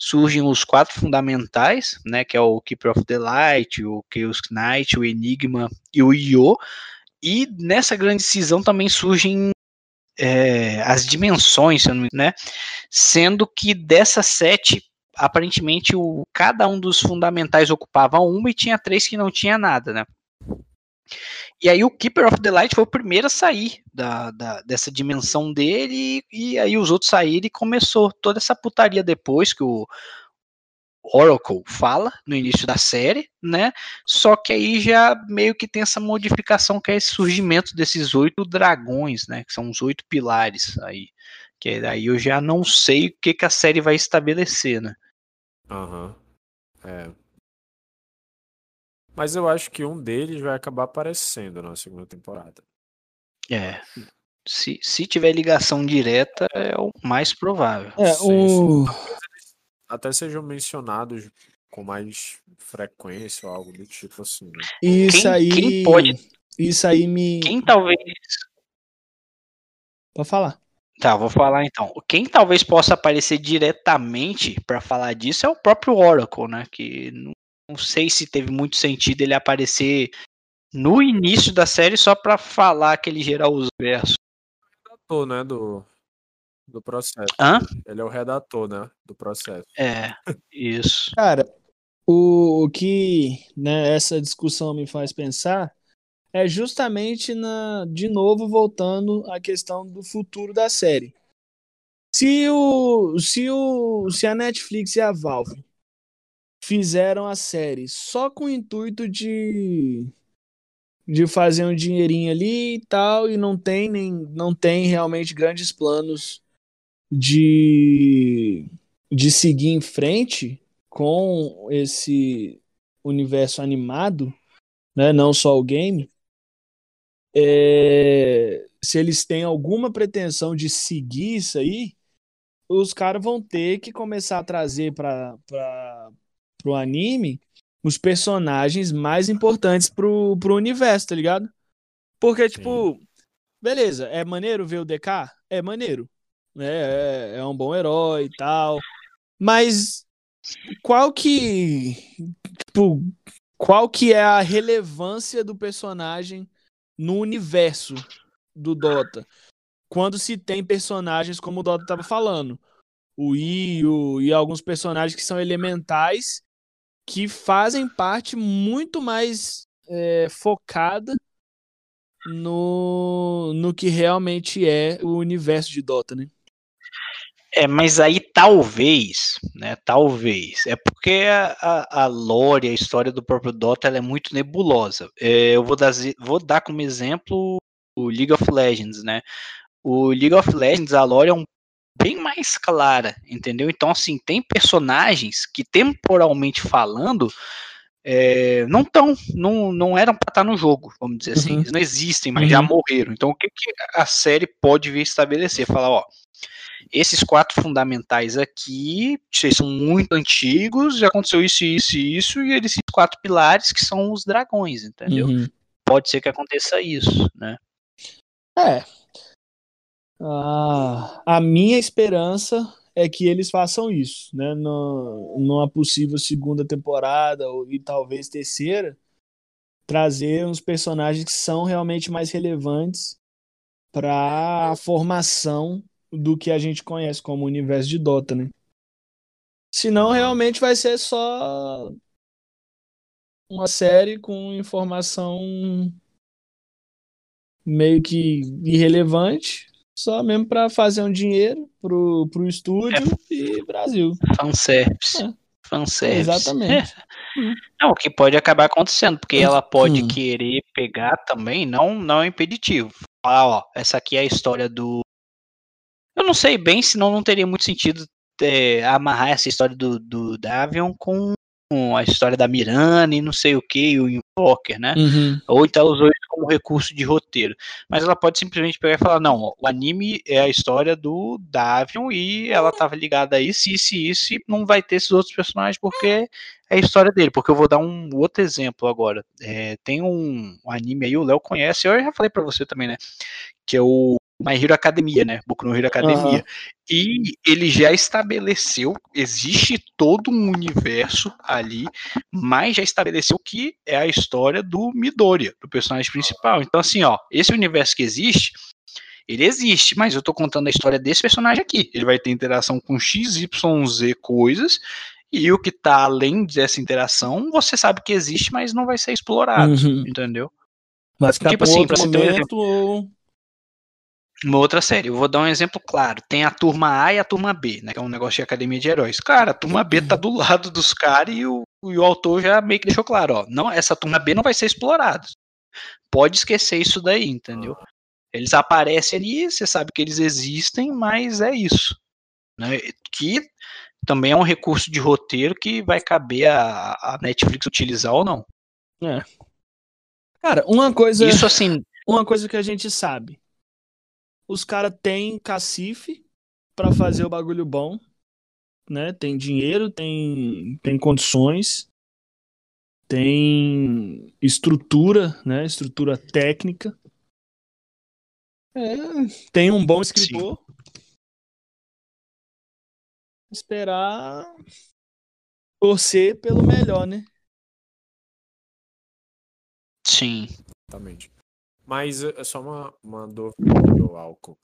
surgem os quatro fundamentais, né, que é o Keeper of the Light, o Chaos Knight, o Enigma e o Io. E nessa grande cisão também surgem é, as dimensões, né? Sendo que dessas sete, aparentemente o, cada um dos fundamentais ocupava uma e tinha três que não tinha nada, né? E aí o Keeper of the Light foi o primeiro a sair da, da- dessa dimensão dele, e, e aí os outros saíram e começou toda essa putaria depois que o Oracle fala no início da série, né? Só que aí já meio que tem essa modificação que é esse surgimento desses oito dragões, né? Que são os oito pilares aí. Que aí eu já não sei o que, que a série vai estabelecer, né? Aham. É. Mas eu acho que um deles vai acabar aparecendo na segunda temporada. É. Se, se tiver ligação direta, é o mais provável. É, o... Até sejam mencionados com mais frequência ou algo do tipo assim, né? Isso Quem- aí. quem pode- Isso aí me. Quem talvez. Pode falar. Tá, vou falar então. Quem talvez possa aparecer diretamente pra falar disso é o próprio Oracle, né? Que não, não sei se teve muito sentido ele aparecer no início da série só pra falar aquele geral os versos. Redator, né, do, do processo. Hã? Ele é o redator, né, do processo. É, isso. Cara, o, o que né, essa discussão me faz pensar é justamente na, de novo voltando à questão do futuro da série. Se o, se o, se a Netflix e a Valve fizeram a série só com o intuito de de fazer um dinheirinho ali e tal, e não tem nem não tem realmente grandes planos de de seguir em frente com esse universo animado, né, não só o game, é, se eles têm alguma pretensão de seguir isso aí, os caras vão ter que começar a trazer para o anime os personagens mais importantes pro, pro universo, tá ligado? Porque, Sim. tipo, beleza, é maneiro ver o DK? É maneiro. É, é, é um bom herói e tal. Mas qual que. Tipo, qual que é a relevância do personagem no universo do Dota? Quando se tem personagens como o Dota estava falando, o Io e alguns personagens que são elementais que fazem parte muito mais é, focada no, no que realmente é o universo de Dota, né? É, mas aí talvez, né? Talvez. É porque a, a lore, a história do próprio Dota, ela é muito nebulosa. É, eu vou dar, vou dar como exemplo o League of Legends, né? O League of Legends, a lore é um bem mais clara, entendeu? Então, assim, tem personagens que, temporalmente falando, é, não estão, não, não eram para estar tá no jogo, vamos dizer assim. Uhum. Eles não existem, mas uhum. já morreram. Então, o que, que a série pode vir estabelecer? Falar, ó, esses quatro fundamentais aqui, vocês são muito antigos, já aconteceu isso, isso e isso, e esses quatro pilares que são os dragões, entendeu? Uhum. Pode ser que aconteça isso, né? É, ah, a minha esperança é que eles façam isso, né? No, numa possível segunda temporada ou, e talvez terceira, trazer uns personagens que são realmente mais relevantes para a formação do que a gente conhece como universo de Dota, né? Senão realmente vai ser só uma série com informação meio que irrelevante só mesmo para fazer um dinheiro pro, pro estúdio é. e Brasil. Fanservice. É. Fanservice. Exatamente. É. Não, o que pode acabar acontecendo, porque ela pode hum. querer pegar também, não, não é impeditivo. Falar, ó, essa aqui é a história do. Eu não sei bem, senão não teria muito sentido é, amarrar essa história do, do Davion com a história da Miranda e não sei o que, o Invoker, né? Uhum. Ou então usou isso como recurso de roteiro. Mas ela pode simplesmente pegar e falar: não, o anime é a história do Davion e ela tava ligada a isso, isso e isso, e não vai ter esses outros personagens porque é a história dele. Porque eu vou dar um outro exemplo agora. É, tem um, um, anime aí, o Léo conhece, eu já falei para você também, né? Que é o My Hero Academia, né? Boku no Hero Academia. Uhum. E ele já estabeleceu, existe todo um universo ali, mas já estabeleceu que é a história do Midoriya, do personagem principal. Então, assim, ó, esse universo que existe, ele existe, mas eu tô contando a história desse personagem aqui. Ele vai ter interação com X, Y, Z coisas, e o que tá além dessa interação, você sabe que existe, mas não vai ser explorado, uhum. entendeu? Mas tipo assim, pra você ter um exemplo uma outra série. Eu vou dar um exemplo claro. Tem a turma A e a turma B, né? Que é um negócio de academia de heróis. Cara, a turma B tá do lado dos caras e o, e o autor já meio que deixou claro, ó. Não, essa turma B não vai ser explorada. Pode esquecer isso daí, entendeu? Eles aparecem ali, você sabe que eles existem, mas é isso. Né? Que também é um recurso de roteiro que vai caber a, a Netflix utilizar ou não. É. Cara, uma coisa. Isso assim. Uma coisa que a gente sabe os caras têm cacife para fazer o bagulho bom, né? Tem dinheiro, tem, tem condições, tem estrutura, né? Estrutura técnica. É, tem um bom escritor. Sim. Esperar torcer pelo melhor, né? Sim. Exatamente. Mas é só uma, uma dúvida, Álcool.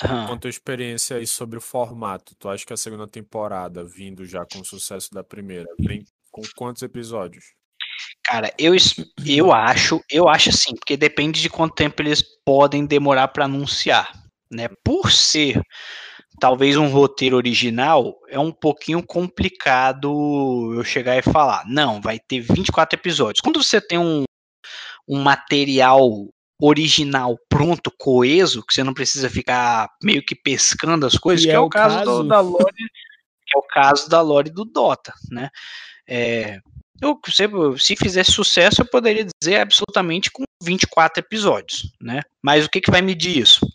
Ah. Quanto a experiência aí sobre o formato, tu acha que a segunda temporada, vindo já com o sucesso da primeira, vem com quantos episódios? Cara, eu, eu acho, eu acho assim, porque depende de quanto tempo eles podem demorar para anunciar, né? Por ser talvez um roteiro original, é um pouquinho complicado eu chegar e falar, não, vai ter 24 episódios. Quando você tem um um material original pronto, coeso, que você não precisa ficar meio que pescando as coisas, Que que, é é, o o caso, do- caso- da lore, que é o caso da lore do Dota, né? É, eu, se, se fizesse sucesso, eu poderia dizer absolutamente com 24 episódios, né? Mas o que, que vai medir isso?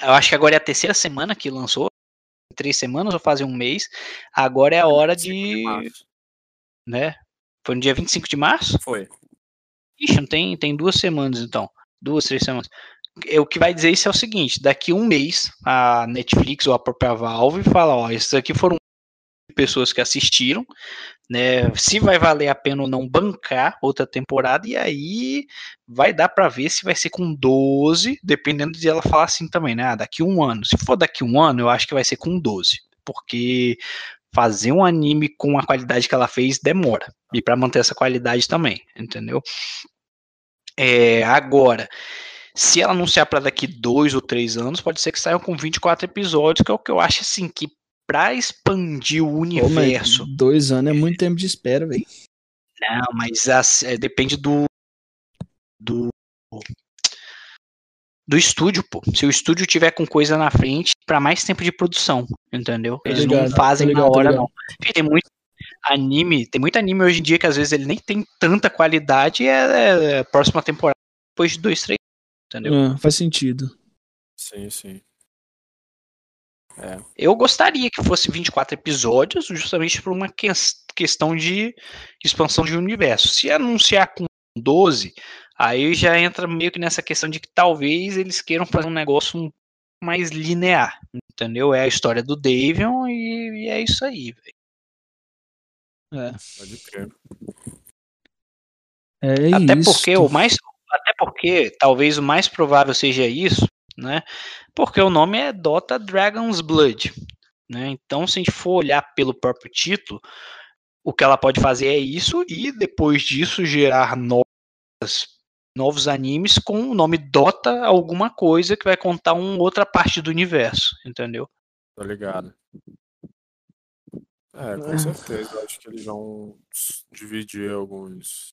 Eu acho que agora é a terceira semana que lançou, três semanas ou fazem um mês. Agora é a hora de, março. né? Foi no dia 25 de março? Foi. Ixi, tem, tem duas semanas então. Duas, três semanas. É, O que vai dizer isso é o seguinte: daqui um mês, a Netflix ou a própria Valve fala: ó, esses aqui foram pessoas que assistiram, né? Se vai valer a pena ou não bancar outra temporada, e aí vai dar pra ver se vai ser com 12, dependendo de ela falar assim também, né? Ah, daqui um ano. Se for daqui um ano, eu acho que vai ser com 12, porque fazer um anime com a qualidade que ela fez demora. E pra manter essa qualidade também, entendeu? É, agora, se ela anunciar para daqui dois ou três anos, pode ser que saiam com 24 episódios, que é o que eu acho assim que para expandir o Pô, universo. dois anos é muito tempo de espera, velho. Não, mas as- é, depende do do do estúdio, pô. Se o estúdio tiver com coisa na frente, para mais tempo de produção, entendeu? Eles ligado, não fazem ligado, na hora não. Tem muito anime, tem muito anime hoje em dia que às vezes ele nem tem tanta qualidade e é, é próxima temporada depois de dois, três, entendeu? Ah, faz sentido. Sim, sim. Eu gostaria que fosse 24 episódios, justamente por uma ques- questão de expansão de universo. Se anunciar com 12, aí já entra meio que nessa questão de que talvez eles queiram fazer um negócio um mais linear, entendeu? É a história do Davion e, e é isso aí, velho. É, Pode crer. é Até isso. porque o mais até porque talvez o mais provável seja isso, né? Porque o nome é Dota Dragon's Blood, né? Então, se a gente for olhar pelo próprio título, o que ela pode fazer é isso e depois disso gerar novas novos animes com o nome Dota alguma coisa que vai contar uma outra parte do universo, entendeu? Tô ligado. É, com Ah. certeza. Acho que eles vão dividir alguns,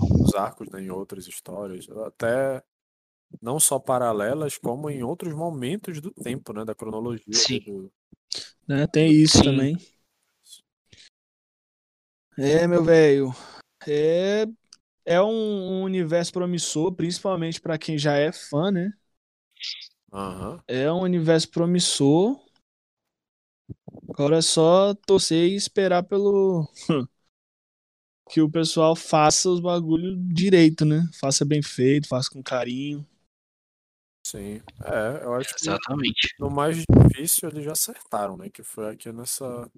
alguns arcos né, em outras histórias. Até não só paralelas, como em outros momentos do tempo, né? Da cronologia. Sim. do- né? Tem isso Sim. também. É, meu velho. É, é um, um universo promissor, principalmente pra quem já é fã, né? Aham. É um universo promissor. Agora é só torcer e esperar pelo. que o pessoal faça os bagulhos direito, né? Faça bem feito, faça com carinho. Sim. É, eu acho que Exatamente. no mais difícil eles já acertaram, né? Que foi aqui nessa.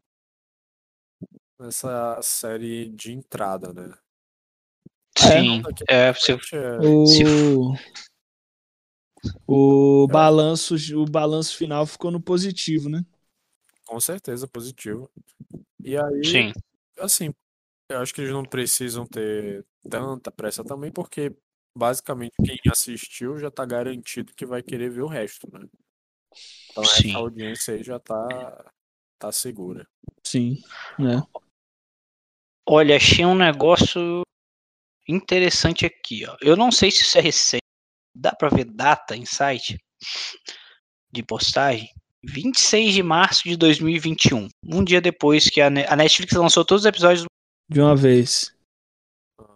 Nessa série de entrada, né? Sim. Daqui É, pra se, é- O, Se o É. balanço, o balanço final ficou no positivo, né? Com certeza positivo. E aí, sim. assim, eu acho que eles não precisam ter tanta pressa também, porque basicamente quem assistiu já tá garantido que vai querer ver o resto, né? Então Sim. essa audiência aí já tá, tá segura. Sim, né? Olha, achei um negócio interessante aqui, ó. Eu não sei se isso é recente. Dá pra ver data em site de postagem? 26 de março de 2021. Um dia depois que a, Ne- a Netflix lançou todos os episódios. De uma vez.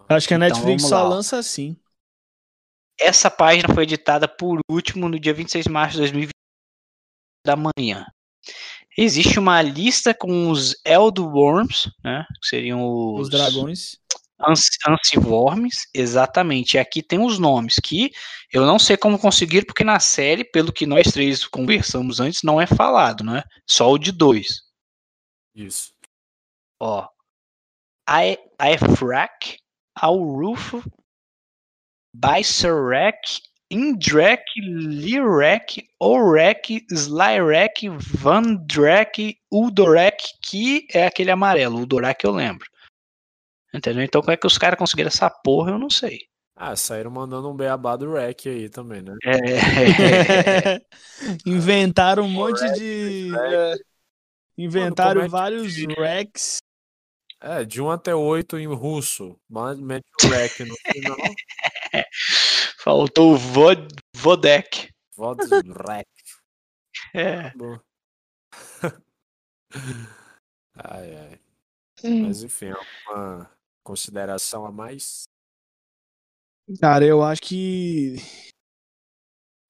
Acho que a Então, Netflix vamos só lá, lança assim. Essa página foi editada por último no dia 26 de março de 2021 da manhã. Existe uma lista com os Eldworms, né? Que seriam Os dragões. Ansi- Ancivormes, exatamente. E aqui tem os nomes que eu não sei como conseguir, porque na série, pelo que nós três conversamos antes, não é falado, né? Só o de dois. Isso. Ó. Ae- Aefrak, Alruf, Bycerrek, Indrek, Lirek, Orek, Slyrek, Vandrek, Uldorek, que é aquele amarelo. Uldorek eu lembro. Entendeu? Então como é que os caras conseguiram essa porra, eu não sei. Ah, saíram mandando um beabá do REC aí também, né? É, Inventaram um monte de. é, inventaram Mano, é que- vários racks. É, de 1 até 8 em russo. Mas mete o rec no final. Faltou o Vod Vodek. Vodrek. É. Ai, ai. Hum. Mas enfim, alguma consideração a mais? Cara, eu acho que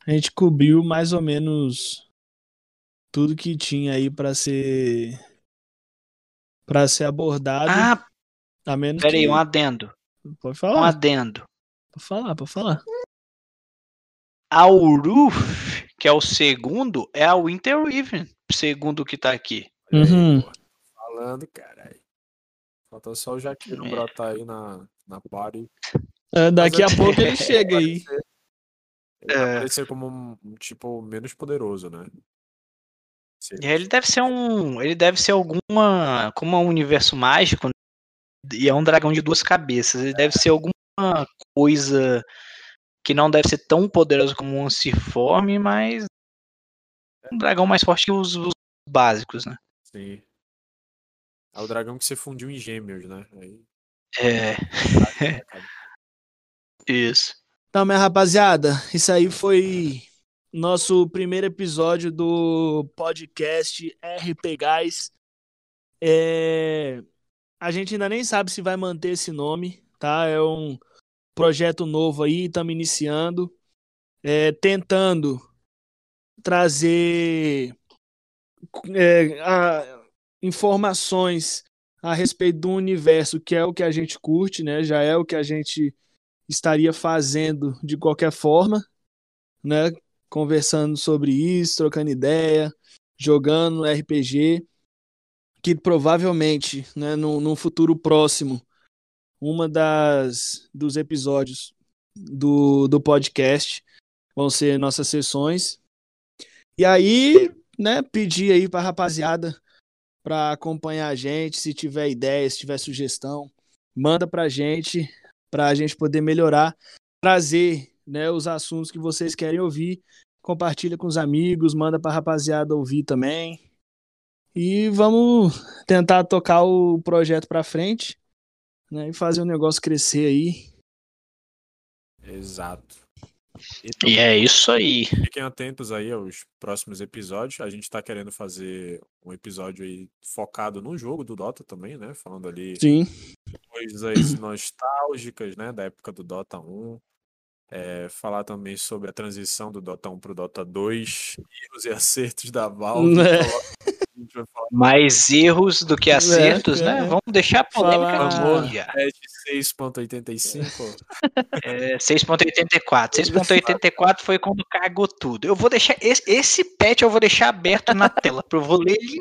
a gente cobriu mais ou menos tudo que tinha aí pra ser para ser abordado. Ah, a menos peraí, que... um adendo. Pode Um falar. adendo. Pode falar, pode falar. A Uruf, que é o segundo, é a Winter Riven, segundo que tá aqui. Aí, Uhum. Falando, caralho. Faltou só o Jaquiro É. brotar aí na, na party. É, daqui a Mas pouco ele ele chega aí. Ele vai É. aparecer como um, um tipo menos poderoso, né? Se E Ele deve ser um. Ele deve ser alguma. Como é um universo mágico. E é um dragão de duas cabeças. Ele deve ser alguma coisa que não deve ser tão poderoso como um Anciforme, mas. Um dragão mais forte que os, os básicos, né? Sim. É o dragão que se fundiu em gêmeos, né? Aí, É. né, cara? Isso. Então, minha rapaziada, isso aí foi nosso primeiro episódio do podcast RP Guys. É, A gente ainda nem sabe se vai manter esse nome, tá? É um projeto novo aí, estamos iniciando, é, tentando trazer é, a- informações a respeito do universo, que é o que a gente curte, né? Já é o que a gente estaria fazendo de qualquer forma, né? Conversando sobre isso, trocando ideia, jogando RPG, que provavelmente, né, no, num futuro próximo, uma das dos episódios do, do podcast vão ser nossas sessões. E aí, né, pedir aí pra rapaziada para acompanhar a gente, se tiver ideia, se tiver sugestão, manda pra gente, para a gente poder melhorar, trazer né, os assuntos que vocês querem ouvir. Compartilha com os amigos, manda para a rapaziada ouvir também. E vamos tentar tocar o projeto para frente né, e fazer o negócio crescer aí. Exato. E é isso aí. Fiquem atentos aí aos próximos episódios. A gente tá querendo fazer um episódio aí focado no jogo do Dota também, né? Falando ali Sim. coisas nostálgicas, né? Da época do Dota 1. É, falar também sobre a transição do Dota 1 pro Dota 2, erros e acertos da Valve. É. A gente vai falar Mais erros do que acertos, é. né? Vamos deixar a polêmica Falar- aqui. já. de 6.85. É, 6.84. 6.84 foi quando cagou tudo. Eu vou deixar. Esse, esse patch eu vou deixar aberto na tela. Eu vou ler ele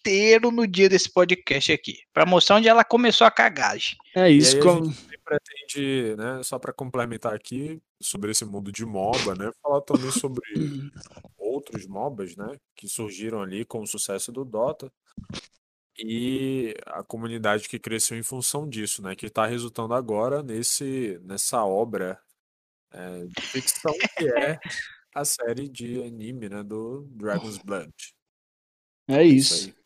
inteiro no dia desse podcast aqui. Pra mostrar onde ela começou a cagagem. É isso. aí a como- pretende, né, só para complementar aqui sobre esse mundo de MOBA, né, falar também sobre outros MOBAs, né, que surgiram ali com o sucesso do Dota e a comunidade que cresceu em função disso, né, que está resultando agora nesse nessa obra é, de ficção que é a série de anime, né, do Dragon's Blood. É isso. aí.